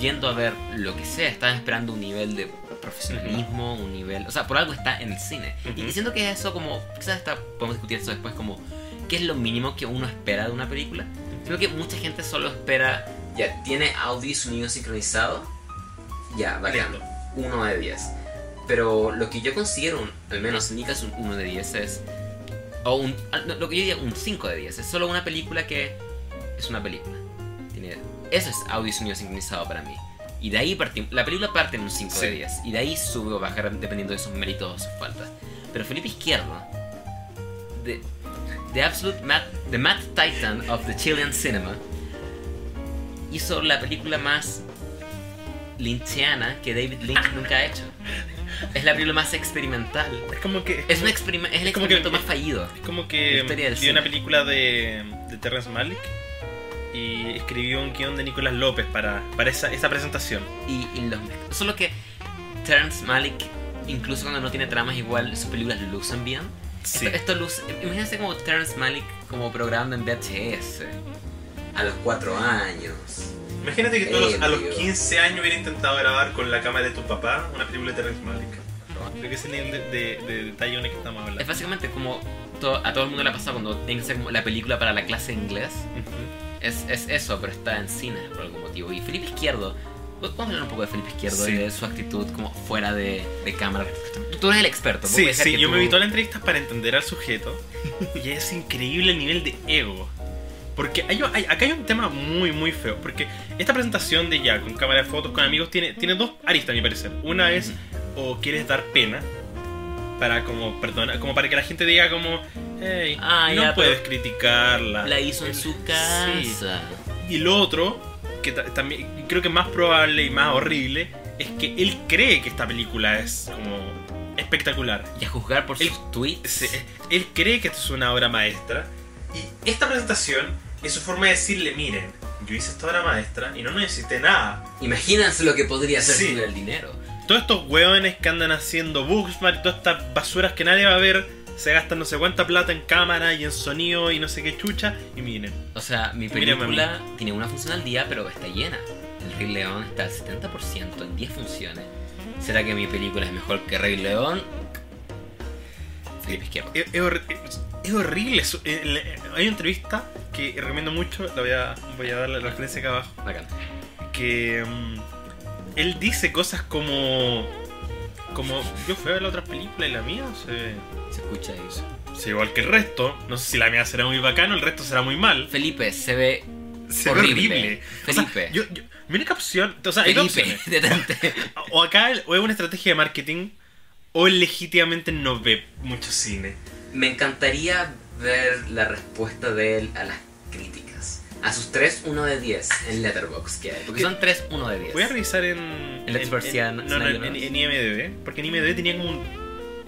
yendo a ver lo que sea, estás esperando un nivel de profesionalismo, un nivel, o sea, por algo está en el cine. Y siento que eso como, quizás está, podemos discutir eso después, como, ¿qué es lo mínimo que uno espera de una película? Creo que mucha gente solo espera, ya, tiene audio y sonido sincronizado, ya, bacán, Listo. 1 de 10. Pero lo que yo considero, un- al menos en mi caso, un 1 de 10 es, o un, lo que yo diría un 5 de 10, es solo una película que es una película. Tiene, eso es audio y sonido sincronizado para mí. Y de ahí partimos, la película parte en un 5 de Sí. 10, y de ahí sube o baja dependiendo de sus méritos o sus faltas. Pero Felipe Izquierdo, the, the absolute Matt, the Matt Titan of the Chilean cinema, hizo la película más lynchiana que David Lynch nunca ha hecho. Es la película más experimental. Es como que. Es, un experime- es el es como que- experimento más fallido. es como que vio una película de, de Terrence Malick y escribió un guion de Nicolás López para, para esa, esa presentación. Y, y los. Solo que Terrence Malick, incluso cuando no tiene tramas igual, sus películas lucen bien. Sí. Esto, esto luce. Imagínense como Terrence Malick como programando en VHS. A los 4 años. Imagínate que tú a los, a los Ebrio. 15 años hubiera intentado grabar con la cámara de tu papá una película de Terrence Malick. Creo que ese nivel de, de, de detalle en el que estamos Es hablando. básicamente como to- a todo el mundo le ha pasado cuando tiene que ser como la película para la clase de inglés. Ujú. Es, es eso, pero está en cine por algún motivo. Y Felipe Izquierdo, vamos a hablar un poco de Felipe Izquierdo Sí. y de su actitud como fuera de, de cámara. Tú eres el experto. Sí, sí, que yo tú- me vi toda la entrevista para entender al sujeto y es increíble el nivel de ego. Porque hay, hay- acá hay un tema muy, muy feo. Porque esta presentación de ya con cámara de fotos, con amigos, tiene, tiene dos aristas, a mi parecer. Una es, o quieres dar pena, para como, perdona, como para que la gente diga como, hey, Ah, no ya, puedes pero criticar la... Hizo en su Sí. casa. Y lo otro, que ta- también creo que es más probable y más horrible, es que él cree que esta película es como espectacular. Y a juzgar por El- sus tweets. Sí, él cree que esto es una obra maestra. Y esta presentación es su forma de decirle, miren, yo hice esta obra maestra y no necesité nada. Imagínense lo que podría ser Sí. si tuviera el dinero. Todos estos hueones que andan haciendo Booksmart y todas estas basuras que nadie va a ver, se gastan no sé cuánta plata en cámara y en sonido y no sé qué chucha. Y miren, O sea, mi película tiene una función al día, pero está llena. El Rey León está al 70% en 10 funciones. ¿Será que mi película es mejor que Rey León? Felipe Izquierdo. es, es hor- es- es horrible. eso. Eh, Hay una entrevista que recomiendo mucho, la voy a, voy a dar la referencia acá abajo. Bacán. que mm, él dice cosas como como yo fui a ver la otra película y la mía se, Se escucha eso. se igual que el resto no sé si la mía será muy bacano el resto será muy mal Felipe, se ve se ve Horrible. horrible O sea, Felipe. yo, yo- mi única opción o sea Felipe, detente. o acá o es una estrategia de marketing o él legítimamente no ve mucho cine Me encantaría ver la respuesta de él a las críticas. A sus 3, 1 de 10 en Letterboxd que hay. Porque son 3, 1 de 10. voy a revisar en ¿En Let's en- en- no, no, en, en IMDb porque en IMDb tenía como un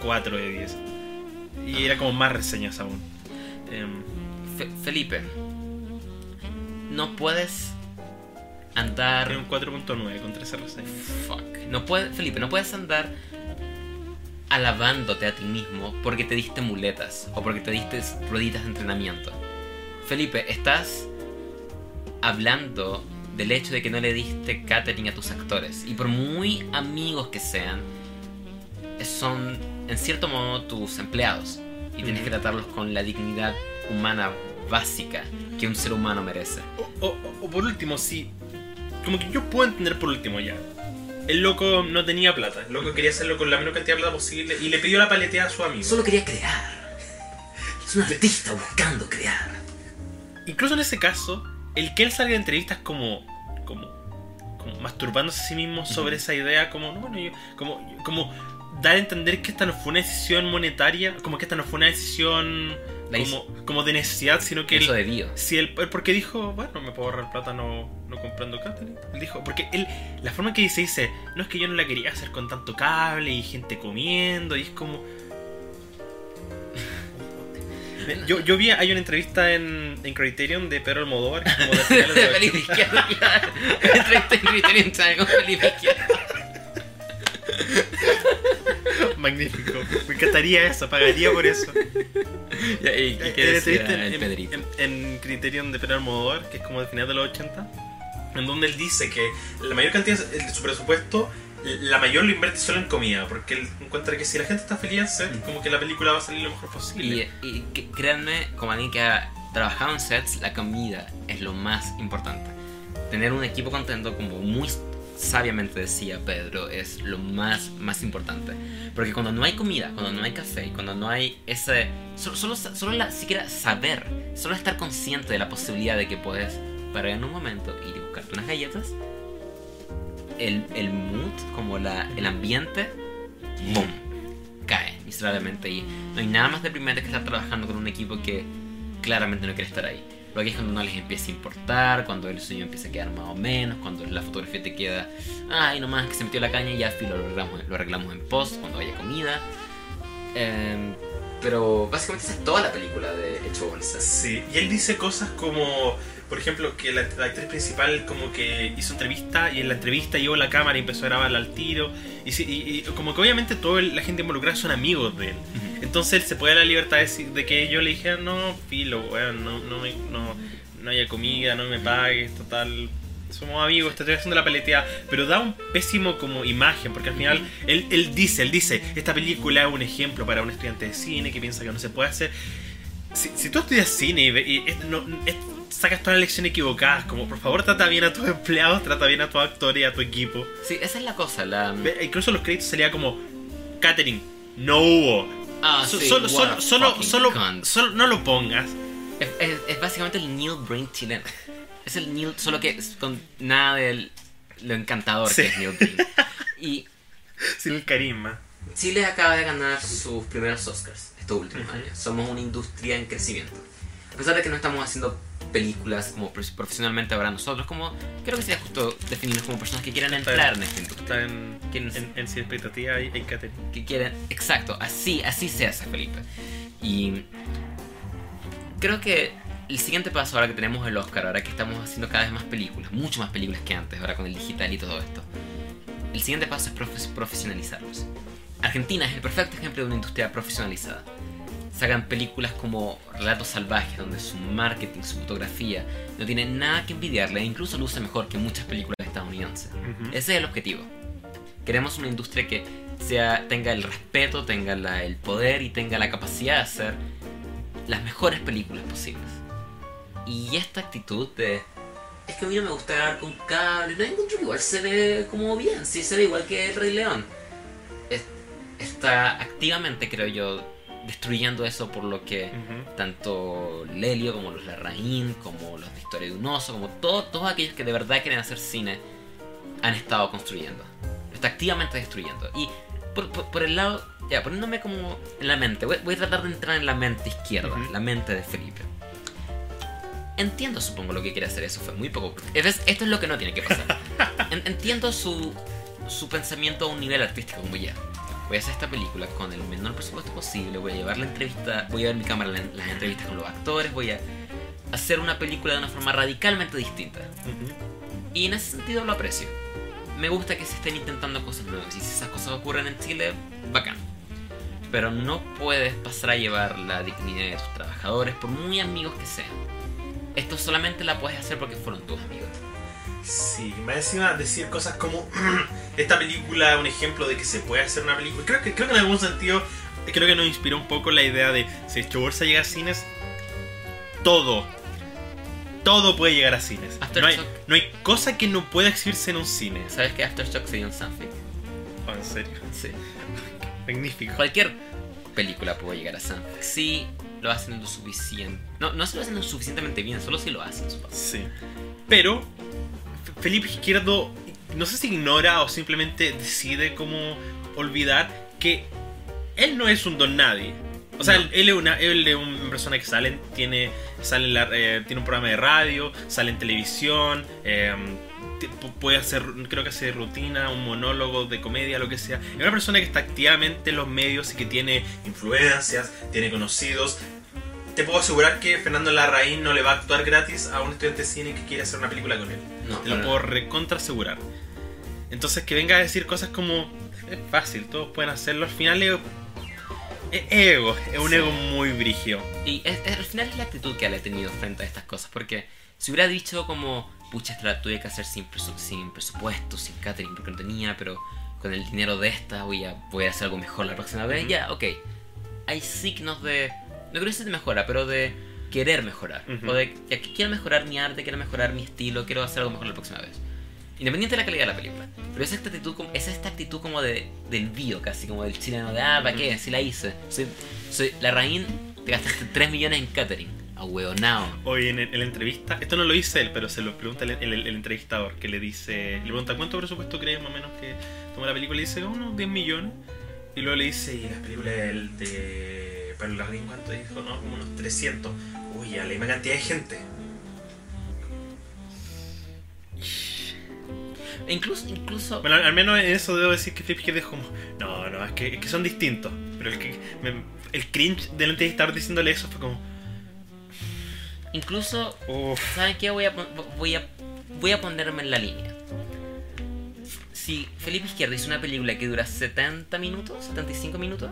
4 de 10 y era como más reseñas aún Em, Fe- Felipe, no puedes andar. Tiene un 4.9 con 13 reseñas. Fuck. No puedes, Felipe, no puedes andar alabándote a ti mismo porque te diste muletas o porque te diste rueditas de entrenamiento. Felipe, estás hablando del hecho de que no le diste catering a tus actores. Y por muy amigos que sean, son en cierto modo tus empleados. Y tienes que tratarlos con la dignidad humana básica que un ser humano merece. O, o- o por último, sí. Como que yo puedo entender por último ya. El loco no tenía plata. El loco quería hacerlo con la menor cantidad de plata posible y le pidió la paleteada a su amigo. Solo quería crear. Es un artista buscando crear. Incluso en ese caso, el que él salga de entrevistas como. como. como masturbándose a sí mismo sobre esa idea, como, no, bueno, yo, como, como dar a entender que esta no fue una decisión monetaria, como que esta no fue una decisión. Como, como de necesidad, sino que Eso él, debió. si él, porque dijo, bueno, me puedo ahorrar plata no, no comprando catering. Él dijo, porque él, la forma que dice, dice, no es que yo no la quería hacer con tanto cable y gente comiendo, y es como... Yo, yo vi, hay una entrevista en, en Criterion de Pedro Almodóvar, como de de Felipe Izquierdo, claro. Entrevista en Criterion con Felipe Izquierdo. Magnífico. Me encantaría eso, pagaría por eso. ¿Y, y Eh, qué en decía el en- Pedrito? en- en Criterion de Pedro Almodóvar, que es como de final de los 80, en donde él dice que la mayor cantidad de su presupuesto, la mayor lo invierte solo en comida, porque él encuentra que si la gente está feliz en set, como que la película va a salir lo mejor Y, posible. y que- créanme, como alguien que ha trabajado en sets, la comida es lo más importante. Tener un equipo contento, como muy sabiamente decía Pedro, es lo más, más importante. Porque cuando no hay comida, cuando no hay café, cuando no hay ese... Solo, solo, solo la, siquiera saber, solo estar consciente de la posibilidad de que puedes parar en un momento y buscarte unas galletas, el, el mood, como la, el ambiente, ¡boom! cae miserablemente y no hay nada más deprimente que estar trabajando con un equipo que claramente no quiere estar ahí. Lo que es cuando no les empieza a importar, cuando el sueño empieza a quedar más o menos, cuando la fotografía te queda, ay, nomás que se metió la caña y ya lo arreglamos, lo arreglamos en post, cuando haya comida. Em, pero básicamente esa es toda la película de Hecho Bolsa. Sí, y él dice cosas como, por ejemplo, que la, la actriz principal como que hizo entrevista y en la entrevista llevó la cámara y empezó a grabarla al tiro. Y, y- y como que obviamente toda la gente involucrada son amigos de él. Entonces él se puede dar la libertad de, de que yo le dijera, no, filo, weón, no, no, me- no, no haya comida, no me pagues, total. Somos amigos, te estoy haciendo la paleteada. Pero da un pésimo como imagen, porque al final él, él dice, él dice, esta película es un ejemplo para un estudiante de cine que piensa que no se puede hacer. Si, si tú estudias cine y, no- es- sacas todas las lecciones equivocadas, como por favor trata bien a tus empleados, trata bien a tus actores y a tu equipo. Sí, esa es la cosa, la... Incluso los créditos salía como, catering, no hubo. Ah, So- sí, solo, solo, solo, solo, solo- no lo pongas. Es, es- es básicamente el Neil Brain chileno. Es el Neil, solo que es con nada de lo encantador Sí. que es Neil Brain. Y Sin el carisma. Chile acaba de ganar sus primeros Oscars estos últimos Ujú. años. Somos una industria en crecimiento. A pesar de que no estamos haciendo películas como prof- profesionalmente ahora nosotros, como creo que sería justo definirnos como personas que quieran entrar en esta industria. En, ¿Quién es? en, en Sin Expectativa y catering. que quieren. Exacto, así, así se hace, Felipe. Y creo que el siguiente paso ahora que tenemos el Oscar, ahora que estamos haciendo cada vez más películas, mucho más películas que antes, ahora con el digital y todo esto, el siguiente paso es profe- profesionalizarlos. Argentina es el perfecto ejemplo de una industria profesionalizada. Sacan películas como Relatos Salvajes, donde su marketing, su fotografía no tiene nada que envidiarle e incluso luce mejor que muchas películas estadounidenses. Ujú. Ese es el objetivo. Queremos una industria que sea, tenga el respeto, tenga la- el poder y tenga la capacidad de hacer las mejores películas posibles. Y esta actitud de... Es que a mí no me gusta grabar con cable, no encuentro que igual se ve como bien, sí se ve igual que el Rey León. Es- está activamente, creo yo, destruyendo eso por lo que Ujú. tanto Lelio como los Larraín, como los de Historia de un Oso, como todo- todos aquellos que de verdad quieren hacer cine, han estado construyendo. Lo está activamente destruyendo. Y por, por- por el lado, ya, poniéndome como en la mente, voy, voy a tratar de entrar en la mente izquierda, Ujú. la mente de Felipe. Entiendo, supongo, lo que quiere hacer eso, fue muy poco. Esto es lo que no tiene que pasar. En- entiendo su, su pensamiento a un nivel artístico, como ya. Voy a hacer esta película con el menor presupuesto posible, voy a llevar la entrevista, voy a ver mi cámara las entrevistas con los actores, voy a hacer una película de una forma radicalmente distinta. Ujú. Y en ese sentido lo aprecio. Me gusta que se estén intentando cosas nuevas y si esas cosas ocurren en Chile, bacán. Pero no puedes pasar a llevar la dignidad de tus trabajadores, por muy amigos que sean. Esto solamente la puedes hacer porque fueron tus amigos. Sí, más encima decir cosas como esta película es un ejemplo de que se puede hacer una película. Creo que, creo que en algún sentido, creo que nos inspiró un poco la idea de si Hecho Bolsa llega a cines, todo, todo puede llegar a cines. No hay, no hay cosa que no pueda exhibirse en un cine. ¿Sabes que Aftershock sería un fanfic? Oh, en serio, Sí. magnífico. Cualquier película puede llegar a fanfic. Si lo hacen lo suficiente. No, no se lo hacen lo suficientemente bien, solo si lo hacen. supongo. Sí. Pero Felipe Izquierdo no sé si ignora o simplemente decide como olvidar que él no es un don nadie. O sea, No. él, él es una, él es una persona que sale, tiene, sale la- eh, tiene un programa de radio, sale en televisión, eh, puede hacer, creo que hace rutina, un monólogo de comedia, lo que sea. Es una persona que está activamente en los medios y que tiene influencias, tiene conocidos. Te puedo asegurar que Fernando Larraín no le va a actuar gratis a un estudiante de cine que quiere hacer una película con él. No, Te lo puedo recontra asegurar. Entonces que venga a decir cosas como es fácil, todos pueden hacerlo, al final es, ego, es un Sí. ego muy brigio. Y es- es- al final es la actitud que él ha tenido frente a estas cosas. Porque si hubiera dicho como, pucha, esta la tuve que hacer sin, presu- sin presupuesto, sin catering, porque no tenía, pero con el dinero de esta voy a poder hacer algo mejor la próxima vez, ya, ok. Hay signos de, no quiero decir de mejora, pero de querer mejorar. Ujú. O de, ya que quiero mejorar mi arte, quiero mejorar mi estilo, quiero hacer algo mejor la próxima vez. Independiente de la calidad de la película. Pero es esta actitud, es esta actitud como de, del bio, casi como del chileno, de ah, ¿para qué? Si la hice. Soy, soy la Raín, te gastaste 3 millones en catering. A hueonao. Hoy en, en la entrevista, esto no lo dice él, pero se lo pregunta el, el- el entrevistador, que le dice, le pregunta cuánto presupuesto crees más o menos que toma la película y dice unos 10 millones. Y luego le dice, y las películas del- de Pablo Larraín, ¿cuánto dijo? No, como unos 300. Uy, a la misma cantidad de gente. E incluso, incluso. Bueno, al menos en eso debo decir que Flip Head dijo como, no, no, es que, es que son distintos. Pero el, que, me- el cringe del entrevistador diciéndole eso fue como, Incluso. uff. ¿Saben qué? Voy a, voy a, voy a ponerme en la línea. Si Felipe Izquierdo hizo una película que dura 70 minutos, 75 minutos,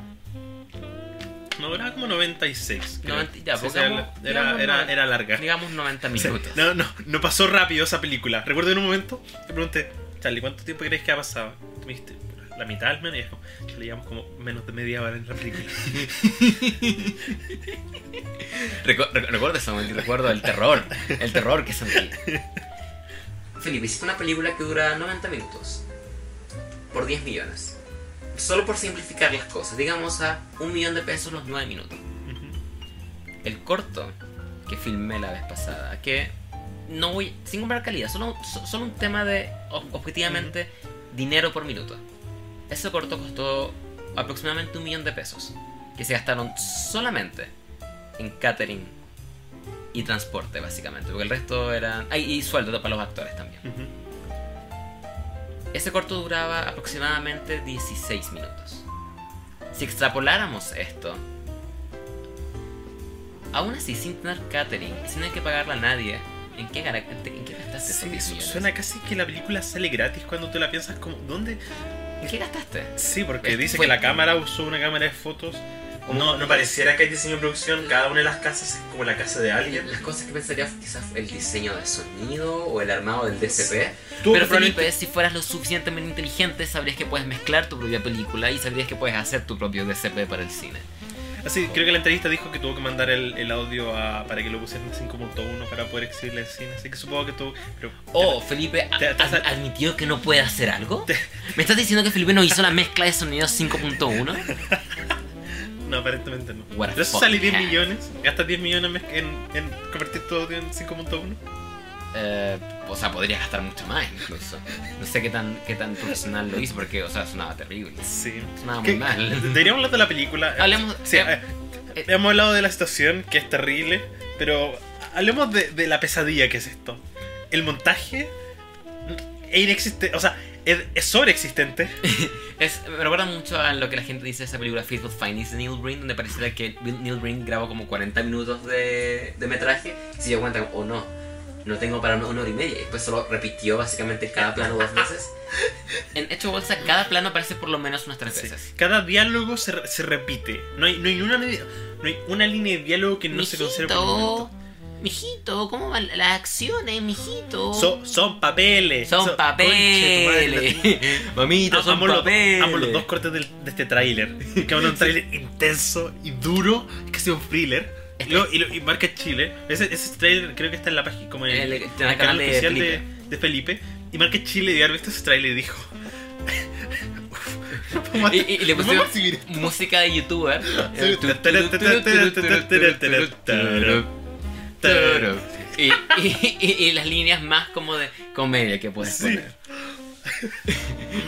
No, duraba como 96. creo. 90 ya, Sí, pongamos- era, digamos era, noventa. era larga. digamos 90 O sea, minutos. no, no, no pasó rápido esa película. Recuerdo en un momento, te pregunté, Charlie, ¿cuánto tiempo crees que ha pasado? Tú me dijiste, la mitad al menos, y es como, le llevamos como menos de media hora en la película. Recu- recu- recuerdo ese momento y recuerdo el terror. El terror que sentí. Felipe, hiciste una película que dura 90 minutos. Por 10 millones. Solo por simplificar las cosas. Digamos a un millón de pesos los 9 minutos. El corto que filmé la vez pasada, que no voy, sin comprar calidad, solo, so- solo un tema de ob- objetivamente dinero por minuto. Ese corto costó aproximadamente un millón de pesos, que se gastaron solamente en catering y transporte, básicamente, porque el resto eran... Ah, y sueldo para los actores también. Ese corto duraba aproximadamente 16 minutos. Si extrapoláramos esto, aún así, sin tener catering y sin tener que pagarle a nadie, ¿en qué, gara- en qué gastaste esos Sí, 10 su- millones? suena casi que la película sale gratis cuando tú la piensas como, ¿dónde? ¿En qué gastaste? Sí, porque Es- dice fue- que la cámara usó una cámara de fotos. No, no pareciera que hay diseño de producción, cada una de las casas es como la casa de alguien. Las cosas que pensaría quizás el diseño de sonido o el armado del DCP. Tú Pero Felipe, si fueras lo suficientemente inteligente, sabrías que puedes mezclar tu propia película y sabrías que puedes hacer tu propio DCP para el cine. Así, creo que la entrevista dijo que tuvo que mandar el, el audio a- para que lo pusieran en 5.1 para poder exhibirle en cine. Así que supongo que tú. Pero, Oh, Felipe Te- te- ad- admitió que no puede hacer algo. ¿Me estás diciendo que Felipe no hizo la mezcla de sonido 5.1? No, aparentemente no. What Pero eso sale 10 hack. millones. Gastas 10 millones en, convertir tu audio en 5.1. Eh, o sea, podría gastar mucho más incluso. No sé qué tan, qué tan profesional lo hizo porque, o sea, sonaba terrible. Sí. Sonaba muy ¿Qué- mal. Deberíamos hablar de la película. Hablemos- Sí, eh, hemos hablado de la situación, que es terrible. Pero hablemos de, de la pesadilla que es esto. El montaje es inexistente. O sea, es, sobreexistente. Es, me recuerda mucho a lo que la gente dice de esa película Faithful Findings de Neil Breen, donde pareciera que Neil Breen grabó como 40 minutos de, de metraje y se dio cuenta, oh no, no tengo para una, una hora y media. Y después solo repitió básicamente cada plano dos veces. En Hecho Bolsa, cada plano aparece por lo menos unas tres Sí. veces. Cada diálogo se, se repite. No hay, no, hay una, no hay una línea de diálogo que no se conserve por un momento. Mijito, ¿cómo van las acciones, mijito? So- son papeles. Son So- papeles. conche tu madre, Mamita, la- son amo, los, papeles. amo los dos cortes del- de este tráiler. Que es un tráiler intenso y duro. Es casi un thriller. Y, lo- y marca Chile. Ese, ese tráiler creo que está en la página como en el, canal oficial de, Felipe. de Felipe. Y marca Chile y haber visto ese tráiler y dijo. Y, y- y le ¿Cómo pusieron música de youtuber. Y, y- y- y las líneas más como de comedia que puedes Sí. poner.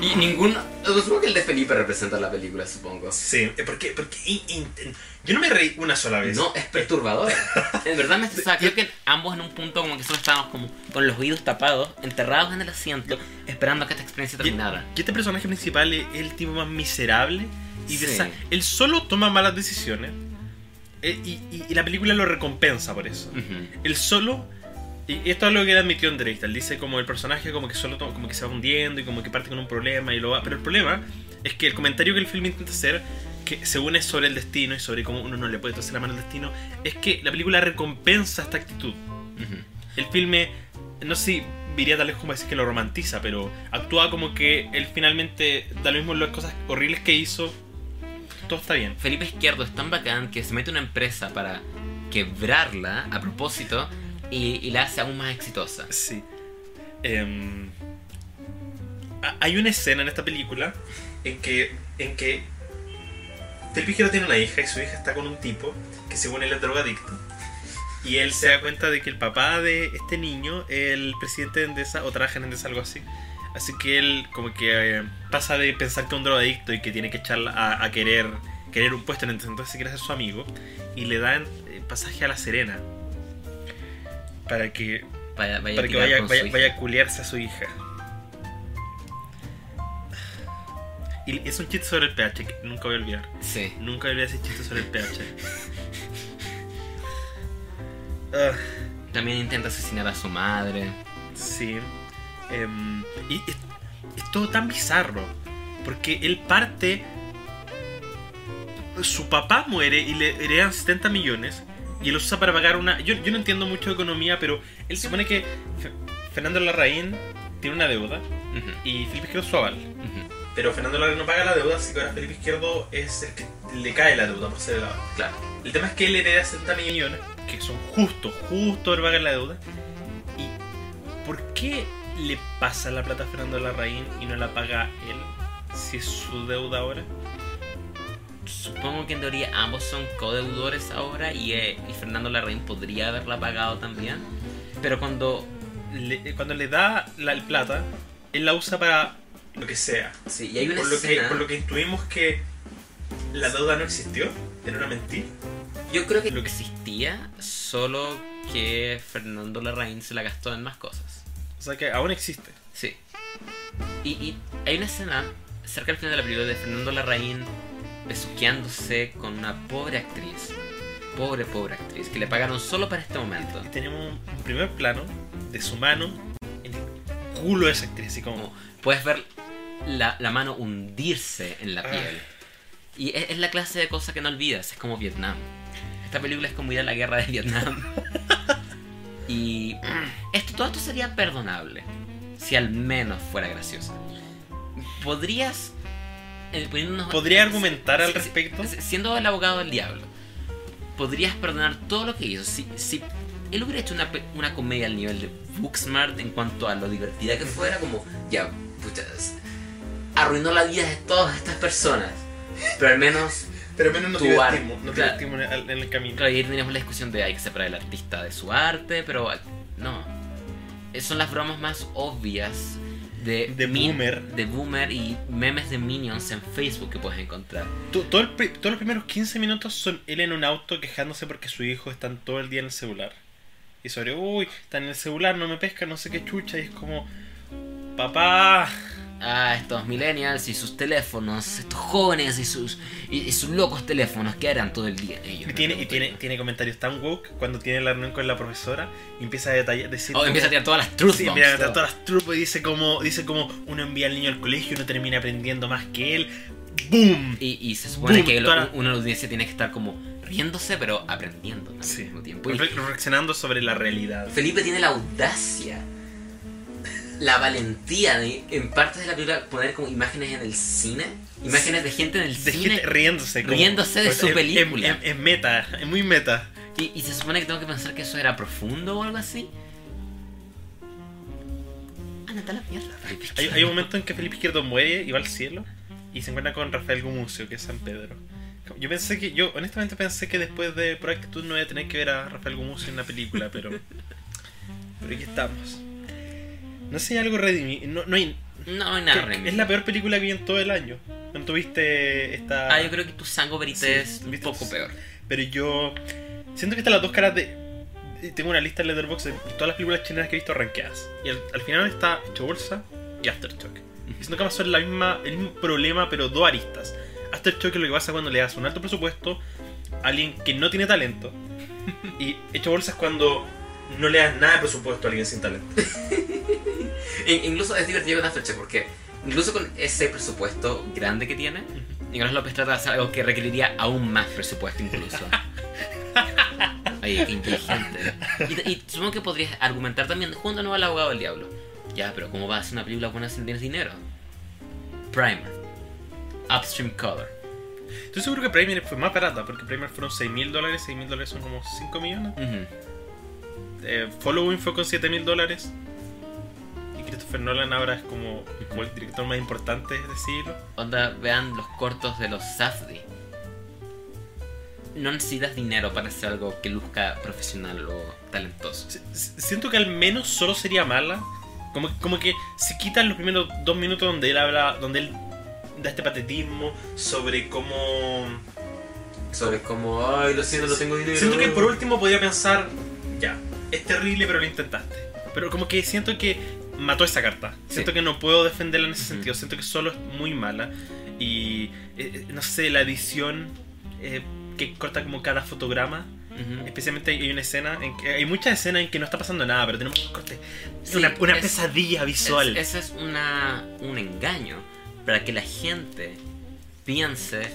y ningún. Supongo que el de Felipe representa la película, supongo. Sí, eh, porque, porque in- in- yo no me reí una sola vez. No, es perturbador. En verdad me sea, creo que ambos en un punto como que solo estábamos como con los oídos tapados, enterrados en el asiento, esperando a que esta experiencia terminara. Y este personaje principal es el tipo más miserable y Sí. desa- él solo toma malas decisiones y, y- y la película lo recompensa por eso. Ujú. Él solo y esto es lo que él admitió en entrevista. Él dice como el personaje como que solo como que se va hundiendo y como que parte con un problema y lo va. Pero el problema es que el comentario que el film intenta hacer, que según es sobre el destino y sobre cómo uno no le puede torcer la mano al destino, es que la película recompensa esta actitud. El filme, no sé si diría tal vez como decir que lo romantiza, pero actúa como que él finalmente da lo mismo las cosas horribles que hizo. Todo está bien. Felipe Izquierdo es tan bacán que se mete una empresa para quebrarla a propósito y, y la hace aún más exitosa. Sí. Em, ha- hay una escena en esta película en que, en que Felipe Izquierdo tiene una hija y su hija está con un tipo que según él es drogadicto. Y él se da cuenta de que el papá de este niño el presidente de Endesa o trabaja en Endesa, algo así. Así que él como que eh, pasa de pensar que es un drogadicto y que tiene que echarla a, a querer querer un puesto en entonces quiere ser su amigo y le dan eh, pasaje a La Serena para que Vaya, vaya, para a que vaya, vaya, vaya a culiarse a su hija. Y es un chiste sobre el pH que nunca voy a olvidar. Sí. Nunca voy a olvidar ese chiste sobre el pH. Ah, También intenta asesinar a su madre. sí. Em, y es, es todo tan bizarro. Porque él parte. Su papá muere y le heredan 70 millones. Y él los usa para pagar una. Yo, yo no entiendo mucho de economía, pero él supone que Fe- Fernando Larraín tiene una deuda y Felipe Izquierdo es su aval. Pero Fernando Larraín no paga la deuda, así que ahora Felipe Izquierdo es el que le cae la deuda por ser el aval. Claro. El tema es que él hereda 70 millones, que son justos, justo para pagar la deuda. ¿Y por qué le pasa la plata a Fernando Larraín y no la paga él? Si es su deuda ahora. Supongo que en teoría ambos son codeudores ahora y, eh, y Fernando Larraín podría haberla pagado también. Pero cuando. Le- cuando le da la el plata, él la usa para lo que sea. Sí, y hay una Por lo, que, por lo que intuimos que la deuda no existió, era una mentira. Yo creo que lo que existía, solo que Fernando Larraín se la gastó en más cosas. O sea que aún existe. Sí. Y, y hay una escena cerca del final de la película de Fernando Larraín besuqueándose con una pobre actriz. Pobre, pobre actriz, que le pagaron solo para este momento. Y tenemos un, primer plano de su mano en el culo de esa actriz, así como. Como puedes ver la, la mano hundirse en la Ah. piel. Y es, es la clase de cosa que no olvidas, es como Vietnam. Esta película es como ir a la guerra de Vietnam. y esto, todo esto sería perdonable si al menos fuera graciosa. Podrías... eh, ¿Podría argumentar al respecto? si- Siendo el abogado del diablo, podrías perdonar todo lo que hizo. Si, si él hubiera hecho una, una comedia al nivel de Booksmart en cuanto a lo divertida que fuera, como, ya, pucha, s- arruinó la vida de todas estas personas. Pero al menos, Pero menos nos divertimos, arte, nos claro. divertimos en el, en el camino. claro, y ahí teníamos la discusión de hay que separar al artista de su arte, pero no. Son las bromas más obvias de, boomer. de boomer y memes de minions en Facebook que puedes encontrar. To- todo el todos los primeros 15 minutos son él en un auto quejándose porque su hijo está todo el día en el celular. Y sobre, uy, está en el celular, no me pesca, no sé qué chucha. Y es como, papá. Ah, estos millennials y sus teléfonos, estos jóvenes y sus y, y sus locos teléfonos que harán todo el día. ellos Y tiene, y tiene, tiene comentarios tan woke cuando tiene la reunión con la profesora y empieza a detallar, decir. Oh, empieza a tirar todas las truth Sí, bombs, empieza a meter todas las trupos y dice como, dice como uno envía al niño al colegio y uno termina aprendiendo más que él. ¡Boom! Y, y se supone Boom, que lo- la- una audiencia tiene que estar como riéndose, pero aprendiendo también Sí. al mismo tiempo. Y Refle- Reflexionando sobre la realidad. Felipe tiene la audacia, la valentía de, en partes de la película, poner como imágenes en el cine, imágenes de gente en el De cine. gente riéndose. como- riéndose de pues, su es- película. Es, es- meta, es muy meta. Y, y se supone que tengo que pensar que eso era profundo o algo así. Ándate a la mierda, Felipe. Hay, hay un momento en que Felipe Izquierdo muere y va al cielo y se encuentra con Rafael Gumucio, que es San Pedro. Yo pensé que, yo honestamente pensé que después de Por Actitud no iba a tener que ver a Rafael Gumucio en una película, pero. Pero aquí estamos. No sé, hay algo redimido. No, no hay, No, hay nada horrible. es la peor película que vi en todo el año. ¿No tuviste esta...? Ah, yo creo que tu Sango Verite Sí, es un poco peor. Pero yo siento que están las dos caras de. Tengo una lista en Letterboxd de todas las películas chilenas que he visto rankeadas. Y al, al final está Hecho Bolsa y Aftershock. Y siento que ambas son la misma, el mismo problema, pero dos aristas. Aftershock es lo que pasa cuando le das un alto presupuesto a alguien que no tiene talento. Y Hecho Bolsa es cuando no le das nada de presupuesto a alguien sin talento. In- incluso es divertido con Aftershock porque incluso con ese presupuesto grande que tiene, Nicolás López trata de hacer algo que requeriría aún más presupuesto incluso. Oye, qué inteligente. Y, y supongo que podrías argumentar también, junto no al abogado del diablo. Ya, pero ¿cómo vas a hacer una película buena si no tienes dinero? Primer. Upstream Color. Estoy seguro que Premier fue más barata, porque Premier fueron 6 mil dólares, 6 mil dólares son como 5 millones. Ujú. Eh, Following fue con 7 mil dólares. Y Christopher Nolan ahora es como, como el director más importante de siglo. Onda, vean los cortos de los Safdie. No necesitas dinero para hacer algo que luzca profesional o talentoso. S- Siento que al menos solo sería mala. Como, como que se quitan los primeros dos minutos donde él habla, donde él da este patetismo sobre cómo... Sobre como, ay, lo siento, no tengo dinero. Siento que por último podría pensar, ya, es terrible pero lo intentaste. Pero como que siento que mató esa carta. Siento Sí. que no puedo defenderla en ese sentido. Siento que solo es muy mala. Y eh, no sé, la edición eh, que corta como cada fotograma. Ujú. Especialmente hay una escena en que hay muchas escenas en que no está pasando nada, pero tenemos un corte. Sí, una una es- pesadilla visual. Es- ese es una, un engaño para que la gente piense,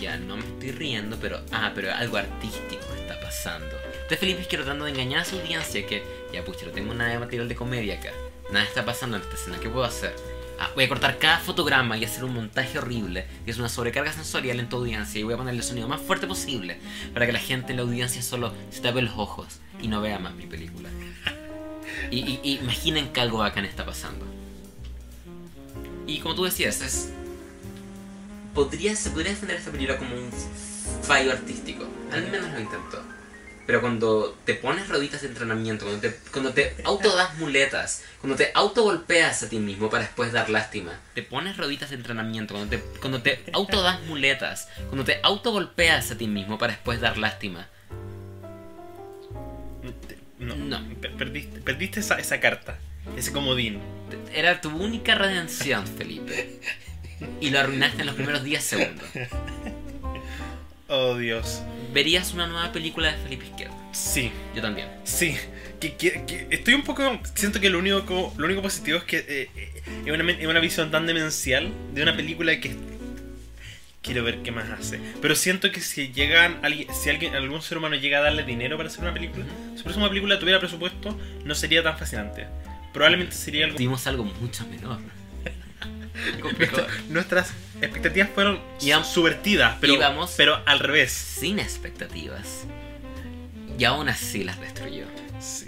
ya no me estoy riendo, pero ah, pero algo artístico está pasando. Entonces Felipe es tratando de engañar a su audiencia que, ya pucha, no tengo nada de material de comedia acá. Nada está pasando en esta escena, ¿qué puedo hacer? Ah, voy a cortar cada fotograma y hacer un montaje horrible, que es una sobrecarga sensorial en tu audiencia, y voy a ponerle el sonido más fuerte posible para que la gente en la audiencia solo se tape los ojos y no vea más mi película. Y, y- y imaginen que algo bacán está pasando. Y como tú decías, es. Podría, se podría defender esta película como un fallo artístico. Al menos lo intentó. Pero cuando te pones rueditas de entrenamiento, cuando te, cuando te autodas muletas, cuando te autogolpeas a ti mismo para después dar lástima, te pones rueditas de entrenamiento, cuando te, cuando te autodas muletas, cuando te autogolpeas a ti mismo para después dar lástima, No, No. per- Perdiste, perdiste esa, esa carta, ese comodín. Era tu única redención, Felipe. Y lo arruinaste en los primeros 10 segundos. Oh Dios. ¿Verías una nueva película de Felipe Izquierdo? Sí, Yo también. sí. Que, que- que estoy un poco. Siento que lo único, lo único positivo es que eh, eh, es, una, es una visión tan demencial de una película que. Quiero ver qué más hace. Pero siento que si llegan alguien, si alguien, algún ser humano llega a darle dinero para hacer una película, si por eso una película tuviera presupuesto, no sería tan fascinante. Probablemente sería algo. Tuvimos algo mucho menor. Nuestras expectativas fueron Íbamos- subvertidas, pero, íbamos- pero al revés. Sin expectativas. Y aún así las destruyó. Sí.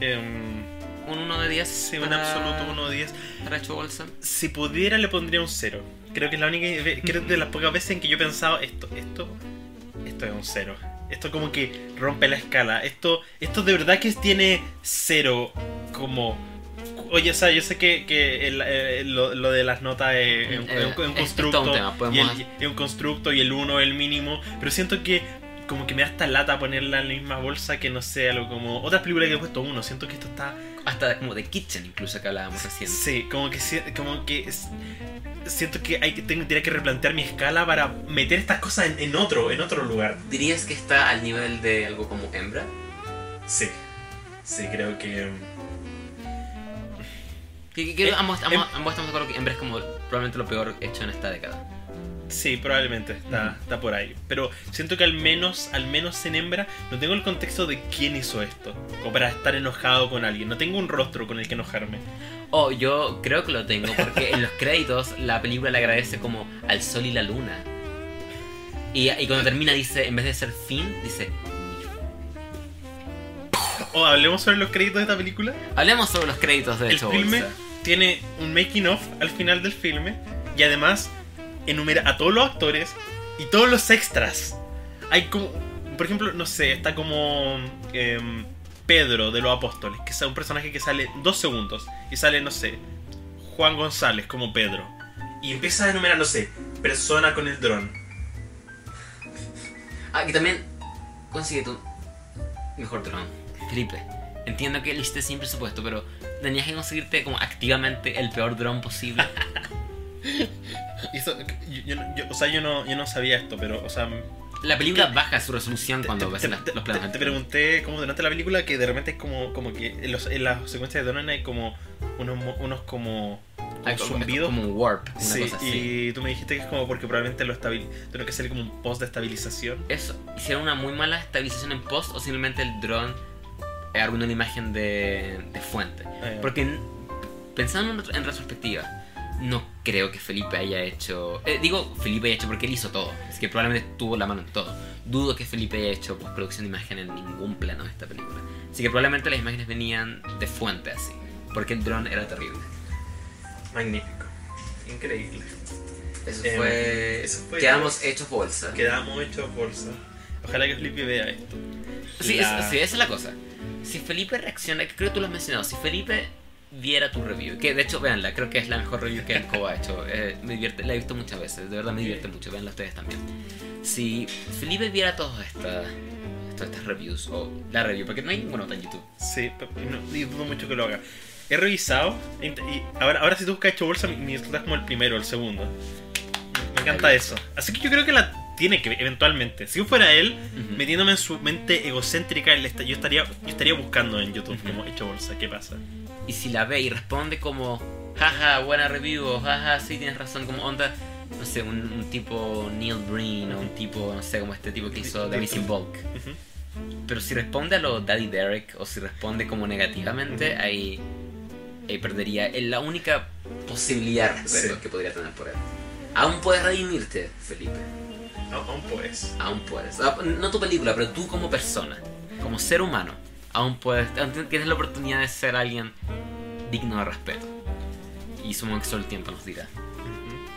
Em, Un 1 de 10. sí, un para- absoluto 1 de 10. Para bolsa. Si pudiera le pondría un 0. Creo que es la única creo que de las pocas veces en que yo he pensado esto, esto, esto es un 0. Esto como que rompe la escala. Esto, esto de verdad que tiene 0 como... Oye, o sea, yo sé que, que el- eh, lo, lo de las notas es, es un, Eh, es un es- es constructo todo un tema, y podemos- el- es un constructo y el 1 es el mínimo, pero siento que como que me da hasta lata ponerla en la misma bolsa que no sé, algo como otras películas que he puesto uno. Siento que esto está Hasta como de Kitchen, incluso que hablábamos recién. Sí, como que, como que es- siento que hay que tengo, tendría que replantear mi escala para meter estas cosas en, en otro, en otro lugar. ¿Dirías que está al nivel de algo como Hembra? Sí, sí, creo que... Que, que- que Eh, ambos, em- ambos- ambos estamos de acuerdo que Hembra es como probablemente lo peor hecho en esta década. Sí, probablemente está, está por ahí. Pero siento que al menos, al menos en hembra, no tengo el contexto de quién hizo esto. Como para estar enojado con alguien. No tengo un rostro con el que enojarme. Oh, yo creo que lo tengo porque en los créditos la película le agradece como al sol y la luna. Y, y cuando termina dice, en vez de ser fin, dice... O hablemos sobre los créditos de esta película. Hablemos sobre los créditos de El hecho filme bolsa. tiene un making of al final del filme y además enumera a todos los actores y todos los extras. Hay como, por ejemplo, no sé, está como em, Pedro de los Apóstoles, que es un personaje que sale dos segundos y sale, no sé, Juan González como Pedro. Y empieza a enumerar, no sé, persona con el dron. Ah, y también consigue tu mejor dron. Felipe, entiendo que listé sin presupuesto, pero tenías que conseguirte como activamente el peor dron posible. Yo, yo yo- o sea, yo no, yo no sabía esto, pero, o sea, La película baja su resolución cuando ves te, te- los te- planos. te pregunté como durante la película que de repente es como, como que en, los- en las secuencias de Donan hay como unos, unos como, como Ah, como, un warp, una Sí, cosa así. y tú me dijiste que es como porque probablemente lo estabil tiene que ser como un post de estabilización. Eso, hicieron una muy mala estabilización en post o simplemente el dron arruinó una imagen de, de fuente. Ah, ya. Porque pensando en, en retrospectiva, no creo que Felipe haya hecho. eh, digo Felipe haya hecho porque él hizo todo. Así que probablemente tuvo la mano en todo. Dudo que Felipe haya hecho postproducción de imagen en ningún plano de esta película. Así que probablemente las imágenes venían de fuente así. Porque el dron era terrible. Magnífico. Increíble. Eso Eh, fue. eso fue- Quedamos hechos bolsa. Quedamos hechos bolsa. Ojalá que Felipe vea esto. Sí, La- es- sí, esa es la cosa. Si Felipe reacciona, que creo que tú lo has mencionado, si Felipe viera tu review, que de hecho, véanla, creo que es la mejor review que el Coba ha hecho. eh, me divierte, la he visto muchas veces, de verdad me divierte mucho, véanla ustedes también. Si Felipe viera todas estas, todas estas reviews, o la review, porque no hay ninguna otra en YouTube. Sí, no, y dudo mucho que lo haga. He revisado y ahora, ahora si tú buscas hecho bolsa, mi, mi resultado es como el primero, el segundo. Me encanta eso. Así que yo creo que la tiene que eventualmente. Si yo fuera él, Ujú. metiéndome en su mente egocéntrica, él está- yo estaría, yo estaría buscando en YouTube Ujú. como hecho bolsa, ¿qué pasa? Y si la ve y responde como, jaja, buena review, o jaja, sí, tienes razón, como onda, no sé, un, un tipo Neil Breen, o un tipo, no sé, como este tipo que hizo The Missing Bulk. Ujú. Pero si responde a lo Daddy Derek o si responde como negativamente, ahí, ahí perdería es la única Posibilidad de Sí. que podría tener por él. Aún puedes redimirte, Felipe. Aún puedes. aún puedes. Ah, No tu película, pero tú como persona, como ser humano, aún puedes, tienes la oportunidad de ser alguien digno de respeto. Y supongo que solo el tiempo nos dirá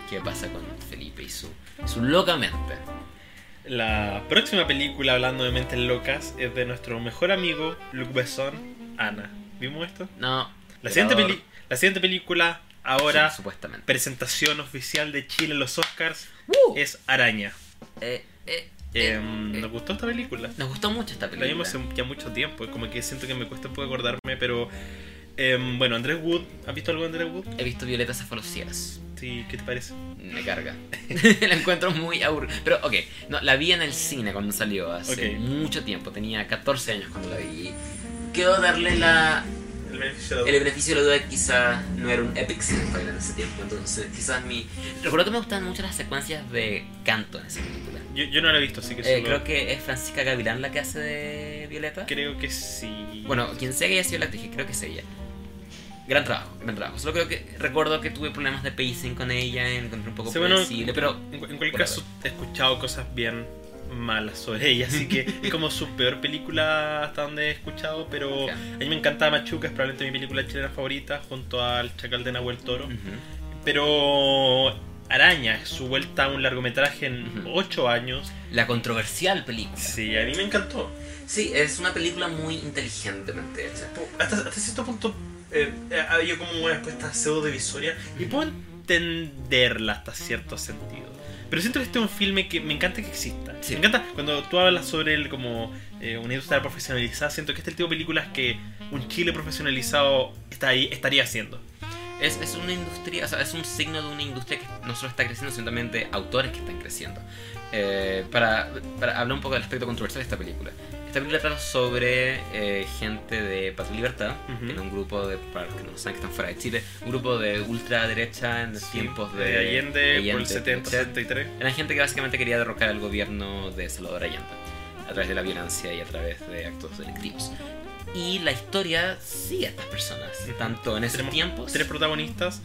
qué pasa con Felipe y su, su loca mente. La próxima película, hablando de mentes locas, es de nuestro mejor amigo Luc Besson, Ana. ¿Vimos esto? No. La siguiente, peli- la siguiente película, ahora, sí, supuestamente. presentación oficial de Chile en los Oscars, Uh, es Araña. Eh, eh, Eh, eh, ¿Nos gustó esta película? nos gustó mucho esta La película. vimos hace ya mucho tiempo, como que siento que me cuesta un poco acordarme, pero... em, bueno, Andrés Wood, ¿has visto algo de Andrés Wood? He visto Violeta Cefalocieras. Sí, ¿qué te parece? Me carga. la encuentro muy aburrida. Pero, ok, no, la vi en el cine cuando salió hace mucho tiempo. Tenía 14 años cuando la vi. Quiero darle la, El beneficio de la el beneficio de la duda que quizá no era un epic cinephile en ese tiempo. Entonces, quizás mi. Recuerdo que me gustaban mucho las secuencias de canto en esa película. yo, yo no la he visto, así que Eh, solo- creo que es Francisca Gavilán la que hace de Violeta. creo que sí. Bueno, quien sea que haya sido la actriz, creo que es ella. Gran trabajo, gran trabajo. Solo creo que recuerdo que tuve problemas de pacing con ella, encontré un poco Sí, bueno, pero En, en cualquier caso, he escuchado cosas bien malas sobre ella, así que es como su peor película hasta donde he escuchado, pero a mí me encanta Machuca, es probablemente mi película chilena favorita, junto al Chacal de Nahuel Toro. Pero Araña, su vuelta a un largometraje en Ujú. 8 años, la controversial película. sí, a mí me encantó. Sí, es una película muy inteligentemente hecha. Hasta, hasta cierto punto eh, eh, había como una respuesta pseudo divisoria y puedo entenderla hasta cierto sentido. Pero siento que este es un filme que me encanta que exista. Sí. Me encanta cuando tú hablas sobre él como eh, una industria profesionalizada. Siento que este es el tipo de películas que un Chile profesionalizado está ahí, estaría haciendo. Es, es una industria, o sea, es un signo de una industria que no solo está creciendo, sino también de autores que están creciendo. Eh, para, para hablar un poco del aspecto controversial de esta película. Esta película trata sobre eh, gente de Patria Libertad, Ujú. que era un grupo de, para los que no saben que están fuera de Chile, un grupo de ultraderecha en los tiempos de, de Allende, por el 70, Pinochet. 73. Eran gente que básicamente quería derrocar al gobierno de Salvador Allende a través de la violencia y a través de actos delictivos. Y la historia sigue a estas personas, Ujú. tanto en esos Tenemos tiempos Tres protagonistas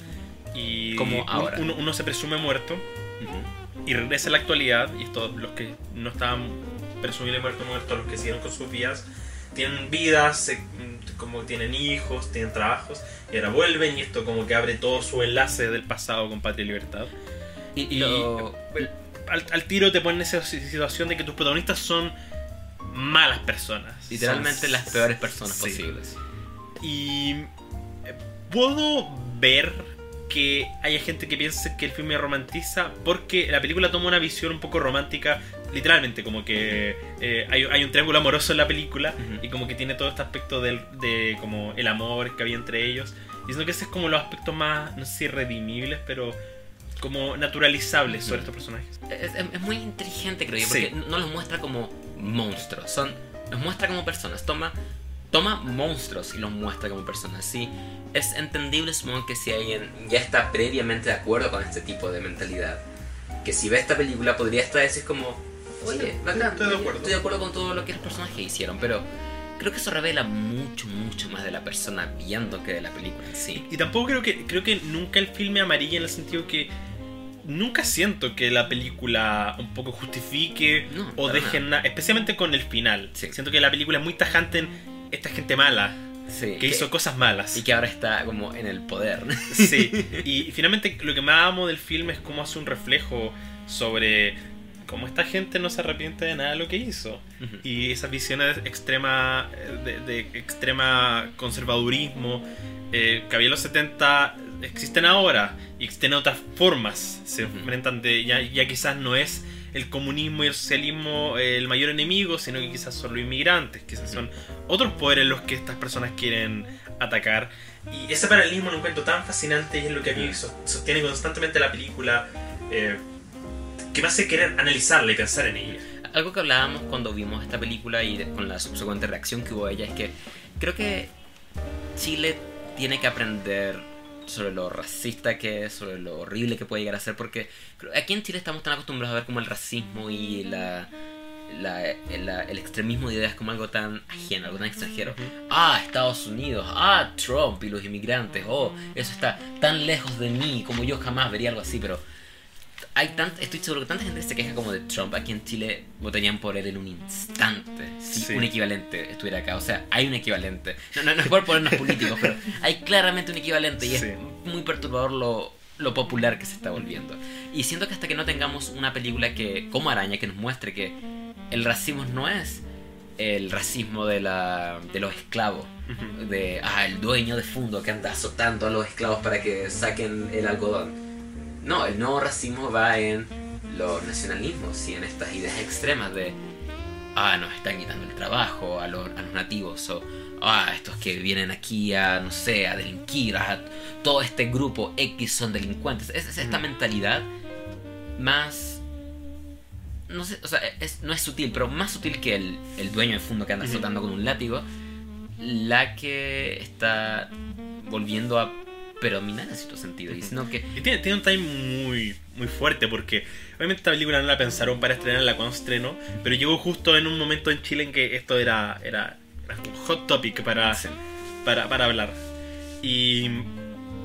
y Como ahora. Uno, uno se presume muerto Ujú. y regresa a la actualidad y estos los que no estaban presumible muertos muertos los que siguieron con sus vidas tienen vidas se- como tienen hijos tienen trabajos y ahora vuelven y esto como que abre todo su enlace del pasado con Patria y Libertad Y, y lo- al, al tiro te ponen esa situación de que tus protagonistas son malas personas literalmente Son- las peores personas Sí. posibles. y eh, puedo ver que haya gente que piense que el filme romantiza porque la película toma una visión un poco romántica, literalmente, como que eh, hay, hay un triángulo amoroso en la película Ujú. y como que tiene todo este aspecto del, de como el amor que había entre ellos. Y siento que ese es como los aspectos más, no sé si redimibles, pero como naturalizables sobre estos personajes. Es, es- es muy inteligente, creo yo, Sí. porque no los muestra como monstruos, son, los muestra como personas. Toma, toma monstruos y los muestra como personas. Sí, es entendible, supongo que si alguien Ya está previamente de acuerdo con este tipo de mentalidad. Que si ve esta película podría estar decir como, oye, Sí, bacán, estoy de acuerdo. estoy de acuerdo con todo lo que los personajes hicieron, pero creo que eso revela mucho, mucho más de la persona viendo que de la película en sí. Y tampoco creo que creo que nunca el filme amarilla en el sentido que nunca siento que la película un poco justifique No, o deje nada, especialmente con el final. Sí. Siento que la película es muy tajante en esta gente mala Sí, que hizo cosas malas. y que ahora está como en el poder. Sí, y finalmente lo que más amo del filme es cómo hace un reflejo sobre cómo esta gente no se arrepiente de nada de lo que hizo. Y esas visiones extrema, de, de extrema conservadurismo eh, que había en los 70 existen ahora y existen otras formas. Se Ujú. enfrentan de, ya, ya quizás no es el comunismo y el socialismo eh, el mayor enemigo, sino que quizás son los inmigrantes, quizás son otros poderes los que estas personas quieren atacar. Y ese paralelismo lo encuentro tan fascinante y es lo que a mí sostiene constantemente la película, eh, que me hace querer analizarla y pensar en ella. Algo que hablábamos cuando vimos esta película y con la subsecuente reacción que hubo a ella es que creo que Chile tiene que aprender sobre lo racista que es, sobre lo horrible que puede llegar a ser, porque aquí en Chile estamos tan acostumbrados a ver como el racismo y la, la- el, la- el extremismo de ideas como algo tan ajeno, algo tan extranjero. Ah, Estados Unidos, ah, Trump y los inmigrantes, oh, eso está tan lejos de mí como yo jamás vería algo así, pero hay tan, estoy seguro que tanta gente se queja como de Trump aquí en Chile votarían por él en un instante si Sí. un equivalente estuviera acá. O sea, hay un equivalente. No, no, no es por ponernos políticos, pero hay claramente un equivalente y Sí. es muy perturbador lo, lo popular que se está volviendo. Y siento que hasta que no tengamos una película que, como Araña, que nos muestre que el racismo no es el racismo de, la, de los esclavos, Ujú. de ah, el dueño de fondo que anda azotando a los esclavos para que saquen el algodón. No, el nuevo racismo va en los nacionalismos y en estas ideas extremas de ah, nos están quitando el trabajo a los, a los nativos, o ah, estos que vienen aquí a, no sé, a delinquir, a todo este grupo X son delincuentes. Es, es esta Mm. mentalidad más. No sé, o sea, es, no es sutil, pero más sutil que el, el dueño de fondo que anda Ujú. azotando con un látigo, la que está volviendo a predominar en cierto sentido, y sino que Y tiene, tiene un time muy, muy fuerte porque obviamente esta película no la pensaron para estrenarla cuando estrenó, pero llegó justo en un momento en Chile en que esto era, era, era un hot topic para, Sí. para, para hablar. Y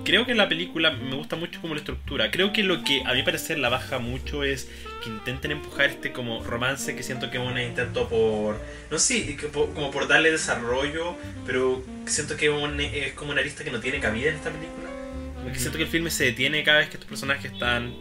creo que la película me gusta mucho como la estructura. Creo que lo que a mi parecer la baja mucho es que intenten empujar este como romance que siento que es un intento por... No sé, como por darle desarrollo, pero siento que un- es como una arista que no tiene cabida en esta película. Porque siento que el filme se detiene cada vez que estos personajes están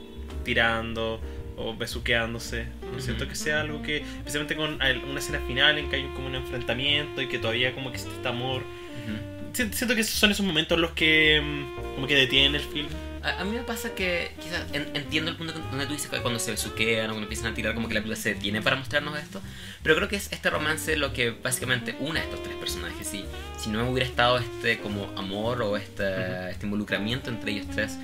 tirando o besuqueándose. No Ujú. siento que sea algo que, especialmente con una escena final en que hay como un enfrentamiento y que todavía como que existe este amor. ujú. Si- Siento que son esos momentos los que mm, como que detienen el film. A, a mí me pasa que quizás en- entiendo el punto donde tú dices que cuando se besuquean o cuando empiezan a tirar como que la película se detiene para mostrarnos esto, pero creo que es este romance lo que básicamente une a estos tres personajes. Si, si no hubiera estado este como amor o este, Ujú. este involucramiento entre ellos tres,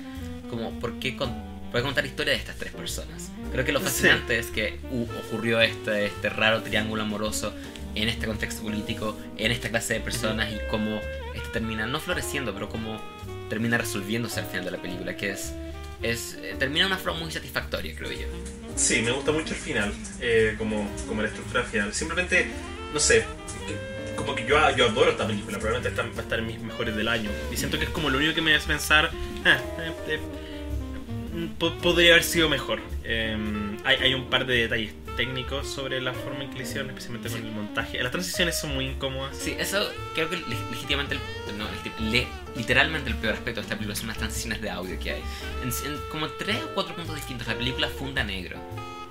como ¿por qué, con- contar la historia de estas tres personas? Creo que lo Sí. fascinante es que uh, ocurrió este, este raro triángulo amoroso en este contexto político, en esta clase de personas y cómo este termina no floreciendo, pero como termina resolviéndose al final de la película, que es, es eh, termina de una forma muy satisfactoria, creo yo. Sí, me gusta mucho el final, eh, como, como la estructura final. Simplemente, no sé, como que yo, yo adoro esta película, probablemente está- va a estar en mis mejores del año. Y siento que es como lo único que me hace pensar, ah, eh, eh, po- podría haber sido mejor. Eh, hay, hay un par de detalles técnicos sobre la forma en que le hicieron, especialmente con el montaje. Las transiciones son muy incómodas. Sí, eso creo que leg- legítimamente, el- no, le- literalmente el peor aspecto de esta película son las transiciones de audio que hay. En, en como tres o cuatro puntos distintos la película funda negro.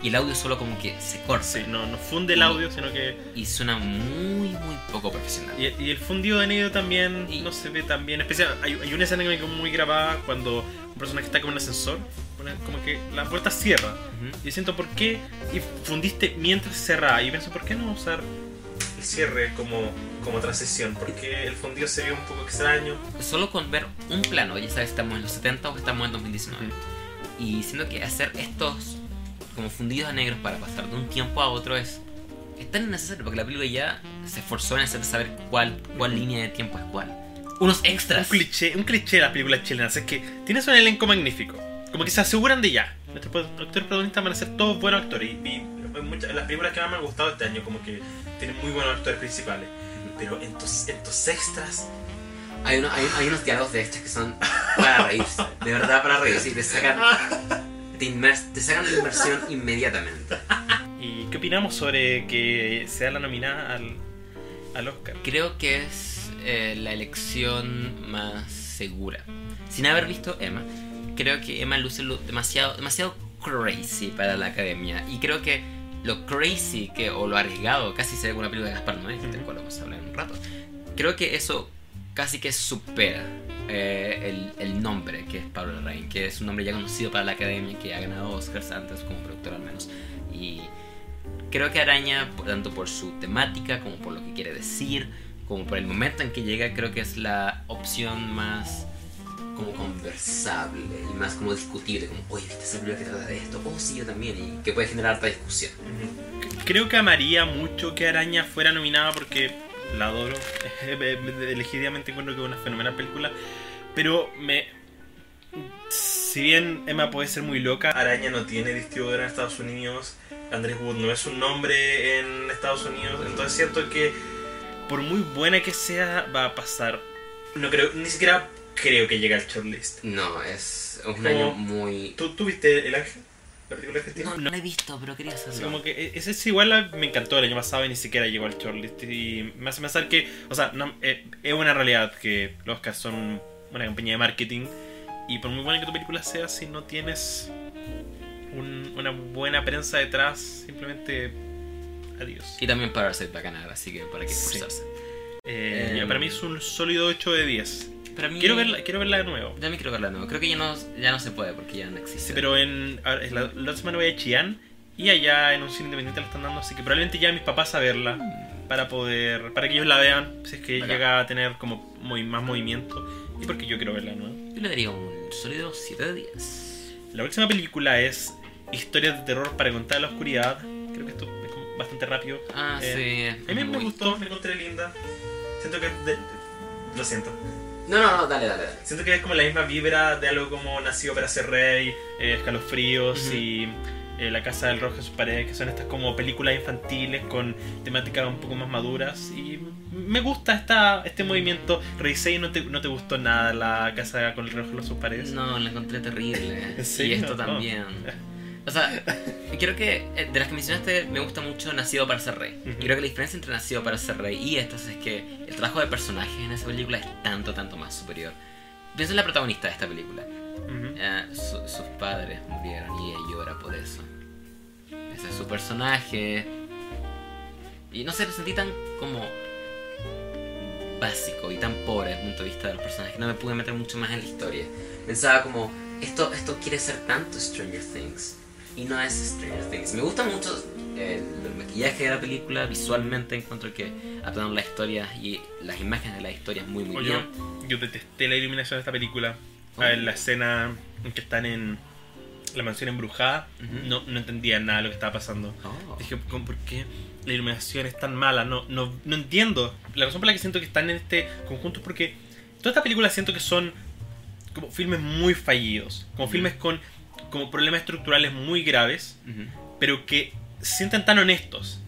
y el audio solo como que se corta. Sí, no, no funde el audio, sino que. Y suena muy, muy poco profesional. Y, y el fundido de Neo también Y- no se ve tan bien. Especial, hay, hay una escena que me quedó muy grabada cuando un personaje está como en un ascensor, como que la puerta cierra. Y siento por qué y fundiste mientras cerraba. Y pienso, ¿por qué no usar el cierre como, como transición? Porque el fundido se ve un poco extraño. Solo con ver un plano, ya sabes, estamos en los 70 o estamos en 2019. Y siento que hacer estos como fundidos a negros para pasar de un tiempo a otro es, es tan innecesario porque la película ya se esforzó en hacerte saber cuál, cuál línea de tiempo es cuál. Unos Un extras. cliché, un cliché de las películas chilenas es que tienes un elenco magnífico. Como que se aseguran de ya. Nuestros actores protagonistas van a ser todos buenos actores. Y, y muchas, las películas que más me han gustado este año, como que tienen muy buenos actores principales. Pero en tus, en tus extras, Hay, uno- hay, hay unos diálogos de estos que son para reírse, de verdad para reírse, y te sacan, te, inmers- te sacan de inmersión inmediatamente. ¿y qué opinamos sobre que sea la nominada al, al Oscar? Creo que es eh, la elección más segura. Sin haber visto Emma, creo que Emma luce lo- demasiado, demasiado crazy para la academia. Y creo que lo crazy que, o lo arriesgado, casi se ve una película de Gaspar Noé, del cual vamos a hablar en un rato. Creo que eso casi que supera eh, el, el nombre que es Pablo Larraín, que es un nombre ya conocido para la academia, que ha ganado Oscars antes como productor al menos. Y creo que Araña, tanto por su temática como por lo que quiere decir, como por el momento en que llega, creo que es la opción más Como conversable y más como discutible, como, oye, ¿viste esa película que trata de esto? Oh, sí, yo también, y que puede generar harta discusión. Creo que amaría mucho que Araña fuera nominada porque la adoro. Legítimamente encuentro que es una fenomenal película. Pero me. Si bien Emma puede ser muy loca, Araña no tiene distribuidora en Estados Unidos. Andrés Wood no es un nombre en Estados Unidos. Entonces siento que por muy buena que sea, va a pasar. No creo, ni siquiera creo que llegue al shortlist. No, es un Como- año muy... ¿Tú, tú viste El Ángel? ¿La película argentina? No, no la he visto, pero quería Así hacerlo. como que e- ese es igual a- me encantó el año pasado y ni siquiera llegó al shortlist y me hace pensar que o sea no, eh, es una realidad que los Oscars son una compañía de marketing y por muy buena que tu película sea si no tienes un- una buena prensa detrás simplemente adiós Y también Parasite va a ganar, así que para qué Sí. esforzarse. Eh, para mí es un sólido 8 de 10 Pero a mí, quiero verla, quiero verla de nuevo también quiero verla de nuevo. Creo que ya no, ya no se puede porque ya no existe. Sí, pero en, la, la otra semana voy a Chillán y allá en un cine independiente la están dando, así que probablemente ya mis papás a verla para poder, para que ellos la vean, si es que Bacán. llega a tener como muy, más movimiento y porque yo quiero verla, ¿no? Yo le daría un sólido 7 de 10. La próxima película es Historias de terror para contar la oscuridad. Creo que esto es como bastante rápido. Ah, Eh, sí. A mí me gustó, me encontré linda. Siento que de- lo siento. No, no, no, dale, dale, dale. Siento que es como la misma vibra de algo como Nacido para ser rey, eh, Escalofríos y eh, La Casa del Rojo en sus paredes, que son estas como películas infantiles con temáticas un poco más maduras. Y me gusta esta, este movimiento. Revisé y no te, no te gustó nada La Casa con el Rojo en sus paredes. No, la encontré terrible. ¿En serio? Y esto No. también. O sea, creo que eh, de las que mencionaste me gusta mucho Nacido para ser rey. Ujú. Y creo que la diferencia entre Nacido para ser rey y estas es que el trabajo de personajes en esa película es tanto, tanto más superior. Piensa en la protagonista de esta película. Ujú. Eh, su- sus padres murieron y ella llora por eso. Ese es su personaje. Y no sé, lo sentí tan como básico y tan pobre desde el punto de vista de los personajes. No me pude meter mucho más en la historia. Pensaba como, esto, esto quiere ser tanto Stranger Things. Y no es Stranger Things. Me gusta mucho el, el maquillaje de la película. Visualmente encuentro que adaptaron la historia y las imágenes de la historia muy muy Oye, bien. yo detesté la iluminación de esta película. Oh. A ver, la escena en que están en la mansión embrujada, no, no entendía nada de lo que estaba pasando. Oh. Dije, ¿cómo- ¿por qué la iluminación es tan mala? No, no, no entiendo. La razón por la que siento que están en este conjunto es porque todas estas películas siento que son como filmes muy fallidos. Como filmes con como problemas estructurales muy graves, Ujú. pero que se sienten tan honestos.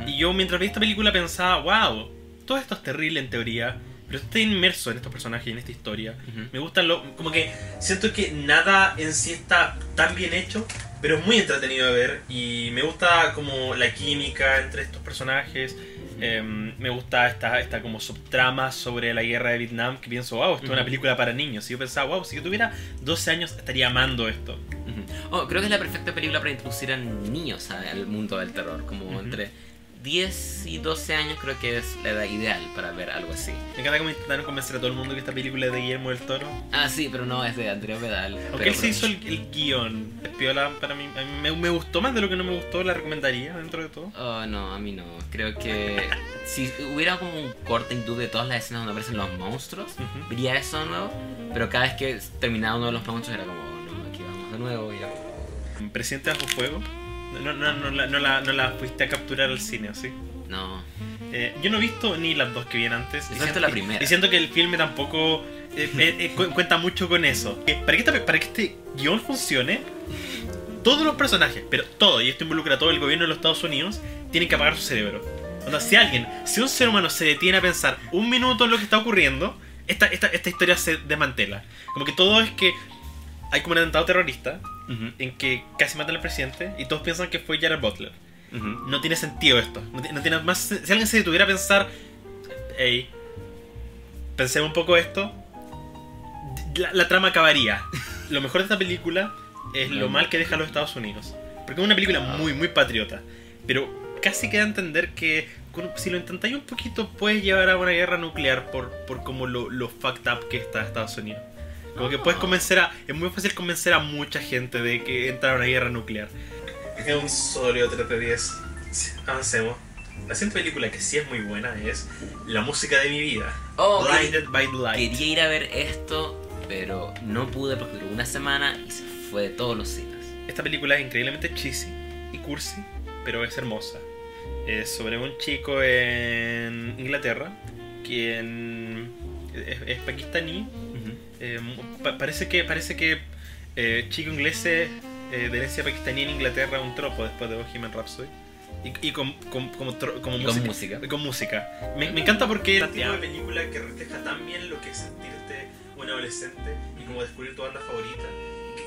Ujú. Y yo mientras vi esta película pensaba, wow, todo esto es terrible en teoría, pero estoy inmerso en estos personajes y en esta historia. Ujú. Me gustan lo. Como que siento que nada en sí está tan bien hecho, pero es muy entretenido de ver. Y me gusta como la química entre estos personajes. Eh, me gusta esta, esta como subtrama sobre la guerra de Vietnam. Que pienso, wow, esto es una película para niños. Y yo pensaba, wow, si yo tuviera 12 años estaría amando esto. Oh, creo que es la perfecta película para introducir a niños al mundo del terror. Como entre 10 y 12 años creo que es la edad ideal para ver algo así. Me encanta cómo intentaron convencer a todo el mundo que esta película es de Guillermo del Toro. Ah, sí, pero no, es de Andrea Pedal. Aunque él se hizo el, el guion. Piola para mí. A mí me, me gustó más de lo que no me gustó, la recomendaría dentro de todo. Oh, no, a mí no. Creo que si hubiera como un corte en de todas las escenas donde aparecen los monstruos, Ujú. vería eso de nuevo. Pero cada vez que terminaba uno de los monstruos era como, no, aquí vamos de nuevo. Y era como, Presidente bajo fuego. No, no, no, la, no, la, no la fuiste a capturar al cine, ¿sí? no. Eh, yo no he visto ni las dos que vienen antes. Yo he visto la primera. Y siento que el filme tampoco eh, eh, eh, cu- cuenta mucho con eso. Para que, para que este guion funcione, todos los personajes, pero todo, y esto involucra a todo el gobierno de los Estados Unidos, tienen que apagar su cerebro. Onda, si alguien, si un ser humano se detiene a pensar un minuto en lo que está ocurriendo, esta, esta, esta historia se desmantela. Como que todo es que hay como un atentado terrorista en que casi matan al presidente y todos piensan que fue Jared Butler no tiene sentido esto. No, ti- no tiene más. Si alguien se detuviera a pensar, hey, pensemos un poco esto, la, la trama acabaría. Lo mejor de esta película es lo mal que deja a los Estados Unidos. Porque es una película muy, muy patriota. Pero casi queda a entender que si lo intentáis un poquito puedes llevar a una guerra nuclear por, por como lo, lo fucked up que está Estados Unidos. Como que puedes convencer a... Es muy fácil convencer a mucha gente de que entra a una guerra nuclear. Es un sólido 3 de 10. Avancemos. La siguiente película que sí es muy buena es La música de mi vida. Oh, Blinded by the Light. Quería ir a ver esto, pero no pude porque duró una semana y se fue de todos los cines. Esta película es increíblemente cheesy y cursi, pero es hermosa. Es sobre un chico en Inglaterra quien es, es pakistaní. Eh, pa- parece que parece que eh, chico inglés eh, de herencia pakistaní en Inglaterra un tropo después de Bohemian Rhapsody. Y, y con, con- como, tro- como Y con música. Con música. Me, me encanta porque es el tipo de película que refleja tan bien lo que es sentirte un adolescente y como descubrir tu banda favorita.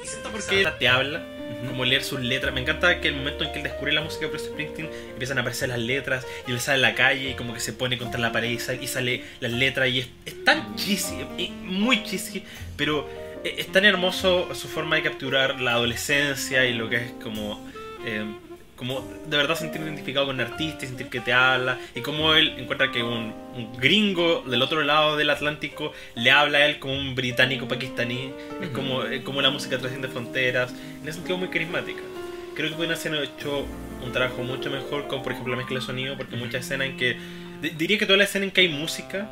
Siento porque te habla, como leer sus letras. Me encanta que el momento en que él descubre la música de Bruce Springsteen empiezan a aparecer las letras y él sale a la calle y como que se pone contra la pared y sale, y sale las letras y es, es tan cheesy, es muy cheesy, pero es, es tan hermoso su forma de capturar la adolescencia y lo que es como... eh, como de verdad sentir identificado con un artista y sentir que te habla y como él encuentra que un, un gringo del otro lado del Atlántico le habla a él como un británico pakistaní es como, es como la música trasciende fronteras en ese sentido muy carismática. Creo que pueden haber hecho un trabajo mucho mejor con por ejemplo la mezcla de sonido porque muchas escenas en que di- diría que toda la escena en que hay música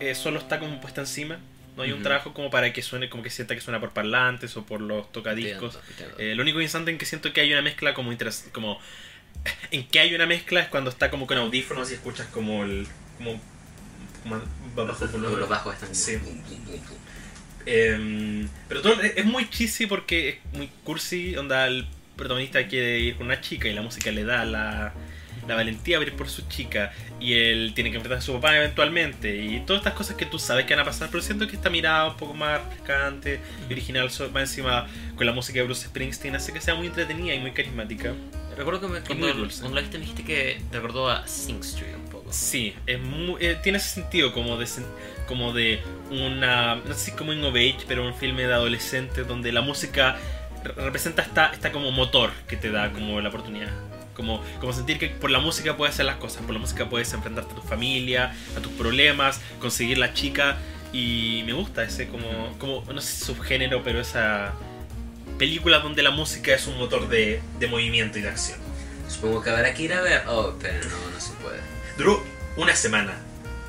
eh, solo está como puesta encima no hay un trabajo como para que suene como que sienta que suena por parlantes o por los tocadiscos Entiendo, entiendo. eh, lo único instante en que siento que hay una mezcla como interes- como en que hay una mezcla es cuando está como con audífonos y escuchas como el como, como bajo Los, bajos están Sí. Em, pero todo es es muy cheesy porque es muy cursi onda el protagonista quiere ir con una chica y la música le da la, la valentía de ir por su chica y él tiene que enfrentar a su papá eventualmente y todas estas cosas que tú sabes que van a pasar pero siento que esta mirada un poco más refrescante y original va encima con la música de Bruce Springsteen hace que sea muy entretenida y muy carismática Recuerdo que me, cuando, cuando la viste me dijiste que te recordó a Sing Street un poco. Sí, es muy, eh, tiene ese sentido como de, como de una, no sé si como en of age, pero un filme de adolescente donde la música re- representa esta, esta como motor que te da como la oportunidad. Como, como sentir que por la música puedes hacer las cosas, por la música puedes enfrentarte a tu familia, a tus problemas, conseguir la chica. Y me gusta ese como, como no sé si subgénero, pero esa película donde la música es un motor de, de movimiento y de acción. Supongo que habrá que ir a ver. Oh, pero no, no se puede. Duró una semana.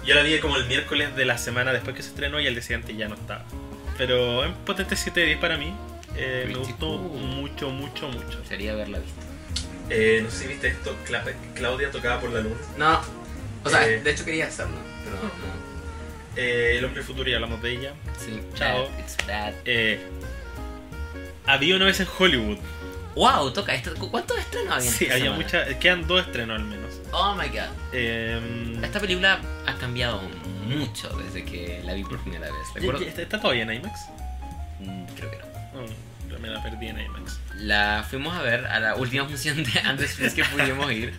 Yo la vi como el miércoles de la semana después que se estrenó y al día siguiente ya no estaba. Pero es potente 7 de 10 para mí. Eh, me gustó mucho, mucho, mucho. Sería haberla visto. Eh, no sé si viste esto. Cla- Claudia tocaba por la luna. No. O sea, Eh. de hecho quería hacerlo, pero no. Eh, el hombre futuro, ya hablamos de ella. Sí. Chao. Bad, it's bad. Eh, había una vez en Hollywood. Wow, toca esto. ¿Cu- ¿Cuántos estrenos había? Sí, había muchas. Quedan dos estrenos al menos. Oh my god. Eh, Esta película ha cambiado mucho desde que la vi por primera vez. ¿Está está todavía en IMAX? Mm, Creo que no. No, me la perdí en IMAX. La fuimos a ver a la última función de Andes Fest que pudimos ir.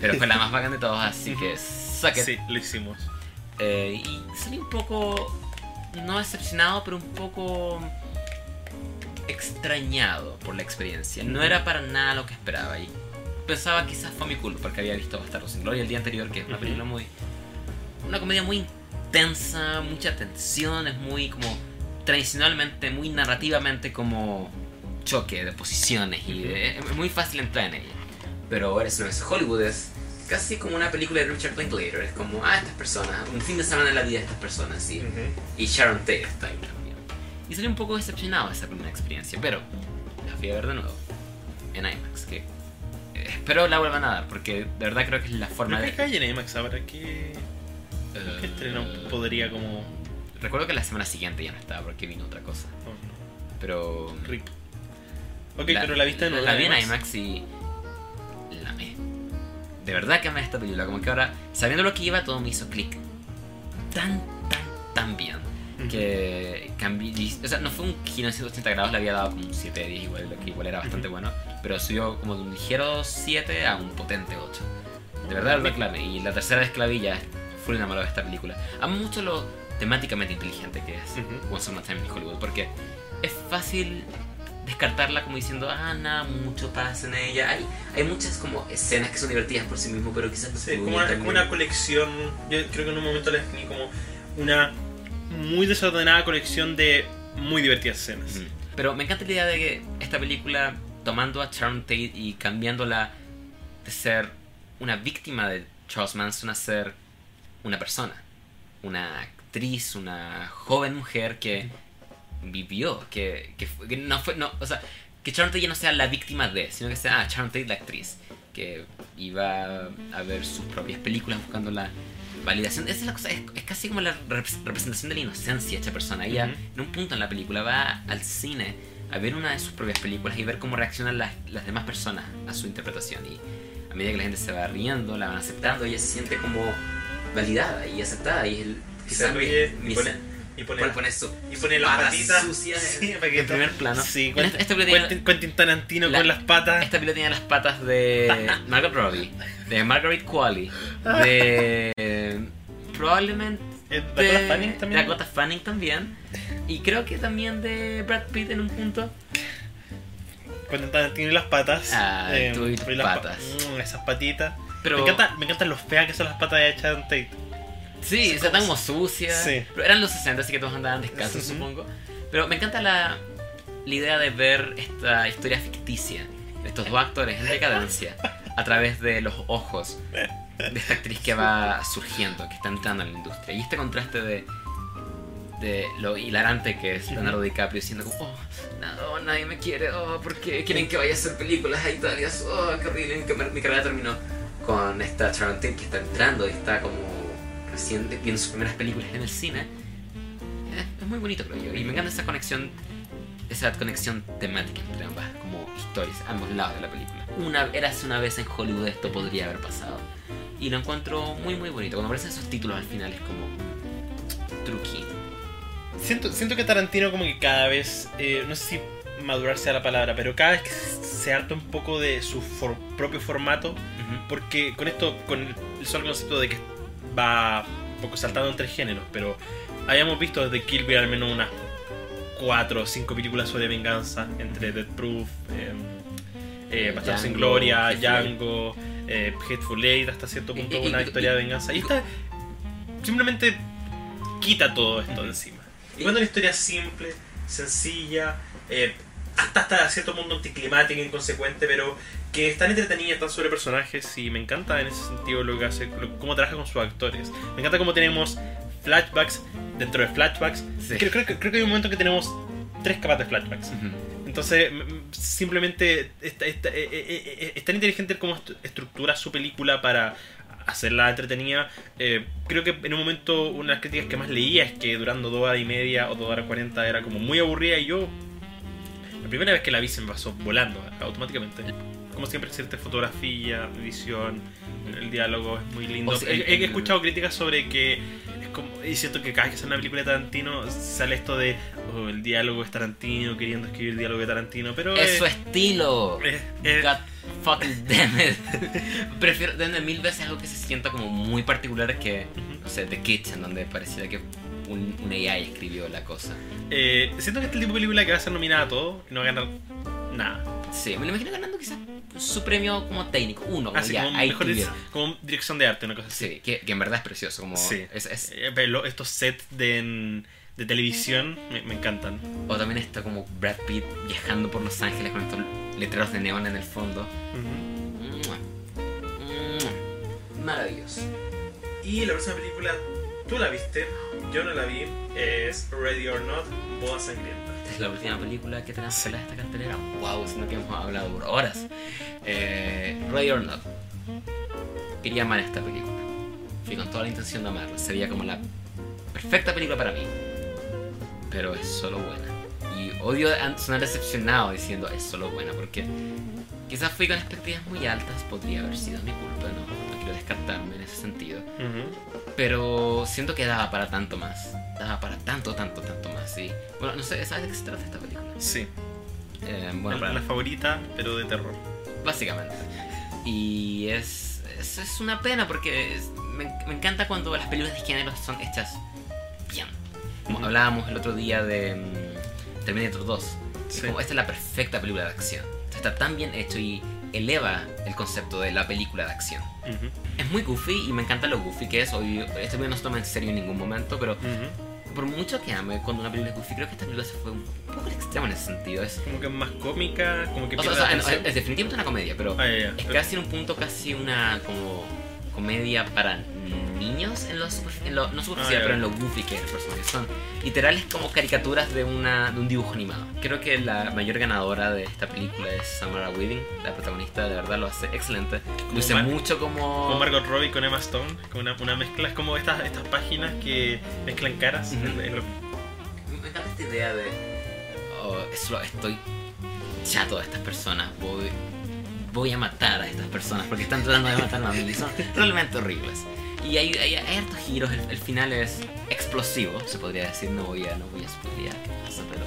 Pero fue la más bacán de todos, así que it. Sí, lo hicimos. Eh, y salí un poco, no decepcionado, pero un poco extrañado por la experiencia. No era para nada lo que esperaba. Y pensaba quizás fue mi culpa porque había visto Bastardo sin Gloria el día anterior, que es una película muy. Una comedia muy intensa, mucha tensión, es muy como. tradicionalmente, muy narrativamente como. Choque de posiciones y de- es muy fácil entrar en ella. Pero ahora es Hollywood es casi como una película de Richard Linklater. Es como, ah, estas personas, un fin de semana en la vida de estas personas, sí. Ujú. Y Sharon Tate está ahí también. Y salí un poco decepcionado de esa primera experiencia, pero la fui a ver de nuevo en IMAX, que eh, espero la vuelvan a dar, porque de verdad creo que es la forma ¿No de... que cae en IMAX ahora? ¿Qué, qué estreno Eh, podría como...? Recuerdo que la semana siguiente ya no estaba porque vino otra cosa, oh, no, pero... rip. Ok, pero la viste de nuevo La vi en IMAX. Y la amé. De verdad que amé esta película, como que ahora, sabiendo lo que iba, todo me hizo clic. Tan, tan, tan bien. Que cambié, o sea, no fue un giro en 180 grados, le había dado como un 7 de 10 igual, lo que igual era bastante bueno, pero subió como de un ligero 7 a un potente 8. De verdad, de verdad, clave. Y la tercera vez que la vi ya fui enamorado de esta película. Amo mucho lo temáticamente inteligente que es Ujú. Once Upon a Time in Hollywood, porque es fácil descartarla como diciendo, ah, nada, mucho pasa en ella. Hay, hay muchas como escenas que son divertidas por sí mismo, pero quizás no Sí, como una, como una colección, yo creo que en un momento la definí como una muy desordenada colección de muy divertidas escenas. Pero me encanta la idea de que esta película, tomando a Sharon Tate y cambiándola de ser una víctima de Charles Manson a ser una persona, una actriz, una joven mujer que vivió, que, que, que no fue, no, o sea, que Sharon Tate ya no sea la víctima de, sino que sea ah, Sharon Tate la actriz, que iba a ver sus propias películas buscando la validación. Esa es la cosa, es, es casi como la rep- representación de la inocencia esta persona. Ella, Ujú. en un punto en la película, va al cine a ver una de sus propias películas y ver cómo reaccionan las, las demás personas a su interpretación. Y a medida que la gente se va riendo, la van aceptando, ella se siente como validada y aceptada. Y el, quizás mi- mi- y pone, y pone, su- y pone las patas patitas sucias sí, para que en primer plano. Sí, En Quentin, esta- esta película Quentin- Quentin Tarantino la- con las patas. Esta película tiene las patas de Margot Robbie, de Margaret Qualley, de probablemente Eh, Dakota Fanning también. Dakota Fanning también, y creo que también de Brad Pitt en un punto. Quentin Tarantino y las patas. Ah, tú y las pa- patas. Mm, esas patitas. Pero Me, encanta, me encantan los feas que son las patas de Sharon Tate. Sí, o sea, están como sucias. Sí. Pero eran los 60, así que todos andaban descalzos, Ujú. supongo. Pero me encanta la, la idea de ver esta historia ficticia de estos dos actores en decadencia a través de los ojos de esta actriz que va surgiendo, que está entrando en la industria. Y este contraste de, de lo hilarante que es Leonardo DiCaprio diciendo como, oh, no, nadie me quiere, oh, ¿por qué quieren que vaya a hacer películas a Italia? Oh, qué horrible, mi carrera terminó con esta Sharon Tate que está entrando y está como recién viendo sus primeras películas en el cine. Eh, Es muy bonito, creo yo. Y me encanta esa conexión, esa conexión temática entre ambas como historias, ambos lados de la película. Una, érase una vez en Hollywood esto podría haber pasado. Y lo encuentro muy, muy bonito. Cuando aparecen esos títulos al final es como truqui. Siento, siento que Tarantino como que cada vez, eh, no sé si madurar sea la palabra, pero cada vez que se harta un poco de su for- propio formato, Ujú. porque con esto, con el solo concepto de que va un poco saltando entre géneros, pero habíamos visto desde Kill Bill al menos unas cuatro o cinco películas sobre venganza, entre Death Proof, eh, eh, Bastardos sin Gloria. Django, eh, Hateful Eight, hasta cierto punto Y- y- una y- historia de venganza. Y esta simplemente quita todo esto Ujú. encima. Y cuando una historia simple, sencilla, eh, hasta hasta cierto punto anticlimática, inconsecuente, pero que están entretenidas, están sobre personajes y me encanta en ese sentido lo que hace, lo- cómo trabaja con sus actores. Me encanta cómo tenemos flashbacks dentro de flashbacks. Sí. Creo, creo que- creo que hay un momento que tenemos tres capas de flashbacks. Ujú. Entonces, m- m- simplemente está- está- eh, eh, eh, es tan inteligente est- estructura su película para hacerla entretenida. Eh, creo que en un momento una de las críticas que más leía es que durando dos horas y media o dos horas cuarenta era como muy aburrida y yo la primera vez que la vi se me pasó volando automáticamente. Como siempre, cierta fotografía, edición, el diálogo es muy lindo. O sea, he, he el- escuchado críticas sobre que es como, y siento que cada vez que sale una película de Tarantino sale esto de oh, el diálogo es Tarantino, queriendo escribir diálogo de Tarantino, pero Es su estilo. God fucking damn it. Prefiero denme mil veces algo que se sienta como muy particular que, no sé, The Kitchen, donde pareciera que un, un AI escribió la cosa. Eh, siento que este tipo de película que va a ser nominada a todo y no va a ganar nada. Sí, me lo imagino ganando quizás su premio como técnico, uno, como Así ya, como, mejor como dirección de arte, una cosa así. Sí, que, que en verdad es precioso, como Sí. es, es- Eh, estos sets de, de televisión me, me encantan. O también está como Brad Pitt viajando por Los Ángeles con estos letreros de neón en el fondo. Mua. Maravilloso. Y la próxima película, tú la viste, yo no la vi, es Ready or Not, Boda Sangrienta. Esta es la última película que tenemos de esta cartelera. Wow, siendo que hemos hablado por horas. Eh, Ready or Not. Quería amar esta película. Fui con toda la intención de amarla. Sería como la perfecta película para mí. Pero es solo buena. Y odio sonar decepcionado diciendo es solo buena porque quizás fui con expectativas muy altas. Podría haber sido mi culpa, no, no quiero descartarme en ese sentido. Pero siento que daba para tanto más. Daba para tanto, tanto, tanto más. Y bueno, no sé, ¿sabes de qué se trata esta película? Sí, Eh, bueno, la, la favorita, pero de terror. básicamente. Y es, es, es una pena porque es- me, me encanta cuando las películas de género son hechas bien. Como hablábamos el otro día de mm, Terminator 2. Es Sí. como, esta es la perfecta película de acción. Está tan bien hecho y eleva el concepto de la película de acción. Ujú, Es muy goofy y me encanta lo goofy que es. Obvio, este película no se toma en serio en ningún momento, pero ujú. por mucho que ame cuando una película es goofy, creo que esta película se fue un poco al extremo en ese sentido. Es, Como que es más cómica, como que o sea, o sea, no, atención. es definitivamente una comedia, pero Ah, ya, ya. es casi en un punto casi una como comedia para niños en lo, super- en lo- no superficial, Ah, pero en lo goofy que personaje. Son literales como caricaturas de, una, de un dibujo animado. Creo que la mayor ganadora de esta película es Samara Weaving, la protagonista, de verdad lo hace excelente. Luce mucho como... Como Margot Robbie con Emma Stone, con una, una mezcla, es como estas, estas páginas que mezclan caras. Es lo- Me encanta esta idea de. Oh, estoy chato de estas personas. Voy, voy a matar a estas personas porque están tratando de matarme a mí. y Son realmente horribles. Y hay, hay, hay hartos giros. El, el final es explosivo, se podría decir. No voy a, no voy a spoilear qué pasa, pero.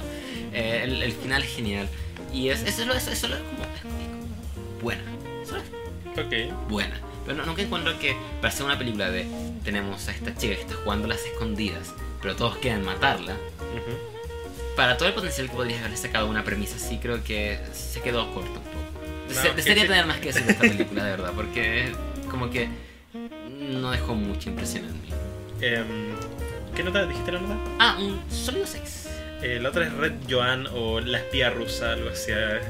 eh, el, el final es genial. Y es, eso, es lo- eso, eso es como, es como buena. Solo es Ok. buena. Pero no, nunca encuentro que para hacer una película de tenemos a esta chica que está jugando las escondidas, pero todos quieren matarla. Ujú. Para todo el potencial que podrías haber sacado una premisa, sí creo que se quedó corto un poco. No, desearía tener más que decir de esta película, de verdad, porque como que no dejó mucha impresión en mí. Em, ¿Qué nota dijiste la nota? Ah, un sólido 6. Eh, la otra es Red Joan o La espía rusa, algo así. eh,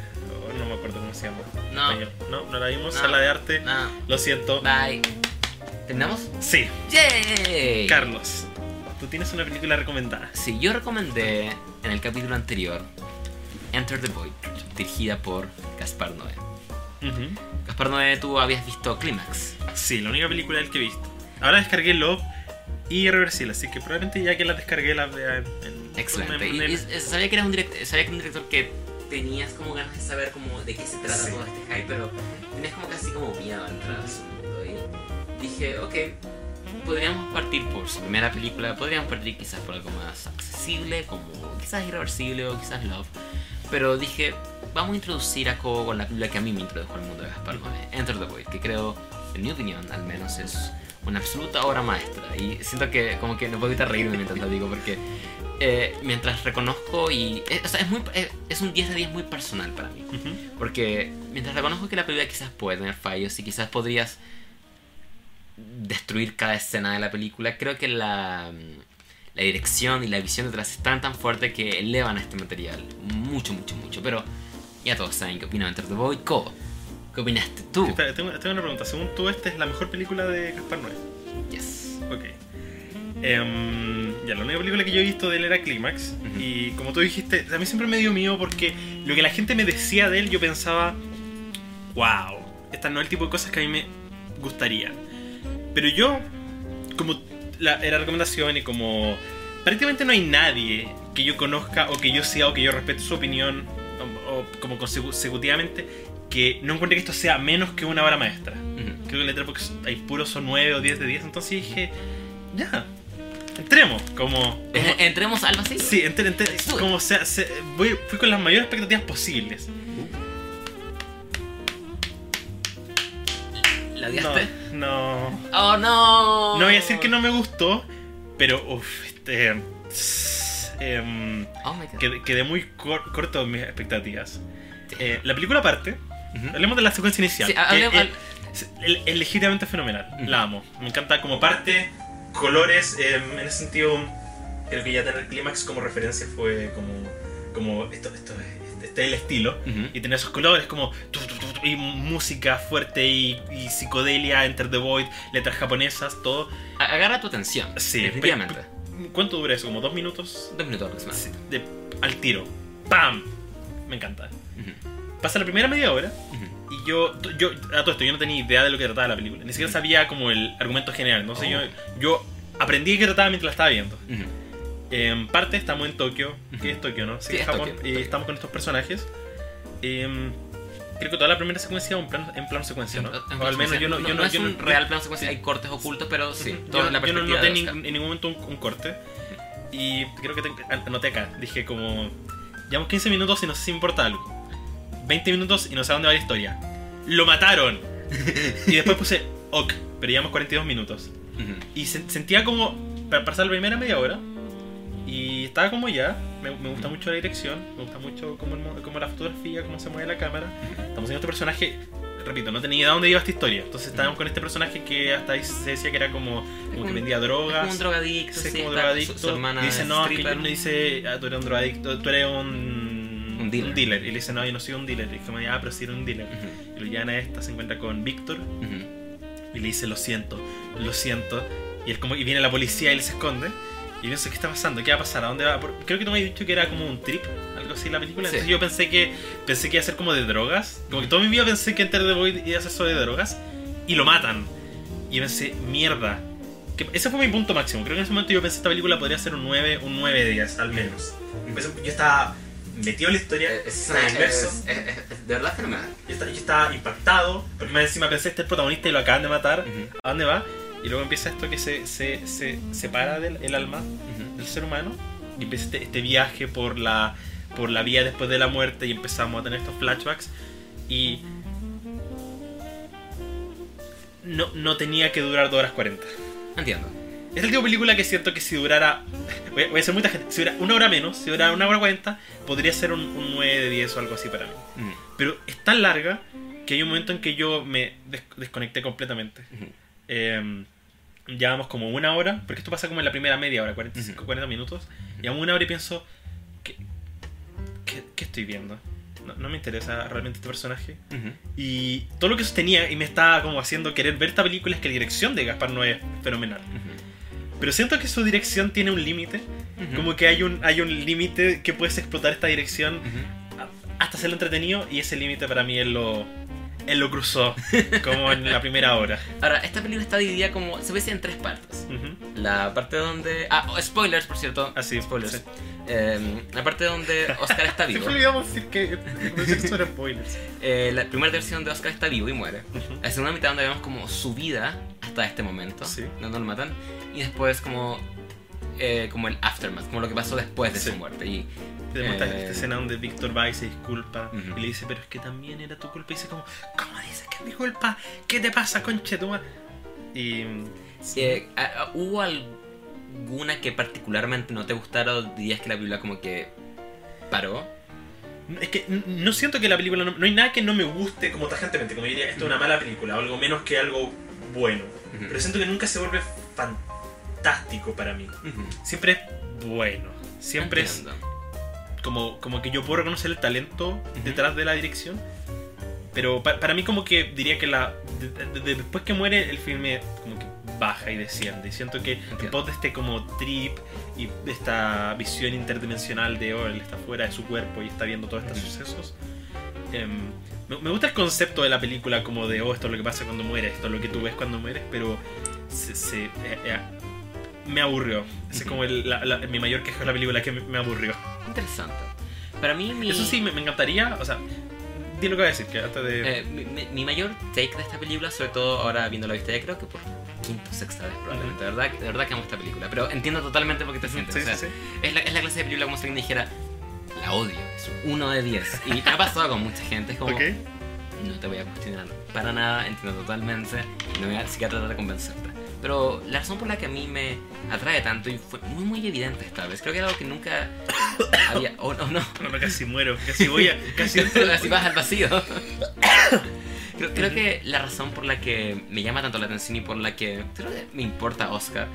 o no me acuerdo cómo se llama. No. español. No, no la vimos. No. Sala de arte. Nada. Lo siento. Bye. ¿Terminamos? Sí, ¡Yay! Carlos. Tú tienes una película recomendada. Sí, yo recomendé en el capítulo anterior Enter the Void, dirigida por Gaspar Noé. Ujú. Gaspar Noé, tú habías visto Clímax. Sí, la única película del que he visto. Ahora descargué Love y Irreversible, así que probablemente ya que la descargué la vea en. en- Excelente. en- Y, en- y- y sabía que eras un director, sabía que era un director que tenías como ganas de saber como de qué se trata Sí. todo este hype, pero tenías como casi como miedo a entrar a su mundo. Y dije, ok, podríamos partir por su primera película, podríamos partir quizás por algo más accesible, como quizás Irreversible o quizás Love. Pero dije, vamos a introducir a Cobo con la película que a mí me introdujo al mundo de Gaspar Noé, Enter the Void, que creo, en mi opinión al menos, es una absoluta obra maestra. Y siento que como que no puedo evitar reírme mientras lo digo, porque eh, mientras reconozco y... eh, o sea, es, muy, eh, es un 10 de 10 muy personal para mí. Ujú. Porque mientras reconozco que la película quizás puede tener fallos y quizás podrías destruir cada escena de la película, creo que la, la dirección y la visión detrás están tan fuerte que elevan a este material mucho, mucho, mucho. Pero ya todos saben qué opino de Enter the Void. Cobo, ¿qué opinaste tú? Espera, tengo, tengo una pregunta. Según tú, esta es la mejor película de Gaspar Noé. Yes. Ok. Em, ya, la única película que yo he visto de él era Clímax. Ujú. Y como tú dijiste, a mí siempre me dio miedo porque lo que la gente me decía de él, yo pensaba, wow, esta no es el tipo de cosas que a mí me gustaría. Pero yo, como la, era recomendación y como prácticamente no hay nadie que yo conozca o que yo sea o que yo respete su opinión o, o como consecutivamente que no encuentre que esto sea menos que una obra maestra. Ujú. Creo que Letterboxd hay puros son 9 o 10 de 10, entonces dije, ya, entremos, como... como- Entremos al vacío. sí, entre, entre- como sea, se- voy, fui con las mayores expectativas posibles. ¿La No, odiaste? no, Oh no. no voy a decir que no me gustó, Pero, uff, este. em, Oh quedé, quedé muy cor- corto en mis expectativas. Eh, la película parte. Hablemos de la secuencia inicial. Sí, que es, es- es legítimamente fenomenal. La amo. Me encanta como parte, colores. em, en ese sentido, creo que ya tener el clímax como referencia fue como. como esto, esto es, es el estilo. Ujú. Y tener esos colores como. tu, tu, tu, y música fuerte y, y psicodelia, Enter the Void, letras japonesas, todo. Agarra tu atención. Sí, definitivamente. ¿Cuánto dura eso? ¿Como dos minutos? Dos minutos aproximadamente. Sí, de- al tiro. ¡Pam! Me encanta. Ujú. Pasa la primera media hora Ujú. y yo, yo, a todo esto, yo no tenía idea de lo que trataba la película. Ni siquiera sabía como el argumento general. Entonces Oh. yo, yo aprendí qué trataba mientras la estaba viendo. En parte estamos en Tokio, que es Tokio, ¿no? Sí, es Japón, Tokio, Tokio. estamos con estos personajes. Em, creo que toda la primera secuencia es un plan, en plano secuencia, ¿no? En- en o al menos yo no, no, yo no no, es yo un real plano secuencia, hay cortes ocultos, pero sí, todo yo, en la yo no noté en ningún momento un, un corte. Y creo que te- anoté acá. Dije como... Llevamos 15 minutos y no sé si me importa algo. 20 minutos y no sé a dónde va la historia. ¡Lo mataron! y después puse... Ok, pero llevamos 42 minutos. Ujú. Y se- sentía como... Para pasar la primera media hora. Y estaba como ya. Me, me gusta mucho la dirección. Me gusta mucho como, el mo- como la fotografía, cómo se mueve la cámara. Estamos viendo este personaje... Repito, no tenía idea de dónde iba esta historia. Entonces estábamos con este personaje que hasta ahí se decía que era como, como que un- vendía drogas. como un drogadicto, Sí, como drogadicto. Su, su hermana dice, no, que le dice, ah, tú eres un drogadicto, tú eres un, Un dealer. Y le dice, no, yo no soy un dealer. Y como, ah, pero sí era un dealer. Ujú. Y lo llevan a esta, se encuentra con Víctor Ujú. y le dice, lo siento, lo siento. Y él como, y viene la policía y él se esconde. Y pienso, ¿qué está pasando? ¿Qué va a pasar? ¿A dónde va? Creo que tú me habías dicho que era como un trip, algo así la película. Sí. Entonces yo pensé que pensé que iba a ser como de drogas. Como que toda mi vida pensé que Enter the Void iba a ser solo de drogas. Y lo matan. Y pensé, mierda. Que ese fue mi punto máximo. Creo que en ese momento yo pensé que esta película podría ser un 9, un 9 de 10, al menos. Pues, Yo estaba metido en la historia, Eh, Es, es- es- es- de verdad fenomenal. Yo estaba, yo estaba impactado, porque más encima pensé, este es el protagonista y lo acaban de matar. Ujú. ¿A dónde va? Y luego empieza esto que se, se, se separa del el alma Ujú. del ser humano y empieza este, este viaje por la, por la vía después de la muerte y empezamos a tener estos flashbacks y no, no tenía que durar 2 horas 40. Entiendo. Es el tipo de película que siento que si durara. Voy a, voy a ser muy tajante. Si durara una hora menos, si durara una hora 40, podría ser un, un 9 de 10 o algo así para mí. Ujú. Pero es tan larga que hay un momento en que yo me des- desconecté completamente. Eh, llevamos como una hora, porque esto pasa como en la primera media hora, 45, Ujú. 40 minutos. Llevamos una hora y pienso, ¿qué, qué, qué estoy viendo? No, no me interesa realmente este personaje. Y todo lo que sostenía y me estaba como haciendo querer ver esta película es que la dirección de Gaspar no es fenomenal. Pero siento que su dirección tiene un límite. Como que hay un, hay un límite que puedes explotar esta dirección hasta hacerlo entretenido y ese límite para mí él lo, él lo cruzó como en la primera hora. Ahora, esta película está dividida como. Se ve en tres partes. Ujú. La parte donde. Ah, oh, spoilers, por cierto. Ah, sí, spoilers. sí. Eh, la parte donde Oscar está vivo. me olvidó decir que era spoilers. Eh, la primera versión de Oscar está vivo y muere. Ujú. La segunda mitad donde vemos como su vida hasta este momento, Sí. donde lo matan. Y después como, eh, como el aftermath, como lo que pasó después de Sí. su muerte. Y Te demuestra Eh. esta escena donde Víctor va y se disculpa y le dice, pero es que también era tu culpa. Y dice como, ¿cómo dices que es mi culpa? ¿Qué te pasa, conche tu madre?" Y... eh, ah, ah, ¿hubo alguna que particularmente no te gustara o dirías que la película como que paró? Es que no siento que la película. No, no hay nada que no me guste como tajantemente. Como yo diría, esto es una mala película o algo menos que algo bueno. Pero siento que nunca se vuelve fantástico para mí. Siempre es bueno. Siempre es. Como, como que yo puedo reconocer el talento detrás de la dirección. Pero pa- para mí como que diría que la de- de- de- después que muere el filme como que baja y desciende. Y siento que pos de este como trip y esta visión interdimensional de oh, él está fuera de su cuerpo y está viendo todos estos Ujú. sucesos. em, me, me gusta el concepto de la película como de oh, esto es lo que pasa cuando mueres, esto es lo que tú ves cuando mueres, pero se, se- eh, eh, me aburrió. Ese es como el- la- la- mi mayor queja de la película que me, me aburrió. Interesante. Para mí, mi, Eso sí, me, me encantaría, o sea, di lo que voy a decir, que antes de... eh, mi, mi- mi mayor take de esta película, sobre todo ahora viendo la vista ya creo que por quinta o sexta vez probablemente, de verdad, de verdad que amo esta película, pero entiendo totalmente por qué te sientes. Sí, o sea, sí, sí. Es, la, es la clase de película como si alguien dijera, la odio, es un 1 de 10. Y me ha pasado con mucha gente, es como, Ok. No te voy a cuestionar para nada, entiendo totalmente, no voy a siquiera tratar de convencerte. Pero la razón por la que a mí me atrae tanto y fue muy muy evidente esta vez, creo que era algo que nunca había... Oh, no, no. No, no, casi muero, casi voy a. Casi Así vas al vacío. Creo, creo que la razón por la que me llama tanto la atención y por la que creo que me importa Oscar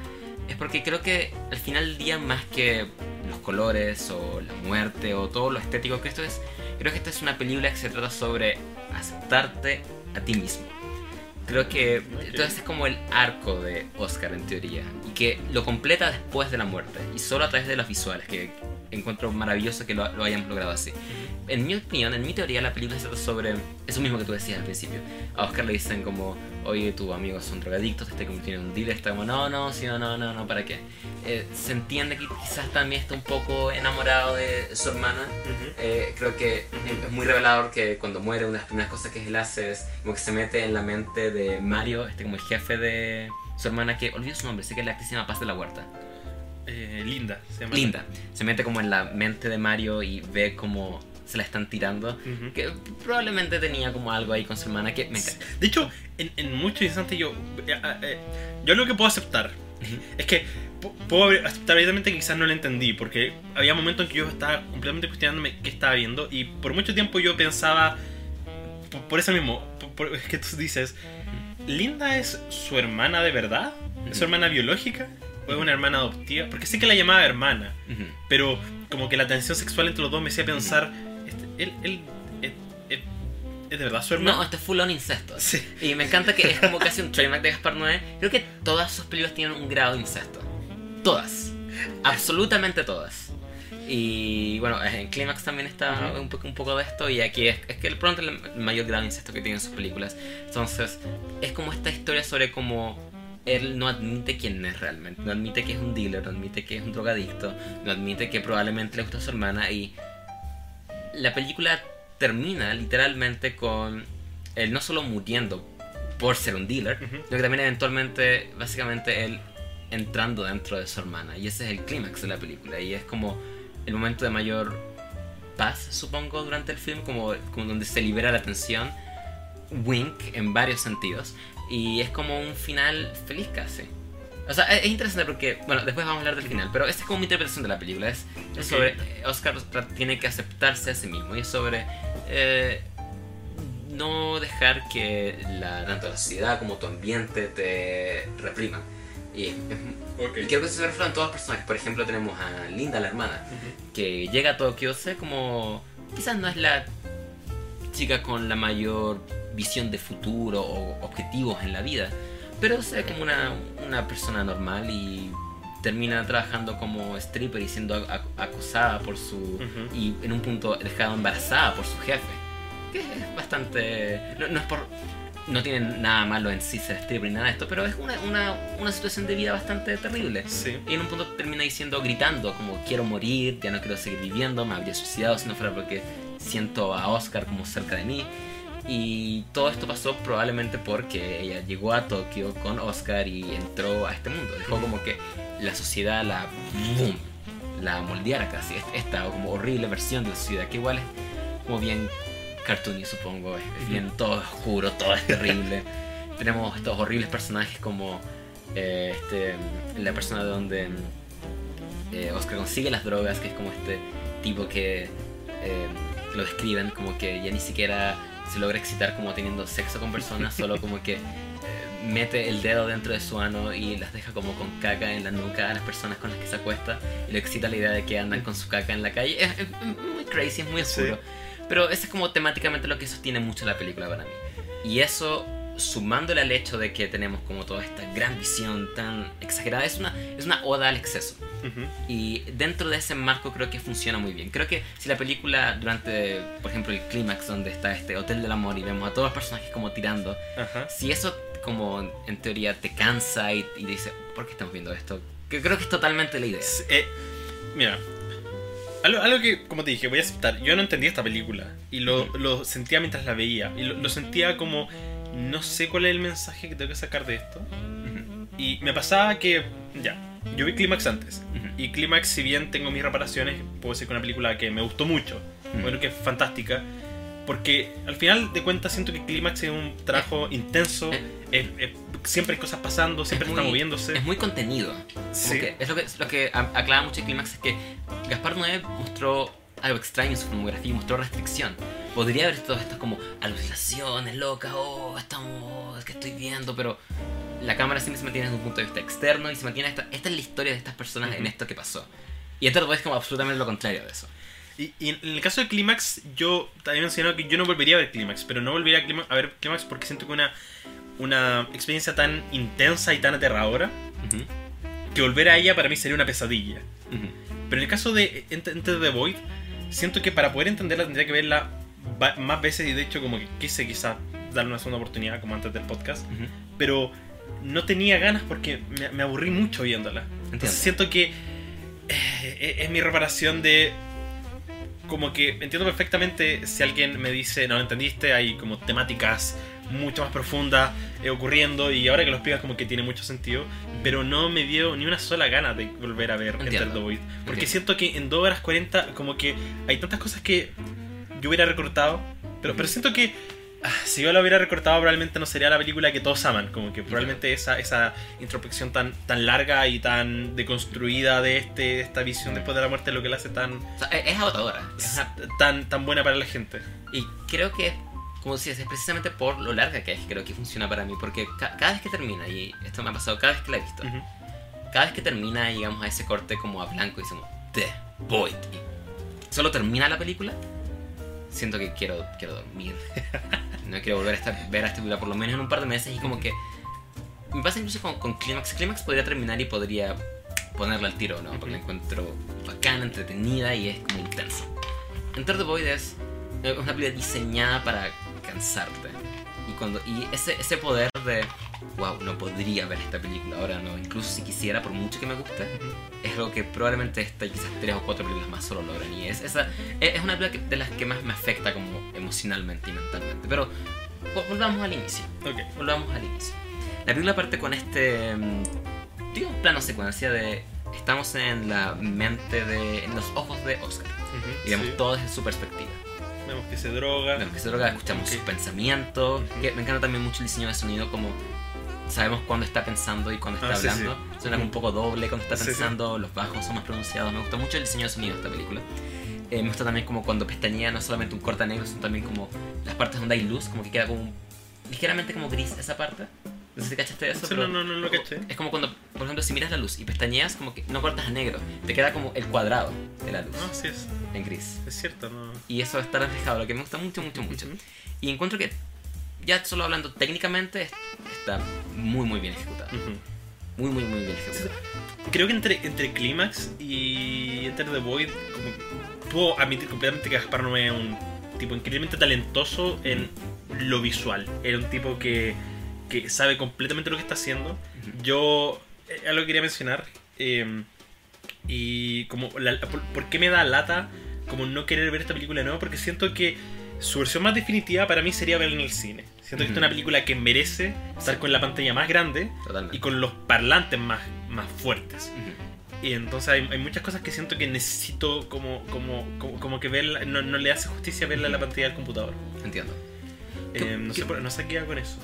es porque creo que al final del día, más que los colores o la muerte o todo lo estético que esto es, creo que esta es una película que se trata sobre aceptarte a ti mismo. Creo que Ok. entonces es como el arco de Oscar en teoría y que lo completa después de la muerte y solo a través de los visuales que encuentro maravilloso que lo, lo hayamos logrado así. En mi opinión, en mi teoría, la película se trata sobre eso mismo que tú decías al principio. A Oscar le dicen como, oye, tus amigos son drogadictos, te está convirtiendo en un dealer, está como, no, no, sí, no, no, no, no, ¿para qué? Eh, se entiende que quizás también está un poco enamorado de su hermana. Ujú. Eh, creo que es muy revelador que cuando muere una de las primeras cosas que él hace es como que se mete en la mente de Mario, este como el jefe de su hermana, que olvido su nombre, sé que la actriz se llama Paz de la Huerta. Eh, Linda, se llama. Linda. Se mete como en la mente de Mario y ve cómo se la están tirando. Ujú. Que probablemente tenía como algo ahí con su hermana que me encanta. De hecho, en, en muchos instantes yo. eh, eh, yo lo que puedo aceptar es que pu- puedo aceptar evidentemente que quizás no lo entendí, porque había momentos en que yo estaba completamente cuestionándome qué estaba viendo, y por mucho tiempo yo pensaba. Por, por eso mismo, por, por- es que tú dices. ¿Linda es su hermana de verdad? ¿Es su hermana biológica? ¿O es una hermana adoptiva? Porque sé que la llamaba hermana. Pero como que la tensión sexual entre los dos me hacía pensar, este, él, él, es, es- es de verdad su hermano. No, este es full on incesto. Sí. Y me encanta que es como casi un trademark de Gaspar Noé. Creo que todas sus películas tienen un grado de incesto. Todas. Absolutamente todas. Y bueno, en Clímax también está un, poco, un poco de esto. Y aquí es, es que el pronto el mayor grado de incesto que tienen sus películas. Entonces, es como esta historia sobre cómo él no admite quién es realmente. No admite que es un dealer, no admite que es un drogadicto, no admite que probablemente le gusta a su hermana. Y la película termina literalmente con él no solo muriendo por ser un dealer, Ujú. sino que también eventualmente, básicamente, él entrando dentro de su hermana. Y ese es el clímax de la película. Y es como el momento de mayor paz, supongo, durante el film, como, como donde se libera la tensión. Wink en varios sentidos. Y es como un final feliz casi. O sea, es es interesante porque, bueno, después vamos a hablar del final, pero esta es como mi interpretación de la película. Es, es Ok. sobre. eh, Oscar tiene que aceptarse a sí mismo y es sobre. eh, no dejar que la, tanto la sociedad como tu ambiente te repriman. Y, es- Ok. y creo que se refleja en todos los personajes. Por ejemplo, tenemos a Linda, la hermana, que llega a Tokio, sé como. Quizás no es la chica con la mayor visión de futuro o objetivos en la vida, pero sé como una, una persona normal y termina trabajando como stripper y siendo ac- acosada por su. Ujú. y en un punto dejada embarazada por su jefe. Que es bastante. No, no es por. No tiene nada malo en sí ser stripper ni nada de esto, pero es una, una, una situación de vida bastante terrible. Sí. Y en un punto termina diciendo, gritando, como quiero morir, ya no quiero seguir viviendo, me habría suicidado si no fuera porque siento a Oscar como cerca de mí. Y todo esto pasó probablemente porque ella llegó a Tokio con Oscar y entró a este mundo. Dejó como que la sociedad la, boom, la moldeara casi. Esta como horrible versión de la sociedad, que igual es como bien cartoony supongo. Es, bien todo oscuro, todo es terrible. Tenemos estos horribles personajes como eh, este, la persona de donde eh, Oscar consigue las drogas, que es como este tipo que eh, lo describen como que ya ni siquiera se logra excitar como teniendo sexo con personas, solo como que eh, mete el dedo dentro de su ano y las deja como con caca en la nuca a las personas con las que se acuesta y le excita la idea de que andan con su caca en la calle. Es, es muy crazy, es muy oscuro. Pero eso es como temáticamente lo que sostiene mucho la película para mí. Y eso, sumándole al hecho de que tenemos como toda esta gran visión tan exagerada, es una, es una oda al exceso. Y dentro de ese marco creo que funciona muy bien. Creo que si la película, durante, por ejemplo, el clímax donde está este Hotel del Amor y vemos a todos los personajes como tirando, si eso como en teoría te cansa y, y dice, ¿por qué estamos viendo esto? Que creo que es totalmente la idea. Eh, mira, algo, algo que, como te dije, voy a aceptar. Yo no entendía esta película y lo, lo sentía mientras la veía. Y lo, lo sentía como, no sé cuál es el mensaje que tengo que sacar de esto. Y me pasaba que, ya, yo vi Clímax antes. Y Clímax, si bien tengo mis reparaciones, puedo decir que es una película que me gustó mucho. Bueno, que es fantástica. porque al final de cuentas siento que Clímax es un trabajo intenso, eh. es- es- siempre hay cosas pasando, siempre Es está muy- moviéndose. Es muy contenido. Sí. es lo que, lo que aclara mucho clímax es que Gaspar Noé mostró algo extraño en su filmografía y mostró restricción. Podría haber todas estas como alucinaciones locas, oh, estamos, que estoy viendo, pero la cámara siempre se mantiene desde un punto de vista externo y se mantiene esta, esta es la historia de estas personas en Ujú. esto que pasó. Y esto es como absolutamente lo contrario de eso. Y, y en el caso de Clímax, yo también mencionado que yo no volvería a ver Clímax, pero no volvería a, a ver Clímax porque siento que una, una experiencia tan intensa y tan aterradora Ujú, que volver a ella para mí sería una pesadilla. ujú. Pero en el caso de Enter the Void, siento que para poder entenderla tendría que verla más veces y de hecho como que quise quizás darle una segunda oportunidad como antes del podcast, pero no tenía ganas porque me, me aburrí mucho viéndola. Entiendo. Entonces siento que eh, es mi reparación de como que entiendo perfectamente si alguien me dice, no lo entendiste, hay como temáticas mucho más profundas eh, ocurriendo y ahora que lo explicas como que tiene mucho sentido, pero no me dio ni una sola gana de volver a ver Enter Entiendo. the Void. Porque Entiendo. siento que en 2 horas 40 como que hay tantas cosas que yo hubiera recortado, pero, pero siento que ah, si yo la hubiera recortado probablemente no sería la película que todos aman, como que probablemente esa, esa introspección tan, tan larga y tan deconstruida de, este, de esta visión después de la muerte es lo que la hace tan, O sea, es, agotadora. Es tan, tan buena para la gente. Y creo que, como decías, es precisamente por lo larga que es, creo que funciona para mí. Porque ca- cada vez que termina, y esto me ha pasado cada vez que la he visto, Ujú. cada vez que termina, llegamos a ese corte como a blanco y decimos, The Void. Y solo termina la película, siento que quiero, quiero dormir. No quiero volver a estar, ver a esta película por lo menos en un par de meses y como que... Me pasa incluso con, con Clímax. Clímax podría terminar y podría ponerla al tiro, ¿no? Porque la encuentro bacana, entretenida y es como intensa. Enter the Void es una película diseñada para cansarte. Y, cuando, y ese, ese poder de, wow, no podría ver esta película ahora, no, incluso si quisiera, por mucho que me guste, es algo que probablemente esta y quizás tres o cuatro películas más solo logran. Y es, esa, es una película de las que más me afecta como emocionalmente y mentalmente. Pero vol- volvamos al inicio. Ok. Volvamos al inicio. La película parte con este, mm, digo, plano secuencia de, estamos en la mente de, en los ojos de Oscar. Ujú. Y vemos Sí. todo desde su perspectiva. Vemos que se droga. Vemos que se droga, escuchamos Ok. sus pensamientos. Ujú. que me encanta también mucho el diseño de sonido, como sabemos cuándo está pensando y cuándo está Ah, sí, hablando. Suena como un poco doble cuando está Sí, sí. pensando, los bajos son más pronunciados. Me gusta mucho el diseño de sonido de esta película. Eh, me gusta también como cuando pestañea, no solamente un corte negro, sino también como las partes donde hay luz, como que queda como un- ligeramente como gris esa parte. No sé si cachaste eso. Sí, pero no, no, no lo caché. Es como cuando, por ejemplo, si miras la luz y pestañeas, como que no cortas a negro, te queda como el cuadrado de la luz No, sí es, en gris. es cierto, no. Y eso está reflejado, lo que me gusta mucho, mucho, mucho. Ujú. Y encuentro que, ya solo hablando técnicamente, es- está muy, muy bien ejecutado. Ujú. Muy, muy, muy bien ejecutado. Creo que entre, entre Clímax y Enter the Void, como puedo admitir completamente que Gaspar no es un tipo increíblemente talentoso en lo visual. Era un tipo que, que sabe completamente lo que está haciendo. Yo eh, algo que quería mencionar. eh, y como la- por, por qué me da lata como no querer ver esta película de nuevo? Porque siento que su versión más definitiva para mí sería verla en el cine. Siento que esta es una película que merece estar con la pantalla más grande Totalmente. y con los parlantes más, más fuertes. Ujú. Y entonces hay, hay muchas cosas que siento que necesito como, como, como, como que verla, no, no le hace justicia verla en la pantalla del computador. Entiendo. Eh, ¿Qué- no, sé, no sé qué iba con eso.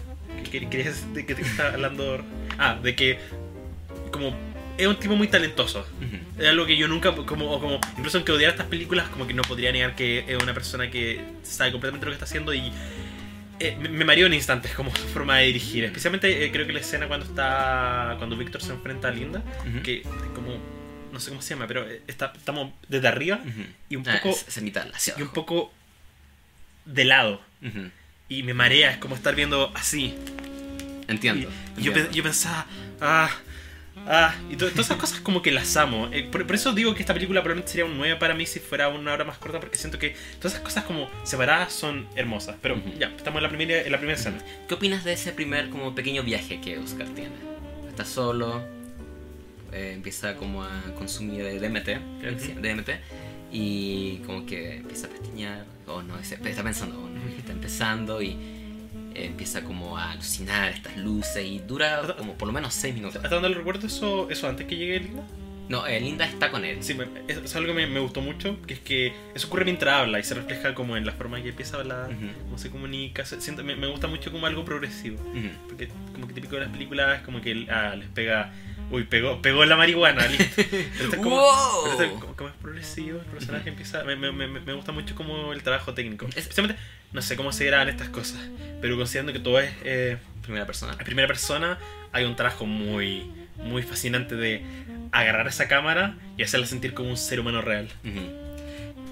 ¿Qué- qué- ¿Querías de que te estaba hablando? Ah, de que como es un tipo muy talentoso. Ujú. Es algo que yo nunca, como, o como incluso aunque odiara estas películas, como que no podría negar que es una persona que sabe completamente lo que está haciendo y eh, me, me en instantes como su forma de dirigir. Especialmente eh, creo que la escena cuando está, cuando Víctor se enfrenta a Linda, Ujú. que como, no sé cómo se llama, pero eh, está, estamos desde arriba Ujú. y un Ah, poco, es- es mitad hacia y un poco de lado. Y me marea, es como estar viendo así. Entiendo. Y yo, entiendo. pe- yo pensaba, ah, ah, y to- todas esas cosas como que las amo. Eh, por, por eso digo que esta película probablemente sería un 9 para mí si fuera una hora más corta, porque siento que todas esas cosas como separadas son hermosas. Pero Ujú. ya, estamos en la primera, en la primera escena. ¿Qué opinas de ese primer como pequeño viaje que Oscar tiene? Está solo, eh, empieza como a consumir DMT, creo que sí. DMT, y como que empieza a pestañear, o no, está pensando, oh, no, está empezando y empieza como a alucinar estas luces y dura como por lo menos 6 minutos. ¿Hasta dónde lo recuerdo eso, eso antes que llegue Linda? No, eh, Linda está con él. Sí, me- es, es algo que me, me gustó mucho, que es que eso ocurre mientras habla y se refleja como en la forma en que empieza a hablar, Ujú, cómo se comunica. se- siento- me, me gusta mucho como algo progresivo. ujú. Porque como que típico de las películas como que ah, les pega... Uy, pegó, pegó la marihuana, listo. Pero es como, ¡Wow! pero esto es como, como es progresivo, el personaje empieza... Me, me, me, me gusta mucho como el trabajo técnico. Es- Especialmente, no sé cómo se graban estas cosas, pero considerando que todo es... eh, Primera persona. en primera persona hay un trabajo muy muy fascinante de agarrar esa cámara y hacerla sentir como un ser humano real. Ujú.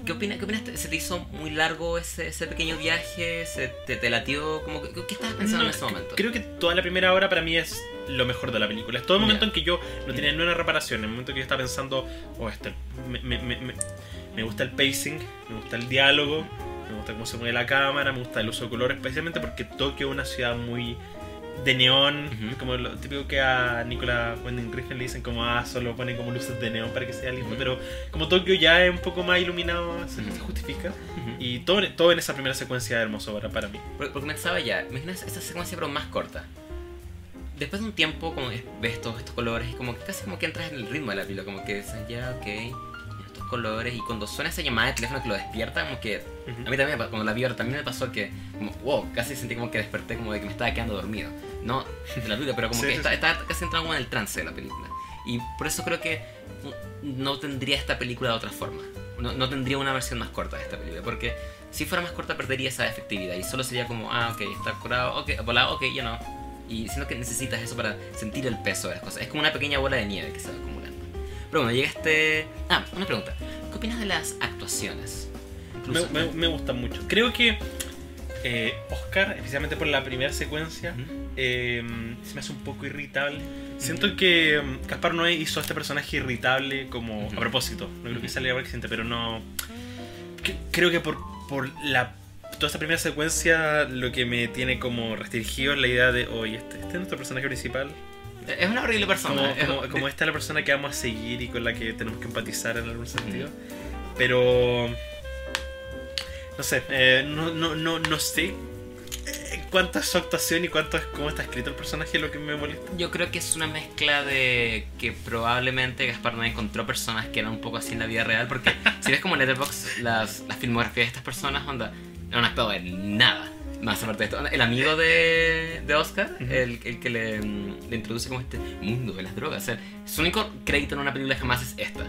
¿Qué opinas? ¿Qué opinas? ¿Se te hizo muy largo ese, ese pequeño viaje? ¿Se te, te latió? Como, ¿Qué estabas pensando No, en ese momento? Creo que toda la primera hora para mí es lo mejor de la película. Es todo el momento en que yo no tenía ni una reparación, en el momento que yo estaba pensando, oh, este, me, me- me- gusta el pacing, me gusta el diálogo, me gusta cómo se mueve la cámara, me gusta el uso de colores, especialmente porque Tokio es una ciudad muy de neón, Ujú. como lo típico que a Nicolas Winding Refn le dicen como ah, solo ponen como luces de neón para que sea lindo, Ujú. pero como Tokio ya es un poco más iluminado, se, Ujú. se justifica. Y todo, todo en esa primera secuencia es hermoso para, para mí. Porque, pensaba ya, imagina esa secuencia pero más corta. Después de un tiempo, como es- ves todos estos colores y como que casi como que entras en el ritmo de la película, como que dices, ya, ok, colores, y cuando suena esa llamada de teléfono que lo despierta, como que Ujú. a mí también, cuando la vi ahora, también me pasó que, como, wow, casi sentí como que desperté como de que me estaba quedando dormido. No de la película, pero como Sí, que sí, está- sí. estaba casi entrando en el trance de la película. Y por eso creo que no tendría esta película de otra forma. No, no tendría una versión más corta de esta película, porque si fuera más corta perdería esa efectividad y solo sería como, ah, ok, está curado, ok, volado, ok, ya no. Y siento que necesitas eso para sentir el peso de las cosas. Es como una pequeña bola de nieve que se va acumulando. Pero bueno, llega este... Ah, una pregunta. ¿Qué opinas de las actuaciones? Me, Incluso- me, me gustan mucho. Creo que eh, Oscar, especialmente por la primera secuencia, eh, se me hace un poco irritable. Siento que mm, Gaspar Noé hizo a este personaje irritable como a propósito. No creo que saliera por accidente, pero no. que- creo que por, por la toda esta primera secuencia lo que me tiene como restringido es la idea de, oye, este, este es nuestro personaje principal. Es una horrible persona. Como, como, como esta es la persona que vamos a seguir y con la que tenemos que empatizar en algún sentido. Pero. No sé, eh, no, no, no, no sé eh, cuánta es su actuación y cuánto es cómo está escrito el personaje lo que me molesta. Yo creo que es una mezcla de que probablemente Gaspar no encontró personas que eran un poco así en la vida real, porque si ves como Letterboxd las, las filmografías de estas personas, onda, no han actuado en nada. Más aparte de esto, el amigo de, de Oscar, el, el que le, le introduce como este mundo de las drogas, o sea, su único crédito en una película jamás es esta.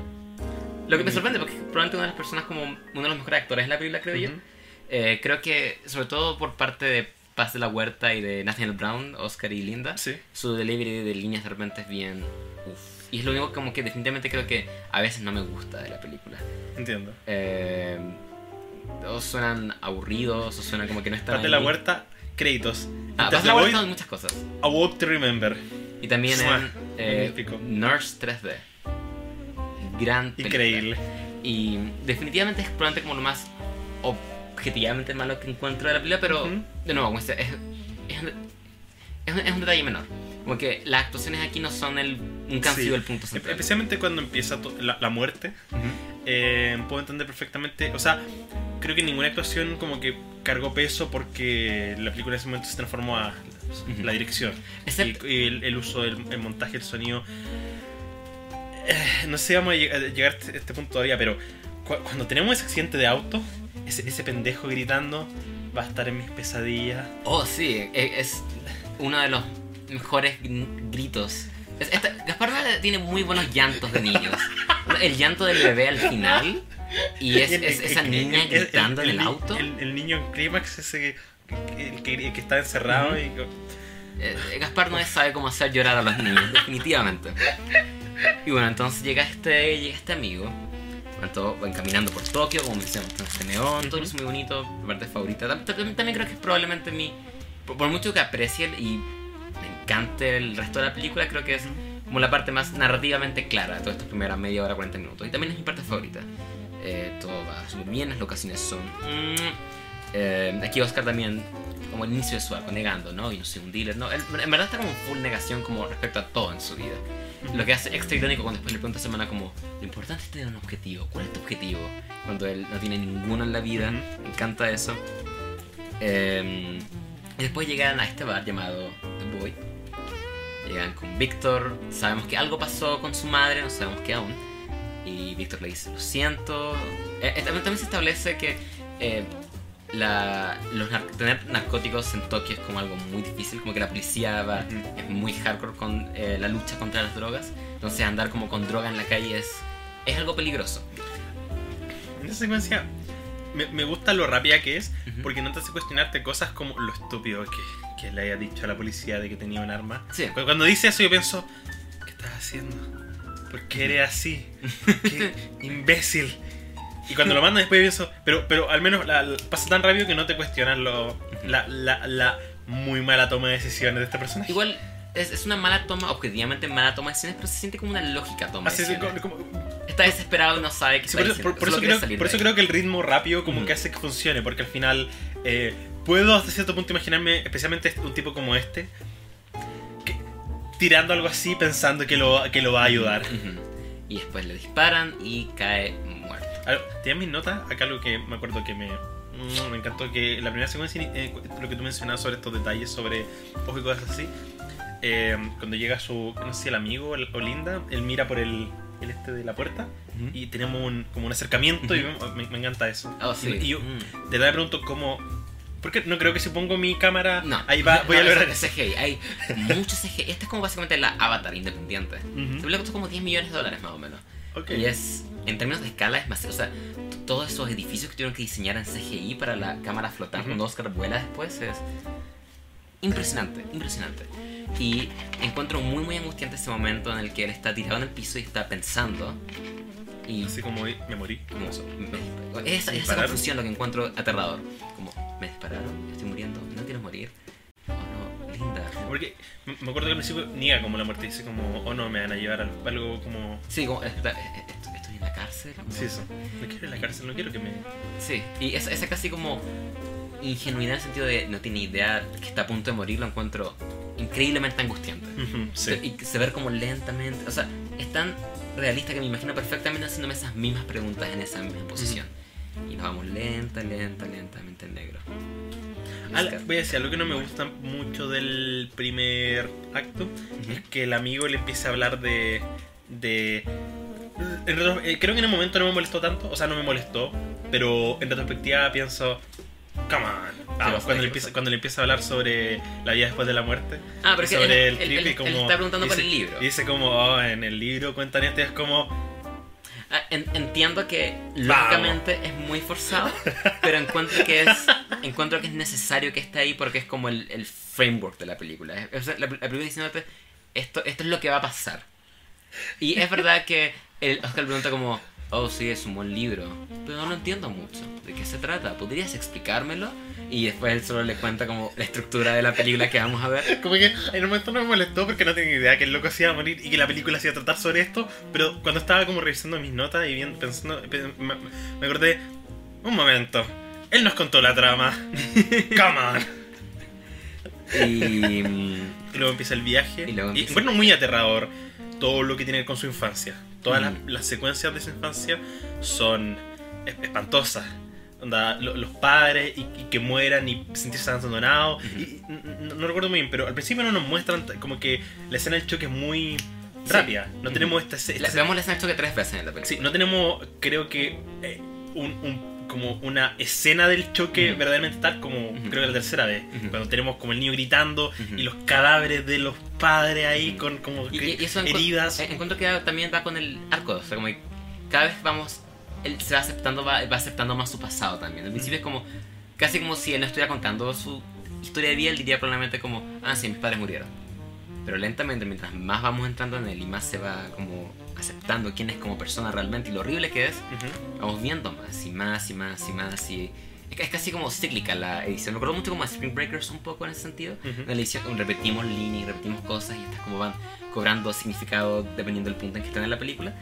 Lo que me sorprende, porque es probablemente una de las personas como uno de los mejores actores en la película, creo yo. Ujú. Eh, creo que, sobre todo por parte de Paz de la Huerta y de Nathaniel Brown, Oscar y Linda, Sí. su delivery de líneas de repente es bien. Uf. Y es lo único como que definitivamente creo que a veces no me gusta de la película. Entiendo. Eh, o suenan aburridos, o suenan como que no están. Parte de la huerta, créditos. Ah, Paz de la Huerta en muchas cosas. A Walk to Remember. Y también en eh. Nurse 3D. Gran película. Increíble. Y definitivamente es probablemente como lo más objetivamente malo que encuentro de la película, pero de nuevo, es, es, un, es un- es un detalle menor. Como que las actuaciones aquí no son el, nunca han Sí. el punto central. Especialmente cuando empieza la, la muerte. Ujú. eh, puedo entender perfectamente. O sea, creo que ninguna actuación como que cargó peso porque la película en ese momento se transformó a la dirección. Y, el, el uso del el montaje, el sonido. Eh, no sé si vamos a lleg- a llegar a este, este punto todavía, pero cu- cuando tenemos ese accidente de auto, ese, ese pendejo gritando va a estar en mis pesadillas. Oh, sí, e- es uno de los mejores gr- gritos. Es- esta- Gaspar tiene muy buenos llantos de niños. El llanto del bebé al final y es, El- es esa el- niña el- gritando en el auto. El, niño en clímax, ese que, que, que- está encerrado y Eh, Gaspar no sabe cómo hacer llorar a los niños, definitivamente. Y bueno, entonces llega este, llega este amigo. Todo- van caminando por Tokio, como mencionamos, con este neón, todo es muy bonito, mi parte favorita. Tam- tam- También, creo que es probablemente mi. Por, por mucho que aprecie y encante el resto de la película, creo que es como la parte más narrativamente clara de toda esta primera media hora, 40 minutos. Y también es mi parte favorita. Eh, todo va súper bien, las locaciones son. mm, eh, aquí Oscar también, como el inicio de su arco, negando, ¿no? Yo no soy un dealer, ¿no? Él, en verdad está como full negación como respecto a todo en su vida. Lo que hace extra irónico cuando después le pregunta a Semana como, lo importante es tener un objetivo, ¿cuál es tu objetivo? Cuando él no tiene ninguno en la vida, me encanta eso. Eh, y después llegan a este bar llamado The Boy. Llegan con Víctor. Sabemos que algo pasó con su madre, no sabemos qué aún. Y Víctor le dice, lo siento. Eh, eh, también, también se establece que eh, la, los nar- tener narcóticos en Tokio es como algo muy difícil, como que la policía va, Ujú. es muy hardcore con eh, la lucha contra las drogas. Entonces andar como con droga en la calle es, es algo peligroso. En esa secuencia me, me gusta lo rápida que es, Ujú. porque no te hace cuestionarte cosas como lo estúpido que, que le haya dicho a la policía de que tenía un arma. Sí. Cu- Cuando dice eso yo pienso, ¿qué estás haciendo? ¿Por qué eres así? ¡Qué imbécil! Y cuando lo mandan después pienso, pero, pero al menos la- la- pasa tan rápido que no te cuestionan lo, la, la, la muy mala toma de decisiones de este personaje. Igual es, es una mala toma, objetivamente mala toma de decisiones, pero se siente como una lógica toma de Así es, decisiones. como- como- Está desesperado y no sabe qué Sí, está por, por- por eso creo, por de eso creo que el ritmo rápido como Ujú. que hace que funcione, porque al final eh, puedo hasta cierto punto imaginarme, especialmente un tipo como este, que- tirando algo así pensando que lo, que lo va a ayudar. Y después le disparan y cae muerto. Tenía mis notas, acá lo que me acuerdo que me, mm, me encantó que la primera secuencia, eh, lo que tú mencionabas sobre estos detalles, sobre ojos y cosas así, eh, cuando llega su, no sé si el amigo o Linda, él mira por el, el este de la puerta y tenemos un, como un acercamiento y Ujú. me, me encanta eso. Oh, sí. Y yo Mm. de verdad me pregunto cómo... Porque no creo que si pongo mi cámara, No. ahí va, voy a No, lograr es. CGI. Hay mucho CGI. Esta es como básicamente la Avatar independiente. Ujú. Se le costó como 10 millones de dólares más o menos. Ok. Y es, en términos de escala, es más. O sea, todos esos edificios que tuvieron que diseñar en CGI para la cámara flotante Ujú. cuando Oscar vuela después es impresionante, impresionante. Y encuentro muy, muy angustiante ese momento en el que él está tirado en el piso y está pensando. Y Así como me morí. como me- esa, esa confusión lo que encuentro aterrador. Como, me dispararon, estoy muriendo, no quiero morir. Oh no, linda. Porque me acuerdo que al principio niega como la muerte, dice como, oh no, me van a llevar a algo como... Sí, como, está- eh, estoy, estoy en la cárcel. como- Sí, eso. No quiero ir a la cárcel, no quiero que me... Sí, y esa, esa casi como ingenuidad en el sentido de no tiene idea que está a punto de morir, lo encuentro increíblemente angustiante. Sí. Y se ver como lentamente, o sea, es tan realista que me imagino perfectamente haciéndome esas mismas preguntas en esa misma posición. Y nos vamos lenta, lenta, lentamente en negro. Al- voy a decir, algo que no me gusta mucho del primer acto Ujú. es que el amigo le empieza a hablar de... de eh, creo que en el momento no me molestó tanto, o sea, no me molestó, pero en retrospectiva pienso, come on, vamos, cuando, ¿Qué le empieza, cuando le empieza a hablar sobre la vida después de la muerte. Ah, pero sobre él, el y él como está preguntando por dice- el libro. Dice como, oh, en el libro cuentan esto es como, en- entiendo que lógicamente es muy forzado, pero encuentro que es encuentro que es necesario que esté ahí porque es como el, el framework de la película. Es- la, la película diciéndote esto, esto es lo que va a pasar. Y es verdad que el Oscar pregunta como, oh sí, es un buen libro, pero no lo entiendo mucho. ¿De qué se trata? ¿Podrías explicármelo? Y después él solo le cuenta como la estructura de la película que vamos a ver. Como que en el momento no me molestó porque no tenía idea que el loco se iba a morir y que la película se iba a tratar sobre esto, pero cuando estaba como revisando mis notas y viendo, pensando, pe- me, acordé, un momento, él nos contó la trama, come on. Y... Y luego empieza el viaje Y y, luego empieza- encuentro muy aterrador todo lo que tiene con su infancia. Todas las, Mm. las secuencias de su infancia son es- espantosas. Onda, lo- los padres y, y que mueran y sentirse abandonados. Ujú. y, n- n- no, recuerdo muy bien, pero al principio no nos muestran como que la escena del choque es muy Sí. rápida. No Ujú. tenemos esta, esta la, vemos la escena de choque tres veces en la película. Sí, no tenemos, creo que, eh, un, un- como una escena del choque Ujú. verdaderamente tal como Ujú. creo que la tercera vez. Ujú. Cuando tenemos como el niño gritando y los cadáveres de los padres ahí con como Y, que y eso encu- heridas. eh, encuentro que también va con el arco. O sea, como que cada vez vamos. Él se va aceptando, va, va aceptando más su pasado también. Al principio es como. Casi como si él no estuviera contando su historia de vida, él diría probablemente como. Ah, sí, mis padres murieron. Pero lentamente, mientras más vamos entrando en él y más se va como aceptando quién es como persona realmente y lo horrible que es, Ujú. vamos viendo más y más y más y más y es, es casi como cíclica la edición. Me acuerdo mucho como a Spring Breakers un poco en ese sentido. Ujú. En la edición como repetimos líneas, repetimos cosas y estas como van cobrando significado dependiendo del punto en que estén en la película.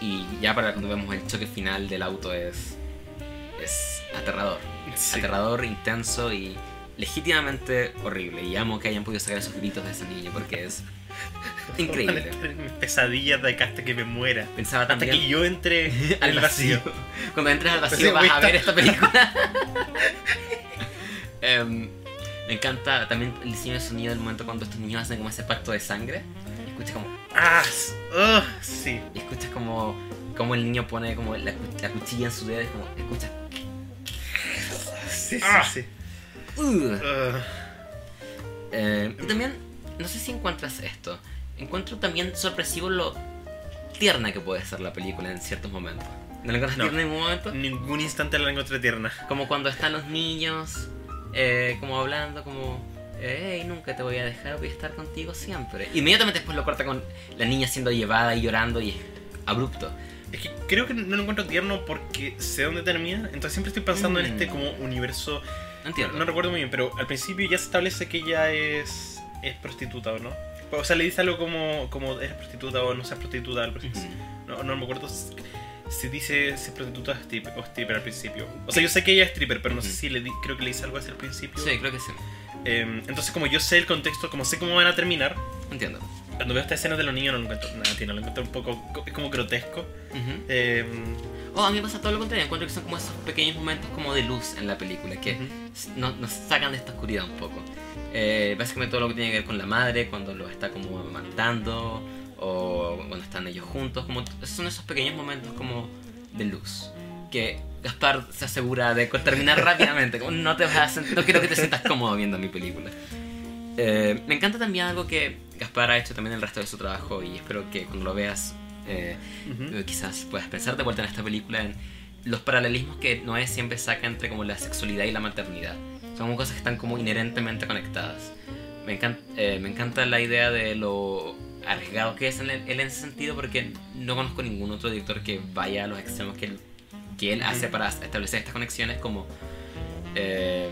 Y ya para cuando vemos el choque final del auto es es aterrador. Sí. Aterrador, intenso y legítimamente horrible. Y amo que hayan podido sacar esos gritos de ese niño porque es increíble. pesadillas de acá hasta que me muera. Pensaba Hasta también que yo entre al vacío. Cuando entres al vacío vas a ver esta película. Em, me encanta también el diseño de sonido del momento cuando estos niños hacen como ese pacto de sangre. Y escuchas como. Ah, sí. Y escuchas como. Como el niño pone como la, cu- la cuchilla en su dedo. y como. Escuchas. Sí, sí, Ah. Ugh. Eh, y también, no sé si encuentras esto. Encuentro también sorpresivo lo tierna que puede ser la película en ciertos momentos. ¿No la encuentras No. tierna en ningún momento? Ningún instante la encontré tierna. Como cuando están los niños, eh, como hablando, como, hey, nunca te voy a dejar, voy a estar contigo siempre. Inmediatamente después lo corta con la niña siendo llevada y llorando y es abrupto. Es que creo que no lo encuentro tierno porque sé dónde termina. Entonces siempre estoy pensando en Mm. este como universo. No entiendo. No recuerdo muy bien, pero al principio ya se establece que ella es, es prostituta, ¿o no? O sea, le dice algo como, como eres prostituta o no seas prostituta. así. Ujú. No, no me acuerdo si- si dice si es prostituta o stripper, al principio. O sea, yo sé que ella es stripper, pero no sé Ujú. si le di- creo que le dice algo así al principio. Sí, creo que sí. Eh, entonces, como yo sé el contexto, como sé cómo van a terminar, Entiendo. cuando veo estas escenas de los niños no lo encuentro nada tierno, lo encuentro un poco. Es como grotesco. Ujú. Eh, Oh, a mí me pasa todo lo contrario. Encuentro que son como esos pequeños momentos como de luz en la película que Ujú. nos, nos sacan de esta oscuridad un poco. Eh, básicamente todo lo que tiene que ver con la madre, cuando lo está como amamantando, o cuando están ellos juntos, como son esos pequeños momentos como de luz. Que Gaspar se asegura de terminar rápidamente, como no te vas a no quiero que te sientas cómodo viendo mi película. Eh, me encanta también algo que Gaspar ha hecho también el resto de su trabajo y espero que cuando lo veas eh, Ujú. eh, quizás puedas pensar de vuelta en esta película en los paralelismos que Noé siempre saca entre como la sexualidad y la maternidad. Son cosas que están como inherentemente conectadas. Me encanta, me encanta la idea de lo arriesgado que es en él, en ese sentido porque no conozco ningún otro director que vaya a los extremos que él, que él hace para establecer estas conexiones como eh,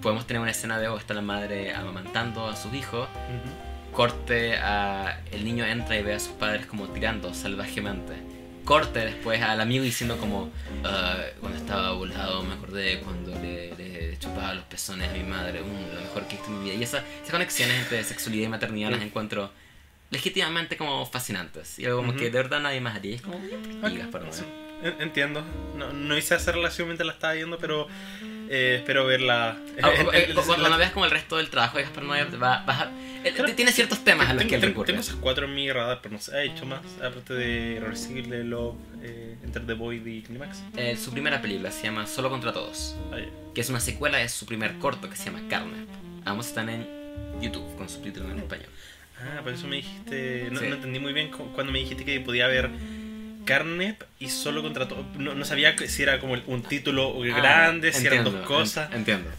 podemos tener una escena de oh, está la madre amamantando a sus hijos Ujú. corte a el niño entra y ve a sus padres como tirando salvajemente corte después al amigo diciendo como "Ah, cuando estaba volado me acordé cuando le, le chupaba los pezones a mi madre "Mm, lo mejor que visto en mi vida y esa- esas conexiones entre sexualidad y maternidad las encuentro legítimamente como fascinantes y algo como que de verdad nadie más haría. Es como Ok, digas para sí. En- Entiendo. No, no hice esa relación mientras la estaba viendo, pero eh, espero verla. Ah, eh, cuando, la- veas como el resto del trabajo de Gaspar Noé va, vas a- él- Claro. tiene ciertos temas a los que él recurre tengo esas cuatro en mi radar, pero no sé, ha hecho más. Aparte de Irreversible, Love, eh, Enter the Void y Climax. Eh, su primera película se llama Solo contra Todos Ah, ya. que es una secuela de su primer corto que se llama Carne. Ambos están en YouTube con subtítulos en español. Ah, por eso me dijiste. No, Sí. no entendí muy bien cu- cuando me dijiste que podía haber Carnep y solo contra todo. No, no sabía si era como un título grande, si eran Ah, dos cosas. en- Entiendo.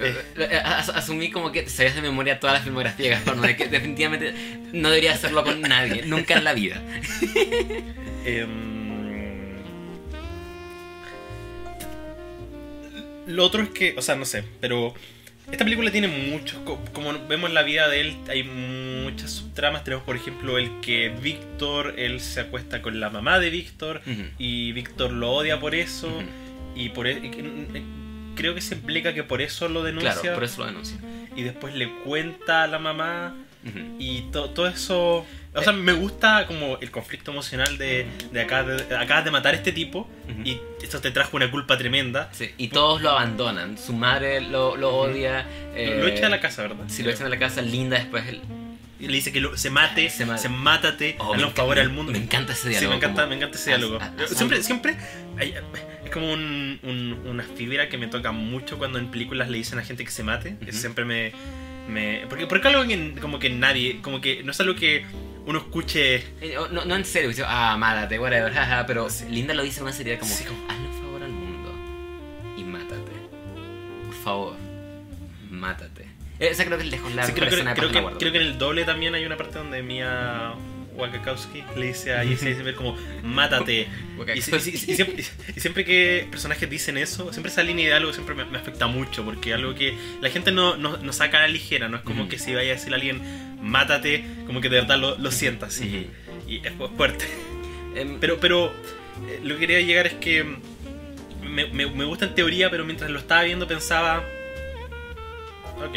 Eh, eh, as- asumí como que sabías de memoria toda la filmografía de Gaspar Noé, que definitivamente no debería hacerlo con nadie, nunca en la vida. Em, Lo otro es que, o sea, no sé, pero esta película tiene muchos, co- como vemos en la vida de él, hay muchas subtramas. Tenemos, por ejemplo, el que Víctor, él se acuesta con la mamá de Víctor y Víctor lo odia por eso. Y por e- y eh, creo que se implica que por eso lo denuncia. Claro, por eso lo denuncio. Y después le cuenta a la mamá. Y to- todo eso. O sea, me gusta como el conflicto emocional de, de acá de, acabas de matar a este tipo. Y esto te trajo una culpa tremenda. Sí, y todos lo abandonan. Su madre lo, lo odia. eh, lo echa de la casa, ¿verdad? Si lo echan de la casa, Linda después. Y le dice que lo- se mate, Se se, mate. mátate, Oh, hazle un favor al mundo. me encanta ese Sí, diálogo, me encanta, como, me encanta ese diálogo. siempre, siempre hay- es como un- un- una fibra que me toca mucho cuando en películas le dicen a gente que se mate. Ujú. Siempre me, me. Porque, porque es algo que como que nadie, como que no es algo que uno escuche. Eh, No, no en serio, dice, ah, mátate, whatever, jaja, pero Sí. Linda lo dice con una seriedad como, Sí, como- hazle un favor al mundo y mátate. Por favor, mátate. Eh, esa creo que lejos la Sí, mejor creo, que, creo, Paz que, la guardo. creo que en el doble también hay una parte donde Mia Wakakowski le dice a Jesse Eisenberg como mátate. Y, si- y si- y siempre, y siempre que personajes dicen eso, siempre esa línea de algo siempre me, me afecta mucho, porque algo que la gente no, no, no saca a la ligera, no es como que si vaya a decir a alguien mátate, como que de verdad lo, lo sientas. Y, y es fu- fuerte. Em, Pero, pero eh, lo que quería llegar es que me, me, me gusta en teoría, pero mientras lo estaba viendo pensaba, ok,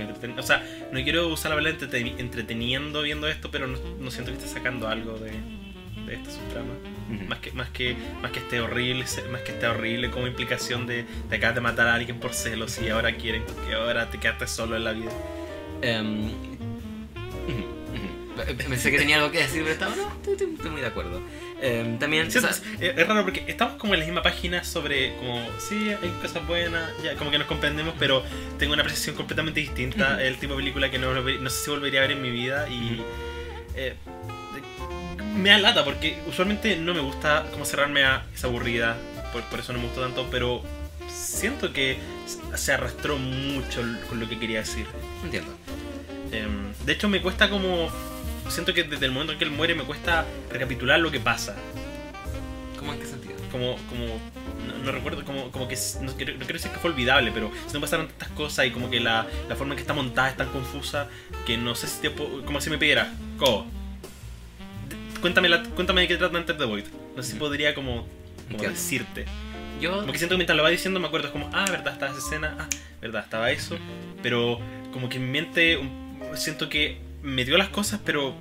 entreteniendo. O sea, no quiero usar la palabra entreten- entreteniendo viendo esto, pero no, no siento que esté sacando algo de, de esta subtrama. Ujú. Más que, más que, más que esté horrible, más que esté horrible como implicación de, de acabas de matar a alguien por celos y ahora quieren que ahora te quedaste solo en la vida. Ujú. Pensé que tenía algo que decir, pero estaba, no, estoy- estoy muy de acuerdo. Em, también, Sí, o sea, es, es raro porque estamos como en la misma página sobre como, sí, hay cosas buenas, ya, como que nos comprendemos, pero tengo una apreciación completamente distinta. Ujú. El tipo de película que no, no sé si volvería a ver en mi vida y eh, me da lata porque usualmente no me gusta como cerrarme a esa aburrida, por, por eso no me gustó tanto, pero siento que se arrastró mucho con lo que quería decir. entiendo. Em, de hecho, me cuesta como. Siento que desde el momento en que él muere me cuesta recapitular lo que pasa. ¿Cómo en qué sentido? Como. como no, no recuerdo, como, como que. No, no quiero decir que fue olvidable, pero si no pasaron tantas cosas y como que la, la forma en que está montada es tan confusa que no sé si te puedo- Como si me pidiera, Co. Cuéntame, la, cuéntame de qué trata Enter the Void. No sé si podría como, como decirte. Yo, Como que siento que mientras lo va diciendo me acuerdo, es como, ah, verdad, estaba esa escena, ah, verdad, estaba eso. Pero como que en mi mente siento que me dio las cosas, pero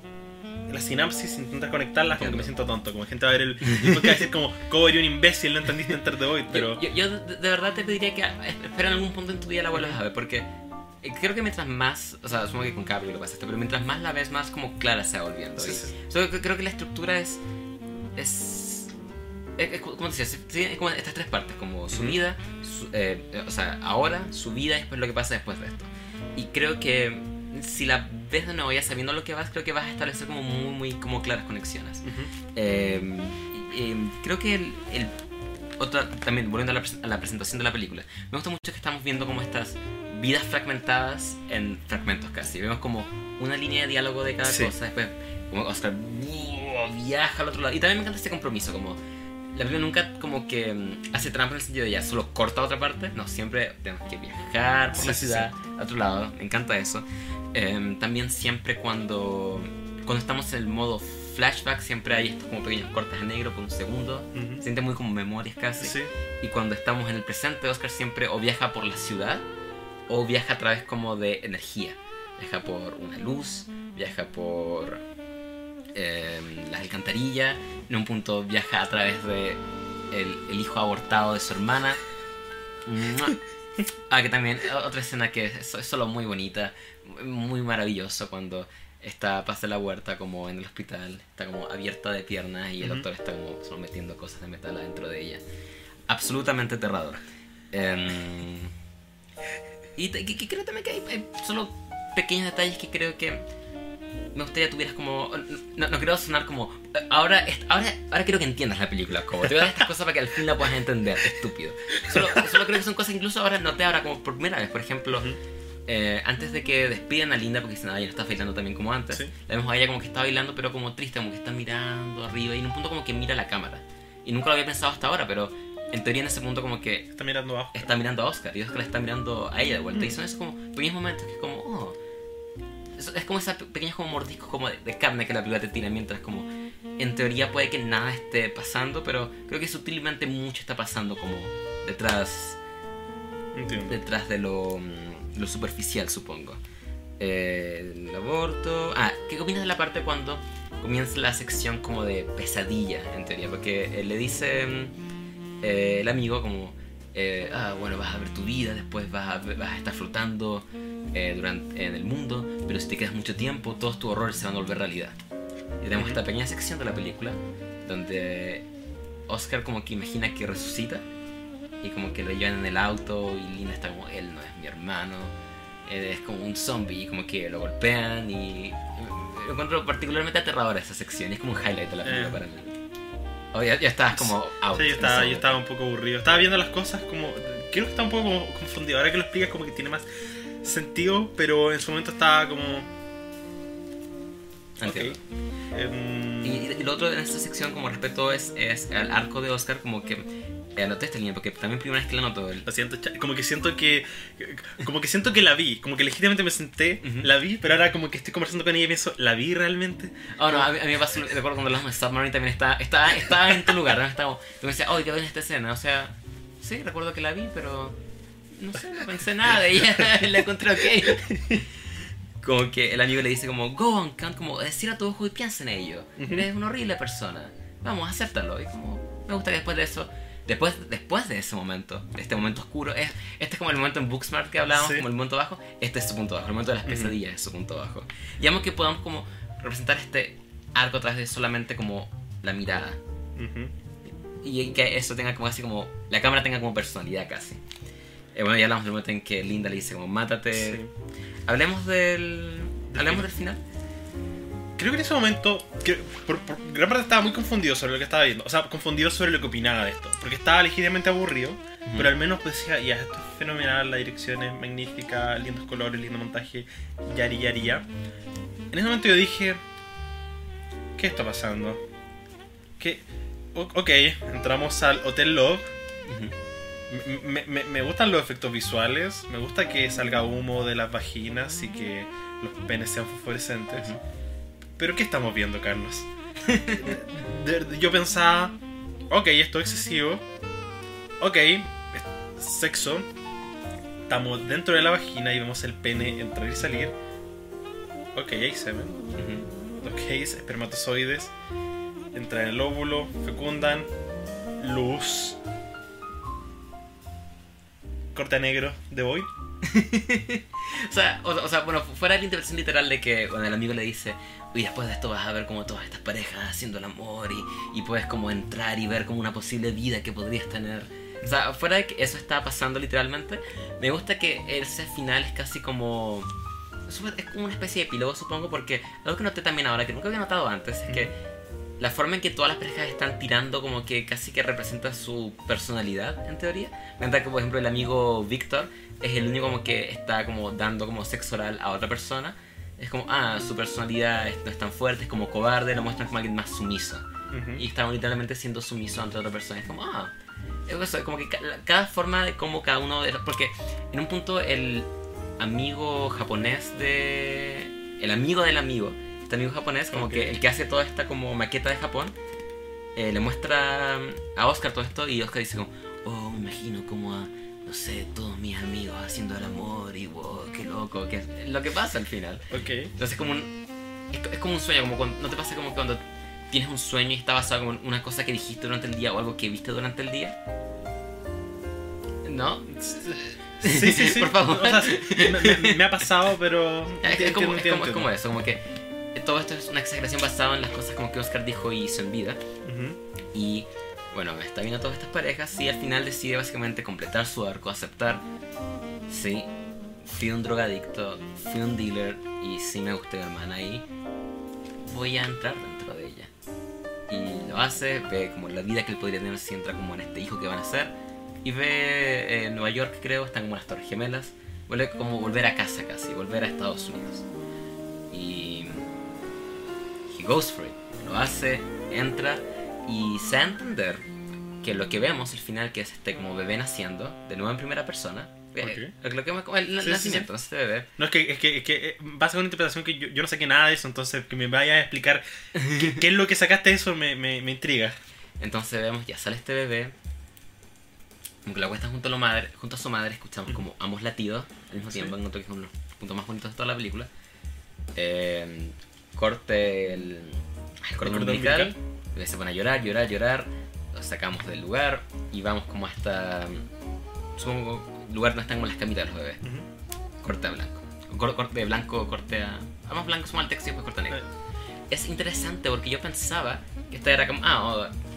la sinapsis, intentar conectarlas, como que me siento tonto. Como gente va a ver el. A decir como, ¿cómo eres un imbécil? No entendiste Enter the Void, pero. yo, yo- yo de, verdad te pediría que ah, espera en algún punto en tu vida la vuelvas a ver, porque eh, creo que mientras más, o sea, supongo que con cada película pasa esto, pero mientras más la ves, más como clara se va volviendo. Sí, sí. So, creo- que la estructura es. Es. es- es como te decía, tiene como estas tres partes: como su vida, su- eh, eh, o sea, ahora, su vida y después lo que pasa después de esto. Y creo que si la ves de nuevo ya sabiendo lo que vas, creo que vas a establecer como muy, muy como claras conexiones. Ujú. Eh, y- y creo que el, el- otra también volviendo a la, a la presentación de la película me gusta mucho que estamos viendo como estas vidas fragmentadas en fragmentos casi vemos como una línea de diálogo de cada Sí. cosa después como Oscar viaja al otro lado y también me encanta este compromiso como la película nunca como que mm, hace trampa en el sentido de ya solo corta otra parte no siempre tenemos que viajar por Sí, la sí, ciudad a otro lado me encanta eso Eh, también siempre cuando cuando estamos en el modo flashback siempre hay estos como pequeños cortes a negro por un segundo. Se siente muy como memorias casi. Sí. y cuando estamos en el presente Oscar siempre o viaja por la ciudad o viaja a través como de energía. Viaja por una luz viaja por eh, las alcantarillas en un punto viaja a través de el, el hijo abortado de su hermana. Ah que también otra escena que es, es solo muy bonita muy maravilloso cuando está pasa la huerta como en el hospital está como abierta de piernas y el Ujú. doctor está como solo metiendo cosas de metal adentro de ella absolutamente aterrador Em, y que, que creo también que hay, hay solo pequeños detalles que creo que me gustaría tuvieras como no, no quiero sonar como ahora ahora ahora quiero que entiendas la película como te voy a dar estas cosas para que al fin la puedas entender estúpido solo, solo creo que son cosas incluso ahora noté ahora como por primera vez por ejemplo Ujú. Eh, antes de que despidan a Linda, porque si nada, ella no está bailando también como antes, Sí. la vemos a ella como que está bailando, pero como triste, como que está mirando arriba y en un punto como que mira la cámara. Y nunca lo había pensado hasta ahora, pero en teoría en ese punto como que Está mirando abajo. está mirando a Oscar y Oscar le está mirando a ella de vuelta. Y son esos como pequeños momentos que es como, oh. Es, es como esos pe- pequeños como mordiscos como de, de carne que la película te tira mientras como en teoría puede que nada esté pasando, pero creo que sutilmente mucho está pasando como detrás Entiendo. detrás de lo, mm, lo superficial, supongo. Eh, el aborto. Ah, ¿qué opinas de la parte cuando comienza la sección como de pesadilla, en teoría? Porque eh, le dice mm, eh, el amigo como, eh, ah, bueno, vas a ver tu vida, después vas a, vas a estar flotando durante, en el mundo, pero si te quedas mucho tiempo, todos tus horrores se van a volver realidad. Y tenemos esta pequeña sección de la película donde Oscar como que imagina que resucita y como que lo llevan en el auto y Lina está como, él no es mi hermano, él es como un zombie y como que lo golpean y eh, lo encuentro particularmente aterradora esa sección, es como un highlight de la película Eh. para mí. Oh, ya, ya estabas como out. Sí, yo estaba, yo estaba un poco aburrido. Estaba viendo las cosas como. Creo que está un poco como confundido. Ahora que lo explicas, como que tiene más sentido, pero en su momento estaba como. momento. Entiendo. Ok. Em, Y, y lo otro en esta sección como respecto es, es el arco de Oscar como que eh, anoté esta línea porque también primera vez que la noto el, Lo siento, como que siento que. Como que siento que la vi. Como que legítimamente me senté, Ujú. la vi, pero ahora como que estoy conversando con ella y pienso, ¿la vi realmente? Oh, no, a mí, a mí me pasó, recuerdo cuando hablamos de Submarine también estaba, estaba, estaba en tu lugar, ¿no? Estaba, tú me decías, oh, qué buena esta escena, o sea, sí, recuerdo que la vi, pero no sé, no pensé nada de ella, la encontré ok. como que el amigo le dice como, go on, Kant, como decir a tu ojo y piensa en ello. Ujú. Eres una horrible persona. Vamos, acéptalo. Y como, me gusta que después de eso, después, después de ese momento, de este momento oscuro, es, este es como el momento en Booksmart que hablábamos, Sí. como el momento bajo, este es su punto bajo, el momento de las pesadillas es su punto bajo. Y amo que podamos como representar este arco a través de solamente como la mirada. Ujú. Y que eso tenga como así como, la cámara tenga como personalidad casi. Eh, bueno, ya hablamos del momento en que Linda le dice como, mátate. Sí. Hablemos del... Hablemos del final. Creo que en ese momento, que por, por gran parte estaba muy confundido sobre lo que estaba viendo. O sea, confundido sobre lo que opinaba de esto. Porque estaba legítimamente aburrido, pero al menos decía, ya, esto es fenomenal, la dirección es magnífica, lindos colores, lindo montaje, yari, yari, ya. En ese momento yo dije, ¿qué está pasando? Que, ok, entramos al Hotel Love. Ujú. Me, me- me gustan los efectos visuales, me gusta que salga humo de las vaginas y que los penes sean fosforescentes. Ujú. Pero ¿qué estamos viendo, Carlos? Yo pensaba, ok, esto es excesivo, ok, sexo, estamos dentro de la vagina y vemos el pene entrar y salir, ok, hay semen, ok, espermatozoides, entran en el óvulo, fecundan, luz, corte negro de Void. O sea, o, sea, bueno, fuera la interpretación literal de que bueno, el amigo le dice, y después de esto vas a ver como todas estas parejas haciendo el amor y, y puedes como entrar y ver como una posible vida que podrías tener. O sea, fuera de que eso está pasando literalmente, me gusta que ese final es casi como... Es como una especie de epílogo, supongo, porque algo que noté también ahora, que nunca había notado antes, es que la forma en que todas las parejas están tirando como que casi que representa su personalidad, en teoría. Encanta que, por ejemplo, el amigo Víctor es el único como que está como dando como sexo oral a otra persona. Es como, ah, su personalidad no es tan fuerte, es como cobarde, lo muestran como alguien más sumiso. Ujú. Y está literalmente siendo sumiso ante otra persona. Es como, ah, es eso, es como que cada forma de cómo cada uno de los... Porque en un punto el amigo japonés de... El amigo del amigo, este amigo japonés, como Ok. que el que hace toda esta como maqueta de Japón, eh, le muestra a Oscar todo esto y Oscar dice como, oh, me imagino como a, no sé, todos mis amigos haciendo el amor y wow, qué loco, que es lo que pasa al final. Ok. Entonces es como un, es, es como un sueño, como cuando, ¿no te pasa como cuando tienes un sueño y está basado como en una cosa que dijiste durante el día o algo que viste durante el día? ¿No? Sí, sí, sí. Por favor. O sea, me, me- me ha pasado, pero. Es, es como, es, como, es como eso, como que todo esto es una exageración basada en las cosas como que Oscar dijo y hizo en vida. Ujú. Y bueno, está viendo todas estas parejas y al final decide básicamente completar su arco, aceptar, sí, fui un drogadicto, fui un dealer y sí me gustó mi hermana y voy a entrar dentro de ella. Y lo hace, ve como la vida que él podría tener si entra como en este hijo que van a hacer. Y ve eh, Nueva York, creo, están como las Torres Gemelas. Vuelve como volver a casa casi, volver a Estados Unidos. Y he goes for it. Lo hace, entra y se da a entender que lo que vemos al final, que es este como bebé naciendo, de nuevo en primera persona, eh, lo que como el Sí, sí, nacimiento, este bebé, No, es que, es que, es que eh, vas a una interpretación que yo, yo no saqué nada de eso, entonces que me vayas a explicar qué, qué es lo que sacaste de eso me, me, me intriga. Entonces vemos, ya sale este bebé, como que la acuesta junto a, la madre, junto a su madre, escuchamos como ambos latidos al mismo Sí. tiempo, encuentro que es uno de los puntos más bonitos de toda la película. Eh, corte el, el cordón cordón umbilical, el se pone a llorar, llorar, llorar, lo sacamos del lugar y vamos como hasta, supongo, lugar donde están como las camitas de los bebés, Ujú. corte a blanco. Cor- corte de blanco, corte a... Vamos blanco, suma el texto y después corte a negro Eh, es interesante porque yo pensaba que esta era como, ah,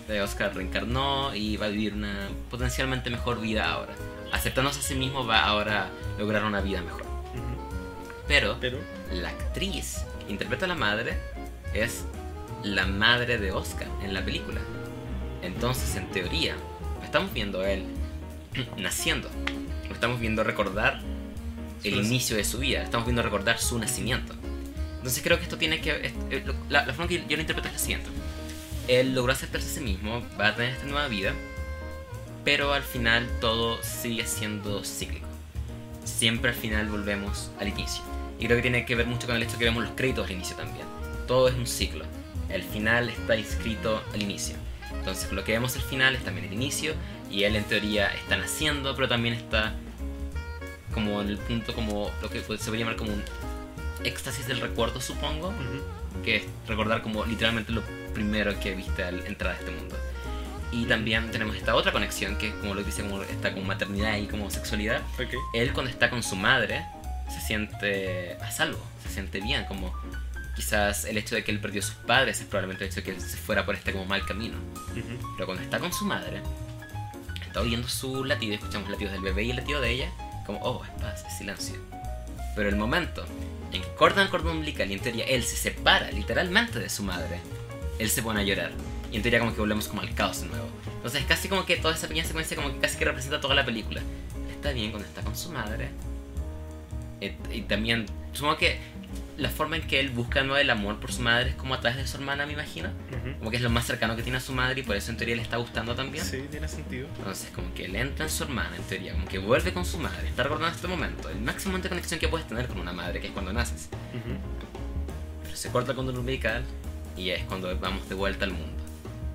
oh, eh, Oscar reencarnó y va a vivir una potencialmente mejor vida ahora. Aceptándose a sí mismo va ahora a lograr una vida mejor. ujú. Pero Pero. la actriz que interpreta a la madre es la madre de Oscar en la película. Entonces, en teoría, estamos viendo a él naciendo. Lo estamos viendo recordar el inicio de su vida. Estamos viendo recordar su nacimiento. Entonces creo que esto tiene que... eh, La, la forma que yo lo interpreto es la siguiente. Él logró aceptarse a sí mismo, va a tener esta nueva vida, pero al final todo sigue siendo cíclico. Siempre al final volvemos al inicio. Y creo que tiene que ver mucho con el hecho que vemos los créditos al inicio también. Todo es un ciclo. El final está inscrito al inicio. Entonces lo que vemos al final es también el inicio y él en teoría está naciendo, pero también está como en el punto como lo que se puede llamar como un éxtasis del recuerdo, supongo, que es recordar como literalmente lo primero que viste al entrar a este mundo. Y también tenemos esta otra conexión, que es como lo que dice, como esta como maternidad y como sexualidad. Él cuando está con su madre se siente a salvo, se siente bien, como quizás el hecho de que él perdió a sus padres es probablemente el hecho de que él se fuera por este como mal camino. Ujú. Pero cuando está con su madre, está oyendo su latido, escuchamos latidos del bebé y el latido de ella, como, oh, es paz, es silencio. Pero el momento en que cortan el cordón umbilical y en teoría él se separa literalmente de su madre, él se pone a llorar. Y en teoría como que volvemos como al caos de nuevo. Entonces es casi como que toda esa pequeña secuencia como que casi que representa toda la película. Está bien cuando está con su madre. Et- Y también, supongo que la forma en que él busca nuevo el amor por su madre es como a través de su hermana, me imagino. Como que es lo más cercano que tiene a su madre y por eso en teoría le está gustando también. Sí, tiene sentido. Entonces, como que él entra en su hermana, en teoría, como que vuelve con su madre, está recordando este momento, el máximo de conexión que puedes tener con una madre, que es cuando naces. Pero se corta con el umbilical y es cuando vamos de vuelta al mundo.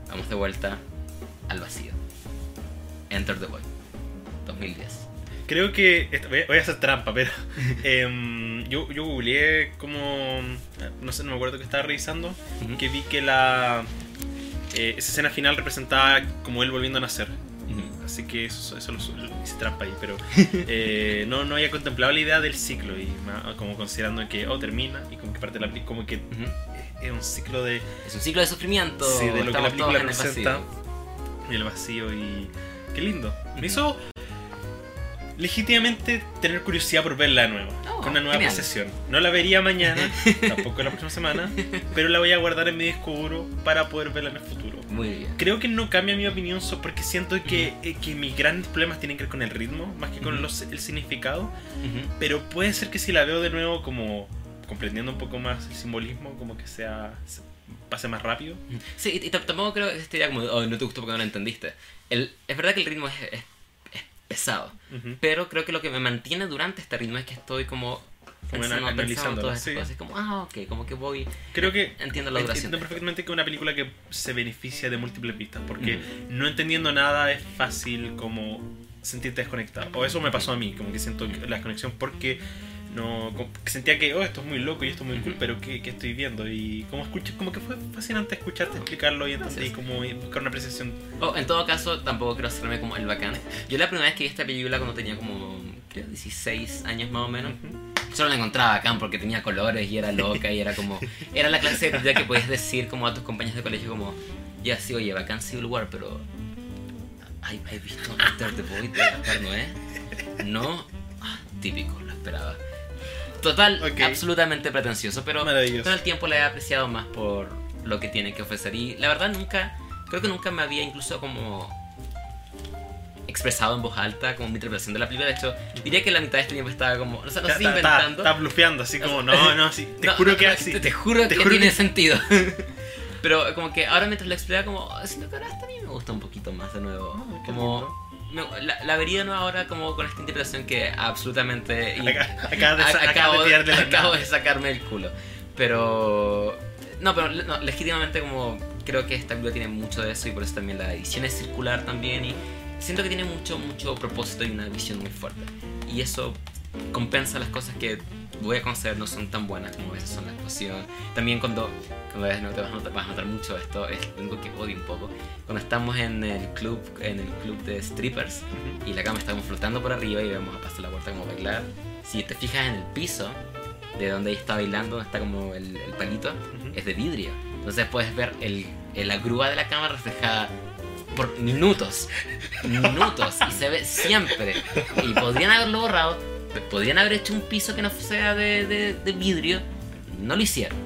Vamos de vuelta al vacío. Enter the Void. 2010. Creo que. Voy a hacer trampa, pero. em, yo, yo googleé como. No sé, no me acuerdo que estaba revisando. Que vi que la. eh, esa escena final representaba como él volviendo a nacer. Así que eso, eso lo, lo hice trampa ahí, pero eh, no, no había contemplado la idea del ciclo y como considerando que, oh, termina y como que parte de la como que Ujú. es, es un ciclo de, Es un ciclo de sufrimiento. sí, de lo que la película en el representa y el vacío y qué lindo. Me hizo legítimamente tener curiosidad por verla de nuevo, Oh, con una nueva genial. apreciación. No la vería mañana, tampoco la próxima semana, pero la voy a guardar en mi disco duro para poder verla en el futuro. Muy bien. Creo que no cambia mi opinión porque siento que, eh, que mis grandes problemas tienen que ver con el ritmo más que con Ujú. los- el significado. Ujú. Pero puede ser que si la veo de nuevo como comprendiendo un poco más el simbolismo, como que sea se- pase más rápido. Sí, y, tampoco creo que esté ya como, oh, no te gustó porque no lo entendiste. El, es verdad que el ritmo es, es- es pesado, pero creo que lo que me mantiene durante este ritmo es que estoy como pensando, ana- pensando todas esas sí. cosas. Es como, ah, ok, como que voy. Creo que Entiendo la duración. entiendo perfectamente que una película que se beneficia de múltiples vistas, porque no entendiendo nada es fácil como sentirte desconectado. O eso me pasó a mí, como que siento la desconexión porque no sentía que oh esto es muy loco y esto es muy cool, pero ¿qué, qué estoy viendo? Y como escuché, como que fue fascinante escucharte explicarlo y entender y como buscar una apreciación. Oh, en todo caso, tampoco quiero hacerme como el bacán. Yo la primera vez que vi esta película cuando tenía como, creo, 16 años más o menos, solo la encontraba bacán porque tenía colores y era loca y era como... Era la clase de que podías decir como a tus compañeros de colegio como, ya sí, oye, bacán Civil War, pero... ¿Hay, visto Enter the Void de Gaspar Noé? No, Ah, típico, lo esperaba. Total, absolutamente pretencioso, pero todo el tiempo la he apreciado más por lo que tiene que ofrecer. Y la verdad nunca, creo que nunca me había incluso como expresado en voz alta como mi interpretación de la película. De hecho, diría que la mitad de este tiempo estaba como, o sea, no sé, inventando. está blufeando, así como, no, no, sí, te No, juro no, que no, así. Te, te juro te que juro tiene que- sentido. Pero como que ahora mientras lo explica como, siento que ahora hasta a mí me gusta un poquito más de nuevo. Ah, como la, la vería de nuevo ahora como con esta interpretación que absolutamente Acá- de, a- acabo, de acabo de sacarme el culo. Pero no, pero no, legítimamente como creo que esta película tiene mucho de eso y por eso también la edición es circular también y siento que tiene mucho mucho propósito y una visión muy fuerte. Y eso compensa las cosas que voy a conceder no son tan buenas como a veces son la actuación. También cuando, cuando ves, no te vas a notar, vas a notar mucho esto, es algo que odio un poco. Cuando estamos en el club, en el club de strippers Ujú. y la cama está como flotando por arriba y vemos a pasar la puerta como bailar. Si te fijas en el piso de donde ella está bailando, donde está como el, el palito, Ujú. es de vidrio. Entonces puedes ver el- la grúa de la cama reflejada por minutos. Minutos. Y se ve siempre. Y podrían haberlo borrado. Podrían haber hecho un piso que no sea de, de- de vidrio. No lo hicieron.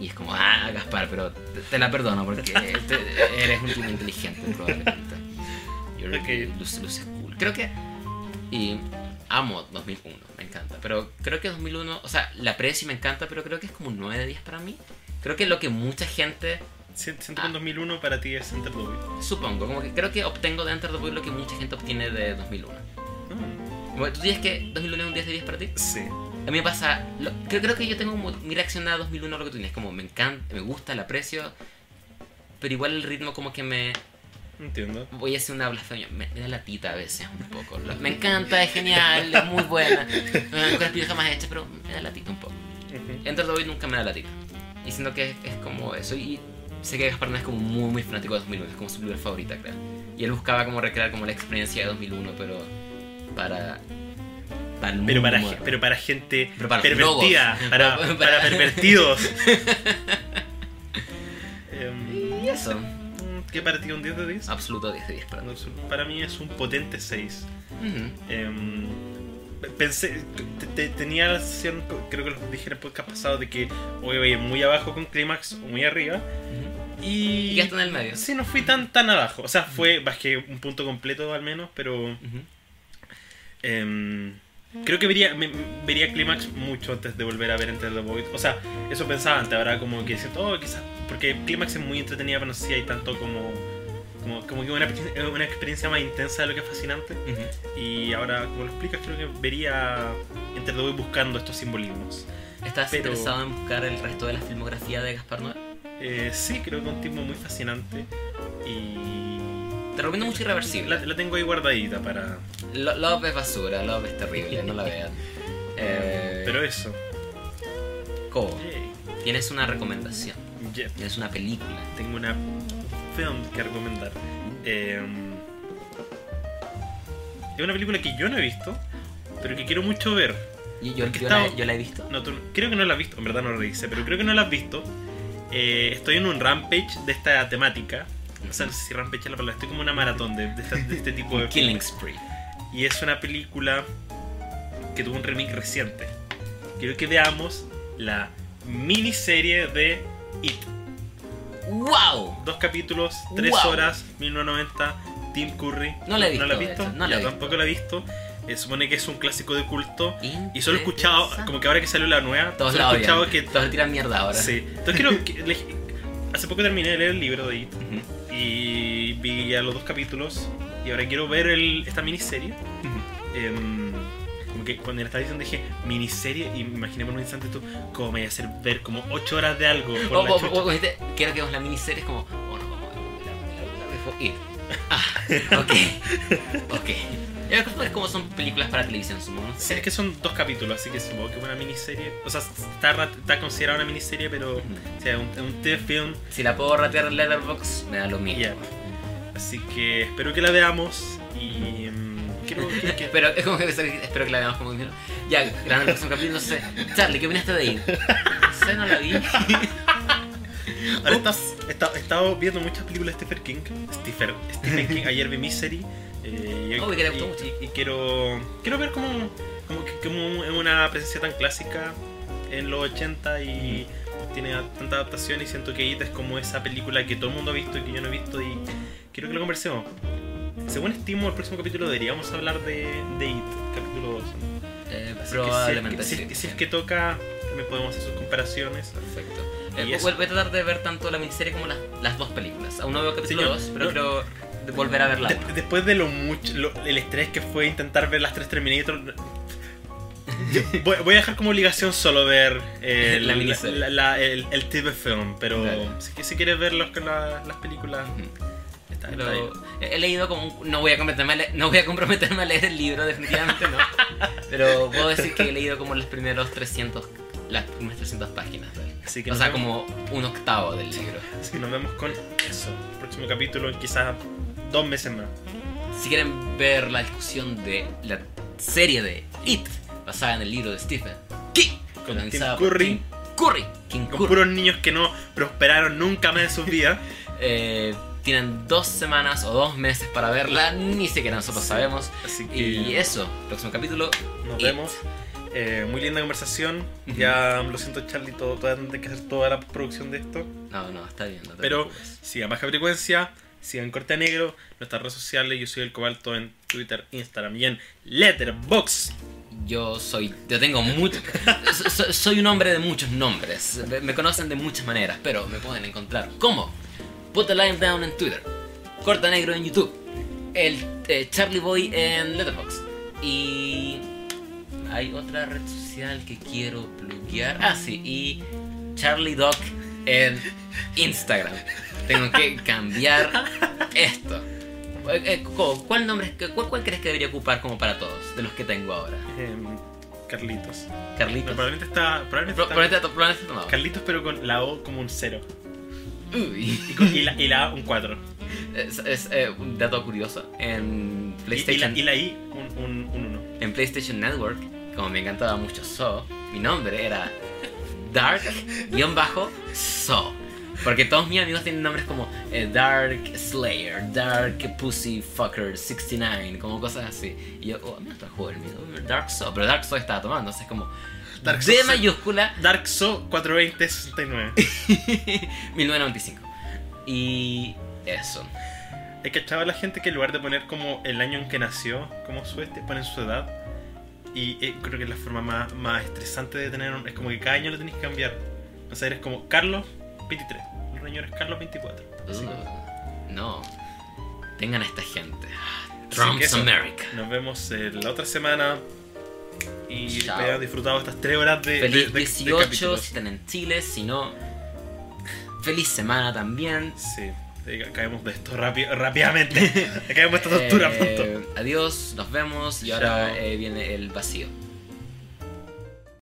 Y es como, ah, Gaspar, pero te, te la perdono porque te- eres un tipo inteligente probablemente. You're- Ok. luces- luces cool. Creo que... Y amo 2001, me encanta. Pero creo que 2001, o sea, la aprecio y me encanta, pero creo que es como un 9 de 10 para mí. Creo que lo que mucha gente, Sien- Siento que en 2001 para ti es Enter the Void. supongo, como que creo que obtengo de Enter the Void lo que mucha gente obtiene de 2001. ¿Tú dices que 2001 es un 10 de 10 para ti? Sí. A mí me pasa, lo- creo, creo que yo tengo mi reacción a 2001 a lo que tú tienes, como me encanta, me gusta, la aprecio, pero igual el ritmo como que me, Entiendo. voy a hacer una blasfemia, me, me da la tita a veces un poco. Lo- Me encanta, es genial, es muy buena, de las películas jamás hechas, pero me da la tita un poco. Enter the Void nunca me da la tira. Y siento que es, es como eso. Y sé que Gaspar no es como muy, muy fanático de 2001, es como su película favorita, creo. Y él buscaba como recrear como la experiencia de 2001, pero para. para Pero para, pero para gente Pero para pervertida, para, Para- para pervertidos. Em, Y eso. ¿Qué para ti un 10 de 10? Absoluto 10 de 10 para mí. Para mí es un potente 6. Ujú. Em, pensé, te- te- tenía la sensación, creo que lo dije en el podcast pasado, de que o iba a ir muy abajo con Climax o muy arriba. Ujú. Y. Y está en el medio. Sí, no fui tan tan abajo. O sea, fue, bajé un punto completo al menos, pero. Ujú. Em, creo que vería, me- vería Climax mucho antes de volver a ver Enter the Void. O sea, eso pensaba antes, ahora como que siento, oh, quizás. Porque Climax es muy entretenida, pero no sé si hay tanto como. Como, como que una, una experiencia más intensa de lo que es fascinante. Ujú. Y ahora, como lo explicas, creo que vería Enter the Void buscando estos simbolismos. ¿Estás Pero- interesado en buscar el resto de la filmografía de Gaspar Noé? Eh, sí, creo que es un tipo muy fascinante. Y. Te recomiendo mucho Irreversible. La, la tengo ahí guardadita para. Lo- Love es basura, Love es terrible, no la vean. Eh, Pero eso. Yay. tienes una recomendación, Yeah. tienes una película. Tengo una film que recomendar. Eh, es una película que yo no he visto, pero que quiero mucho ver. Y yo, yo estaba- la, yo la he visto. No, tú- creo que no la has visto, en verdad no lo revisé, pero creo que no la has visto. Eh, estoy en un rampage de esta temática. O sea, no sé si es la palabra, estoy como una maratón de, de de este tipo de Killing Spree. Y es una película que tuvo un remake reciente. Quiero que veamos la miniserie de It. ¡Wow! Dos capítulos, tres Wow. horas, 1990, Tim Curry. No la he visto, ¿No la has visto? no la Ya, he visto. tampoco la he visto. Eh, supone que es un clásico de culto. Y solo he escuchado, como que ahora que salió la nueva, Todos solo la he escuchado que... Todos tiran mierda ahora. Sí. Entonces quiero... que- hace poco terminé de leer el libro de It. Ujú, Y vi ya los dos capítulos. Y ahora quiero ver el- esta miniserie. Em, como que cuando le estaba diciendo dije miniserie y me imaginé por un instante tú cómo me voy a hacer ver como 8 horas de algo por la quiero que veamos la miniserie, es como, oh no, vamos a ver la. Ah, las cosas es como son películas para televisión, supongo. Sí, es que son dos capítulos, así que supongo que es una miniserie. O sea, está, está considerada una miniserie, pero Ujú. o sea, un, un TV-film. Si la puedo ratear en Letterboxd, me da lo mismo. ya. Así que espero que la veamos y mm, que, que- Pero es como que espero que la veamos como diciendo, ya, grabando el próximo capítulo, no sé. Charlie, ¿qué opinaste de Ir? No sé, no la vi. Ahora está- está- he estado viendo muchas películas de Stephen King. Stephen, Stephen King. Ayer vi Misery. eh, y, Oh, que quiero, quiero ver como, como, que- como es una presencia tan clásica en los 80 y tiene tanta adaptación. Y siento que It es como esa película que todo el mundo ha visto y que yo no he visto. Y quiero que lo conversemos. Según estimo, el próximo capítulo deberíamos hablar de, de It, capítulo 2. Eh, probablemente que si, sí. si, si es que toca, también podemos hacer sus comparaciones. Perfecto. Eh, voy a tratar de ver tanto la miniserie como las, las dos películas. Aún no veo capítulo Sí, yo- 2, pero no- de- volver a verla. De- después de lo mucho, lo- el estrés que fue intentar ver las tres Terminator, voy, voy a dejar como obligación solo ver eh, La miniserie. la- la- el, el TV film, pero si, si quieres ver los, la- las películas, está, está he he leído como un- no voy a comprometerme a leer, no voy a comprometerme a leer el libro definitivamente no. Pero puedo decir que he leído como los primeros 300 las primeras 300 páginas. Así que o sea vemos- como un octavo del libro Así que nos vemos con eso. Próximo capítulo, quizás dos meses más. si quieren ver la discusión de la serie de It basada en el libro de Stephen King Con Tim Curry. Curry King Con Curry. puros niños que no prosperaron nunca más en sus vidas. Eh, tienen dos semanas o dos meses para verla ni siquiera nosotros sabemos Así que y eso próximo capítulo nos It. vemos. Eh, muy linda conversación. Ya lo siento, Charlie, todo, todavía tendré que hacer toda la producción de esto. no no está bien no Pero sigan Baja Frecuencia, sigan Corte a Negro, nuestras redes sociales. Yo soy el Cobalto en Twitter, Instagram y en Letterboxd. Yo soy. Yo tengo mucho. so- so- soy un hombre de muchos nombres. Me, conocen de muchas maneras, pero me pueden encontrar como Put the Line Down en Twitter, Corta Negro en YouTube, el eh, Charlie Boy en Letterboxd. Y. Hay otra red social que quiero pluguear. Ah, sí, y Charlie Doc en Instagram. Tengo que cambiar esto. Eh, eh, ¿Cuál nombre, cuál, cuál crees que debería ocupar como para todos de los que tengo ahora? Em, Carlitos. Carlitos. probablemente está. Probablemente Pro- está- Probablemente probablemente está tomado. Carlitos, pero con la O como un 0. Uy. Y, con- y la, y la A un 4. Es, es, eh, un dato curioso. En Y, y la, PlayStation, y la I un, un, un 1. en PlayStation Network, como me encantaba mucho So, mi nombre era Dark-So. Porque todos mis amigos tienen nombres como eh, Dark Slayer, Dark Pussy Fucker 69, como cosas así. Y yo, oh, mira, está mío, Dark So, pero Dark So estaba tomando, entonces como Dark D So- mayúscula Dark So 42069. 1995. Y eso. He cachado a la gente que en lugar de poner como el año en que nació, como su este, ponen su edad. Y eh, creo que es la forma más, más estresante de tener un- Es como que cada año lo tenés que cambiar. O sea, eres como Carlos 23. El señor es Carlos 24. Así como- Uh, no. Tengan a esta gente. Trump's eso. America. Nos vemos eh, la otra semana. Y Chao. hayan disfrutado estas 3 horas de, Feliz de- de- de 18 capítulos. si están en Chile, si no. Feliz semana también. Sí, caemos de esto rápidamente. caemos de esta tortura Eh, pronto. Adiós, nos vemos y ahora eh, viene el vacío.